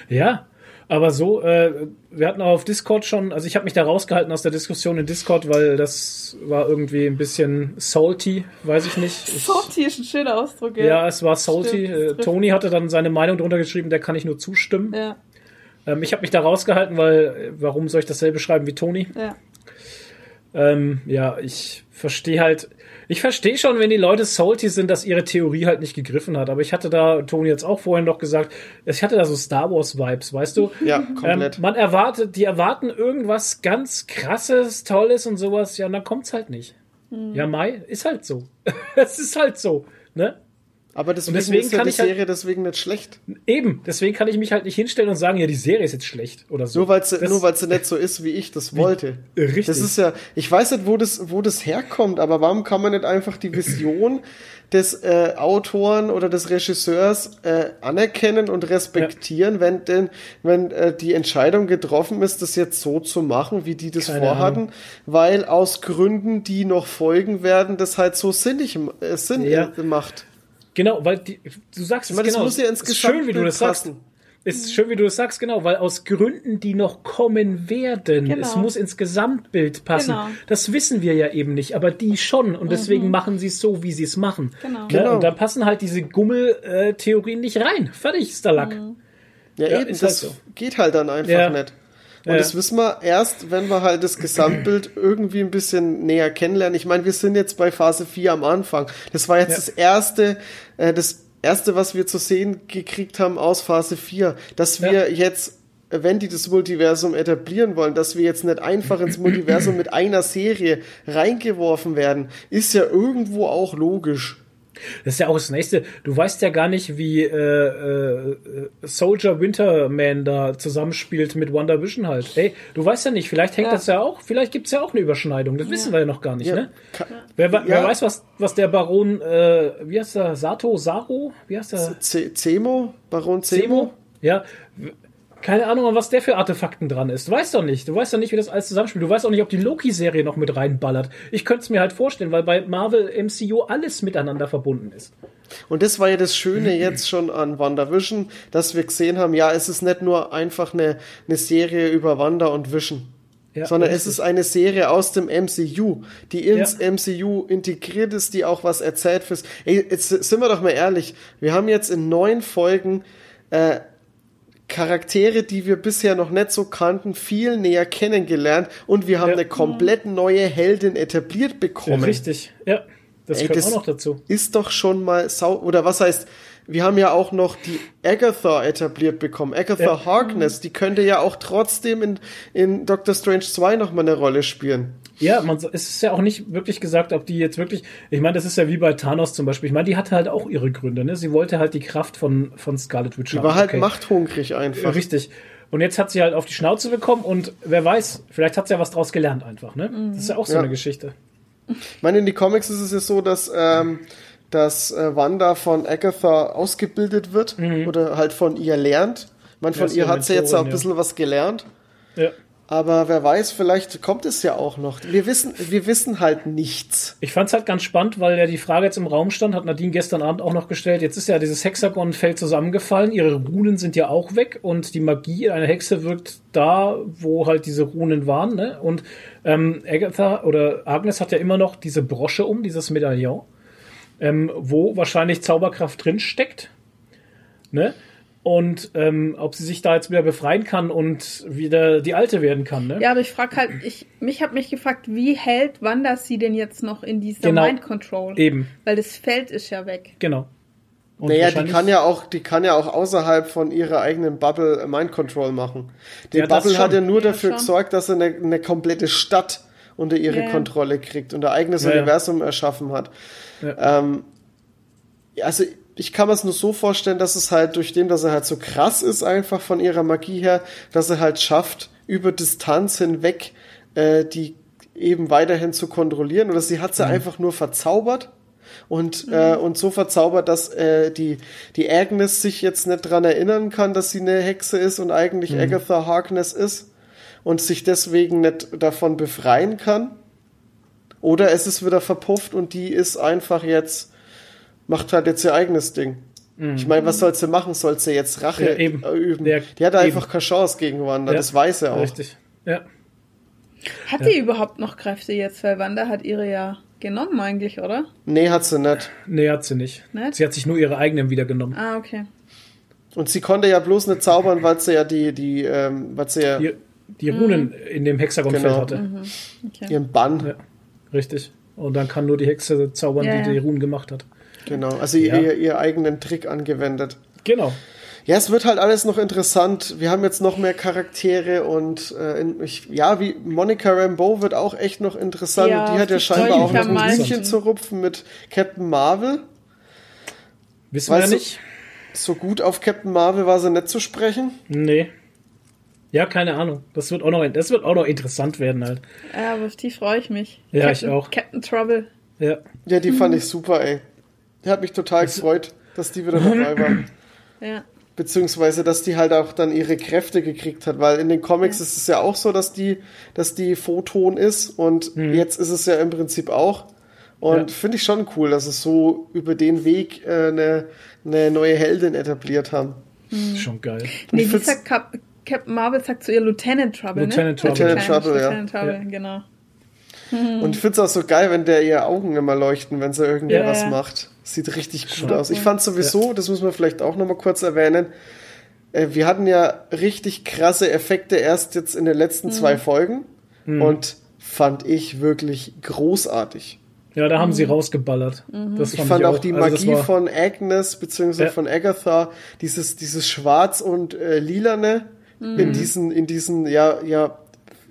Ja, aber so, äh, wir hatten auch auf Discord schon, also ich habe mich da rausgehalten aus der Diskussion in Discord, weil das war irgendwie ein bisschen salty, weiß ich nicht. (laughs) Ich, Salty ist ein schöner Ausdruck, ja. ja, es war salty. Stimmt, Äh. Tony hatte dann seine Meinung drunter geschrieben, der kann ich nur zustimmen. Ja, Ähm, ich habe mich da rausgehalten, weil, äh, warum soll ich dasselbe schreiben wie Tony? ja. Ähm, ja, ich verstehe halt, ich verstehe schon, wenn die Leute salty sind, dass ihre Theorie halt nicht gegriffen hat. Aber ich hatte da, Toni jetzt auch vorhin noch gesagt, ich hatte da so Star Wars Vibes, weißt du? Ja, Ähm, komplett. man erwartet, die erwarten irgendwas ganz krasses, tolles und sowas, ja, und dann kommt's halt nicht. Hm. Ja, Mai, ist halt so. (laughs) Es ist halt so, ne? Aber deswegen, deswegen ist ja kann die ich halt- Serie deswegen nicht schlecht. Eben, deswegen kann ich mich halt nicht hinstellen und sagen, ja, die Serie ist jetzt schlecht oder so. Nur weil sie nur weil sie nicht so ist, wie ich das wollte. Richtig. Das ist ja, ich weiß nicht, wo das, wo das herkommt, aber warum kann man nicht einfach die Vision (laughs) des äh, Autoren oder des Regisseurs äh, anerkennen und respektieren, wenn denn, wenn äh, die Entscheidung getroffen ist, das jetzt so zu machen, wie die das Keine vorhatten, weil aus Gründen, die noch folgen werden, das halt so sinnig äh, Sinn Ja. äh, macht. Genau, weil die, du sagst meine, es das genau. muss ja ins ist schön, wie du Gesamtbild das sagst. passen. Ist schön, wie du das sagst, genau, weil aus Gründen, die noch kommen werden, Genau. es muss ins Gesamtbild passen. Genau. Das wissen wir ja eben nicht, aber die schon und deswegen machen sie es so, wie sie es machen. Genau. Ne? Genau. Und da passen halt diese Gummel-Theorien nicht rein. Fertig ist der Lack. Ja, Ja, eben, ist das halt so. geht halt dann einfach Ja. nicht. Und Ja. das wissen wir erst, wenn wir halt das Gesamtbild (clears throat) irgendwie ein bisschen näher kennenlernen. Ich meine, wir sind jetzt bei Phase 4 am Anfang. Das war jetzt Ja. das erste, äh, das erste, was wir zu sehen gekriegt haben aus Phase 4, dass wir Ja. jetzt wenn die das Multiversum etablieren wollen, dass wir jetzt nicht einfach ins Multiversum mit einer Serie reingeworfen werden, ist ja irgendwo auch logisch. Das ist ja auch das Nächste. Du weißt ja gar nicht, wie äh, äh, Soldier Winterman da zusammenspielt mit Wonder Vision halt. Ey, du weißt ja nicht, vielleicht hängt Ja. das ja auch, vielleicht gibt's ja auch eine Überschneidung. Das wissen wir ja noch gar nicht, Ja. ne? Wer, wer Ja. weiß, was, was der Baron, äh, wie heißt der, Sato, Saro? Wie heißt der? Zemo? Baron Zemo? Zemo? Ja. Keine Ahnung, an was der für Artefakten dran ist. Du weißt doch nicht. Du weißt doch nicht, wie das alles zusammenspielt. Du weißt auch nicht, ob die Loki-Serie noch mit reinballert. Ich könnte es mir halt vorstellen, weil bei Marvel MCU alles miteinander verbunden ist. Und das war ja das Schöne jetzt schon an WandaVision, dass wir gesehen haben, ja, es ist nicht nur einfach eine, eine Serie über Wanda und Vision, Ja, sondern es richtig. ist eine Serie aus dem MCU, die ins Ja. MCU integriert ist, die auch was erzählt fürs. Ey, jetzt sind wir doch mal ehrlich, wir haben jetzt in neun Folgen äh, Charaktere, die wir bisher noch nicht so kannten, viel näher kennengelernt und wir haben Ja. eine komplett neue Heldin etabliert bekommen. Richtig, ja. Das Ey, gehört das- auch noch dazu. ist doch schon mal sau, oder was heißt, wir haben ja auch noch die Agatha etabliert bekommen. Agatha Ja. Harkness, die könnte ja auch trotzdem in, in Doctor Strange 2 noch mal eine Rolle spielen. Ja, man, es ist ja auch nicht wirklich gesagt, ob die jetzt wirklich, ich meine, das ist ja wie bei Thanos zum Beispiel. Ich meine, die hatte halt auch ihre Gründe, ne? Sie wollte halt die Kraft von, von Scarlet Witch Die haben. war halt Okay. machthungrig Ja, einfach. Richtig. Und jetzt hat sie halt auf die Schnauze bekommen und wer weiß, vielleicht hat sie ja was draus gelernt einfach, ne? Das ist ja auch so Ja. eine Geschichte. Ich meine, in die Comics ist es ja so, dass, ähm, dass äh, Wanda von Agatha ausgebildet wird oder halt von ihr lernt. Ich meine, Ja, von ist ihr hat sie jetzt auch ein Mentorin, ja. bisschen was gelernt. Ja. Aber wer weiß, vielleicht kommt es ja auch noch. Wir wissen, wir wissen halt nichts. Ich fand's halt ganz spannend, weil ja die Frage jetzt im Raum stand, hat Nadine gestern Abend auch noch gestellt. Jetzt ist ja dieses Hexagon-Feld zusammengefallen, ihre Runen sind ja auch weg und die Magie einer Hexe wirkt da, wo halt diese Runen waren. Ne? Und ähm, Agatha oder Agnes hat ja immer noch diese Brosche um, dieses Medaillon, ähm, wo wahrscheinlich Zauberkraft drin steckt. Ne? Und ähm, ob sie sich da jetzt wieder befreien kann und wieder die Alte werden kann. Ne? Ja, aber ich frage halt, ich, mich habe mich gefragt, wie hält Wanda sie denn jetzt noch in dieser Genau. Mind Control? Eben, Weil das Feld ist ja weg. genau. Und Naja, die kann ja auch, die kann ja auch außerhalb von ihrer eigenen Bubble Mind Control machen. Die Ja, Bubble hat ja nur Ja, dafür schon. gesorgt, dass sie eine, eine komplette Stadt unter ihre ja. Kontrolle kriegt und ein eigenes Ja, ja. Universum erschaffen hat. Ja. Ähm, also ich kann mir es nur so vorstellen, dass es halt durch dem, dass er halt so krass ist, einfach von ihrer Magie her, dass er halt schafft, über Distanz hinweg äh, die eben weiterhin zu kontrollieren. Oder sie hat Mhm. sie einfach nur verzaubert und, äh, und so verzaubert, dass äh, die, die Agnes sich jetzt nicht dran erinnern kann, dass sie eine Hexe ist und eigentlich Mhm. Agatha Harkness ist und sich deswegen nicht davon befreien kann. Oder es ist wieder verpufft und die ist einfach jetzt, macht halt jetzt ihr eigenes Ding. Ich meine, was soll sie machen? Soll sie jetzt Rache Mhm. Ja, eben. äh, üben? Ja, die hat einfach eben. keine Chance gegen Wanda, Ja, das weiß er auch. Richtig. Ja. Hat die überhaupt noch Kräfte jetzt? Weil Wanda hat ihre ja genommen eigentlich, oder? Nee, hat sie nicht. Nee, hat sie nicht. Nicht? Sie hat sich nur ihre eigenen wieder genommen. Ah, okay. Und sie konnte ja bloß nicht zaubern, weil sie ja die, die, ähm, weil sie ja Die, die Runen in dem Hexagonfeld Genau. hatte. okay. ihren Bann, Ja. Richtig. Und dann kann nur die Hexe zaubern, Ja, die ja. die Runen gemacht hat. genau, also Ja. ihr, ihr eigenen Trick angewendet. Genau. Ja, es wird halt alles noch interessant. Wir haben jetzt noch mehr Charaktere und äh, in, ich, ja, wie Monica Rambeau wird auch echt noch interessant. Ja, und die hat ja scheinbar auch noch ein Hühnchen zu rupfen mit Captain Marvel. Wissen wir Weißt ja du- nicht. So gut auf Captain Marvel war sie nicht zu sprechen. Nee. Ja, keine Ahnung. Das wird auch noch, das wird auch noch interessant werden halt. Ja, aber auf die freue ich mich. Ja, Captain, ich auch. Captain Trouble. Ja. Ja, die fand ich super, ey. Die hat mich total gefreut, dass die wieder dabei war. (laughs) Ja. Beziehungsweise, dass die halt auch dann ihre Kräfte gekriegt hat, weil in den Comics ist es ja auch so, dass die, dass die Photon ist und jetzt ist es ja im Prinzip auch. Und Ja. finde ich schon cool, dass es so über den Weg äh, eine, eine neue Heldin etabliert haben. Ist schon geil. Nee, sagt Cap Captain Marvel sagt zu ihr Lieutenant Trouble, Lieutenant ne? Trouble. Lieutenant Trouble, ja. Lieutenant Trouble, Ja. genau. (laughs) Und ich finde es auch so geil, wenn der ihr Augen immer leuchten, wenn sie irgendwie Ja, was ja. macht. Sieht richtig gut aus. Ich fand sowieso, das muss man vielleicht auch nochmal kurz erwähnen, äh, wir hatten ja richtig krasse Effekte erst jetzt in den letzten zwei Folgen und fand ich wirklich großartig. Ja, da haben sie rausgeballert. Das Ich fand auch die Also Magie von Agnes beziehungsweise Ja. von Agatha, dieses, dieses Schwarz und äh, Lilane in diesen, in diesen, ja, ja,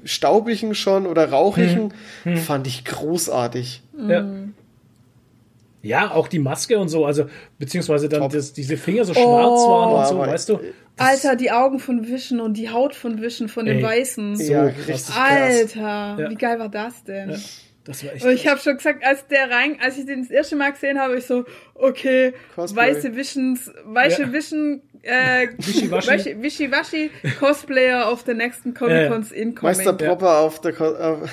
staubigen schon oder rauchigen, Mhm. fand ich großartig. Ja. ja, auch die Maske und so, also beziehungsweise dann das, diese Finger so schwarz waren und so, aber- weißt du? Alter, die Augen von Vision und die Haut von Vision von den Ey. Weißen. So ja, krass. Alter, Ja. wie geil war das denn? Ja. Das war echt. Und ich habe schon gesagt, als der rein, als ich den das erste Mal gesehen habe, ich so, okay, Cosplay. weiße Visions, weiße Ja. Vision, äh, (laughs) Wischiwaschi. Wischi- Wischiwaschi Cosplayer auf der nächsten Comic Cons incoming. Meister Propper auf der Ko auf,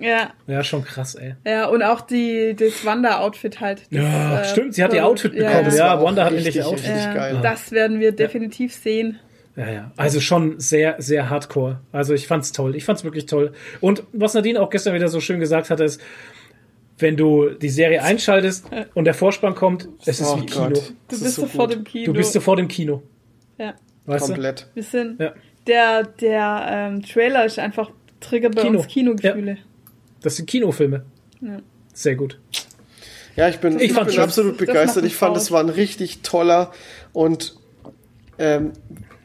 Ja, ja, schon krass, ey. ja, und auch die, das Wanda-Outfit halt. Das, Ja, äh, stimmt, sie hat ihr Outfit ja, bekommen. Ja, Wanda hat richtig, endlich Outfit. richtig Ja, geil. das werden wir definitiv sehen. Ja, ja. Also schon sehr, sehr hardcore. Also ich fand's toll. Ich fand's wirklich toll. Und was Nadine auch gestern wieder so schön gesagt hat, ist, wenn du die Serie einschaltest und der Vorspann kommt, es ist Oh wie Kino. Gott, Du das bist ist so sofort im Kino. Du bist sofort im Kino. ja. Weißt komplett. Wir sind, Ja. der, der ähm, Trailer ist einfach, triggert bei Kino. uns Kinogefühle. du? Das sind Kinofilme. Ja. Sehr gut. Ja, ich bin, Ich ich bin absolut begeistert. Ich fand, es war ein richtig toller und ähm,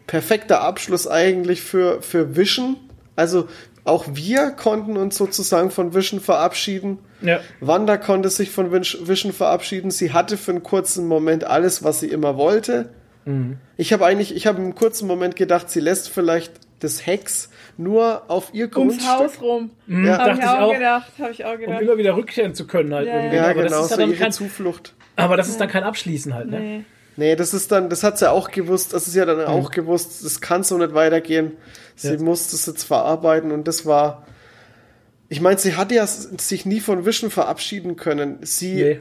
perfekter Abschluss eigentlich für, für Vision. Also auch wir konnten uns sozusagen von Vision verabschieden. Ja. Wanda konnte sich von Vision verabschieden. Sie hatte für einen kurzen Moment alles, was sie immer wollte. Mhm. Ich habe eigentlich, ich habe im kurzen Moment gedacht, sie lässt vielleicht das Hex nur auf ihr Ums Grundstück. Haus rum. Ja, Habe ich ich auch, auch. gedacht. Habe ich auch Um gedacht. immer wieder rückkehren zu können halt Ja, irgendwie. ja aber, das genau, ist ja so dann ihre kein, Zuflucht. aber das ist dann kein Abschließen halt, ne? Nee. Nee, das ist dann, das hat sie auch gewusst, das ist ja dann auch gewusst, das kann so nicht weitergehen. Sie Ja. muss das jetzt verarbeiten und das war, ich meine, sie hat ja sich nie von Vision verabschieden können. Sie, Nee.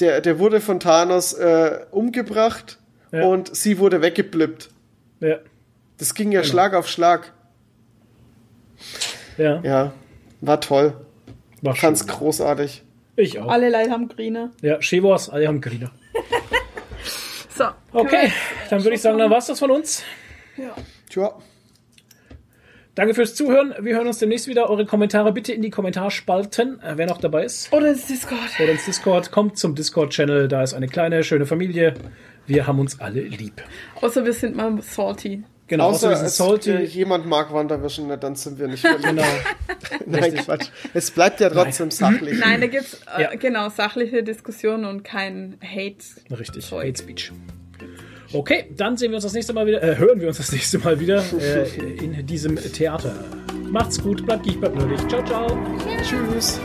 der, der wurde von Thanos äh, umgebracht Ja. und sie wurde weggeblippt. Ja. Das ging ja Schlag auf Schlag. Ja. Ja, war toll. War Ganz schön. großartig. Ich auch. Alle Leute haben Grine. Ja, Chevors, alle haben Griner. (laughs) So. Okay, dann würde ich sagen, dann war's das von uns. Tja, Danke fürs Zuhören. Wir hören uns demnächst wieder. Eure Kommentare bitte in die Kommentarspalten, äh, wer noch dabei ist. Oder ins Discord. Oder ins Discord. Kommt zum Discord-Channel. Da ist eine kleine, schöne Familie. Wir haben uns alle lieb. Außer wir sind mal salty. Genau, außer sind es, salty. äh, jemand mag Wanderwischen, ne, dann sind wir nicht (laughs) verliebt. Genau. (laughs) Nein, Quatsch. Es bleibt ja trotzdem sachlich. Nein, da gibt's äh, Ja. genau sachliche Diskussionen und kein Hate. Richtig. Zeug. Hate Speech. Okay, dann sehen wir uns das nächste Mal wieder, äh, hören wir uns das nächste Mal wieder äh, in diesem Theater. Macht's gut, bleibt geek, bleibt nerdig. Ciao, ciao. Tschüss.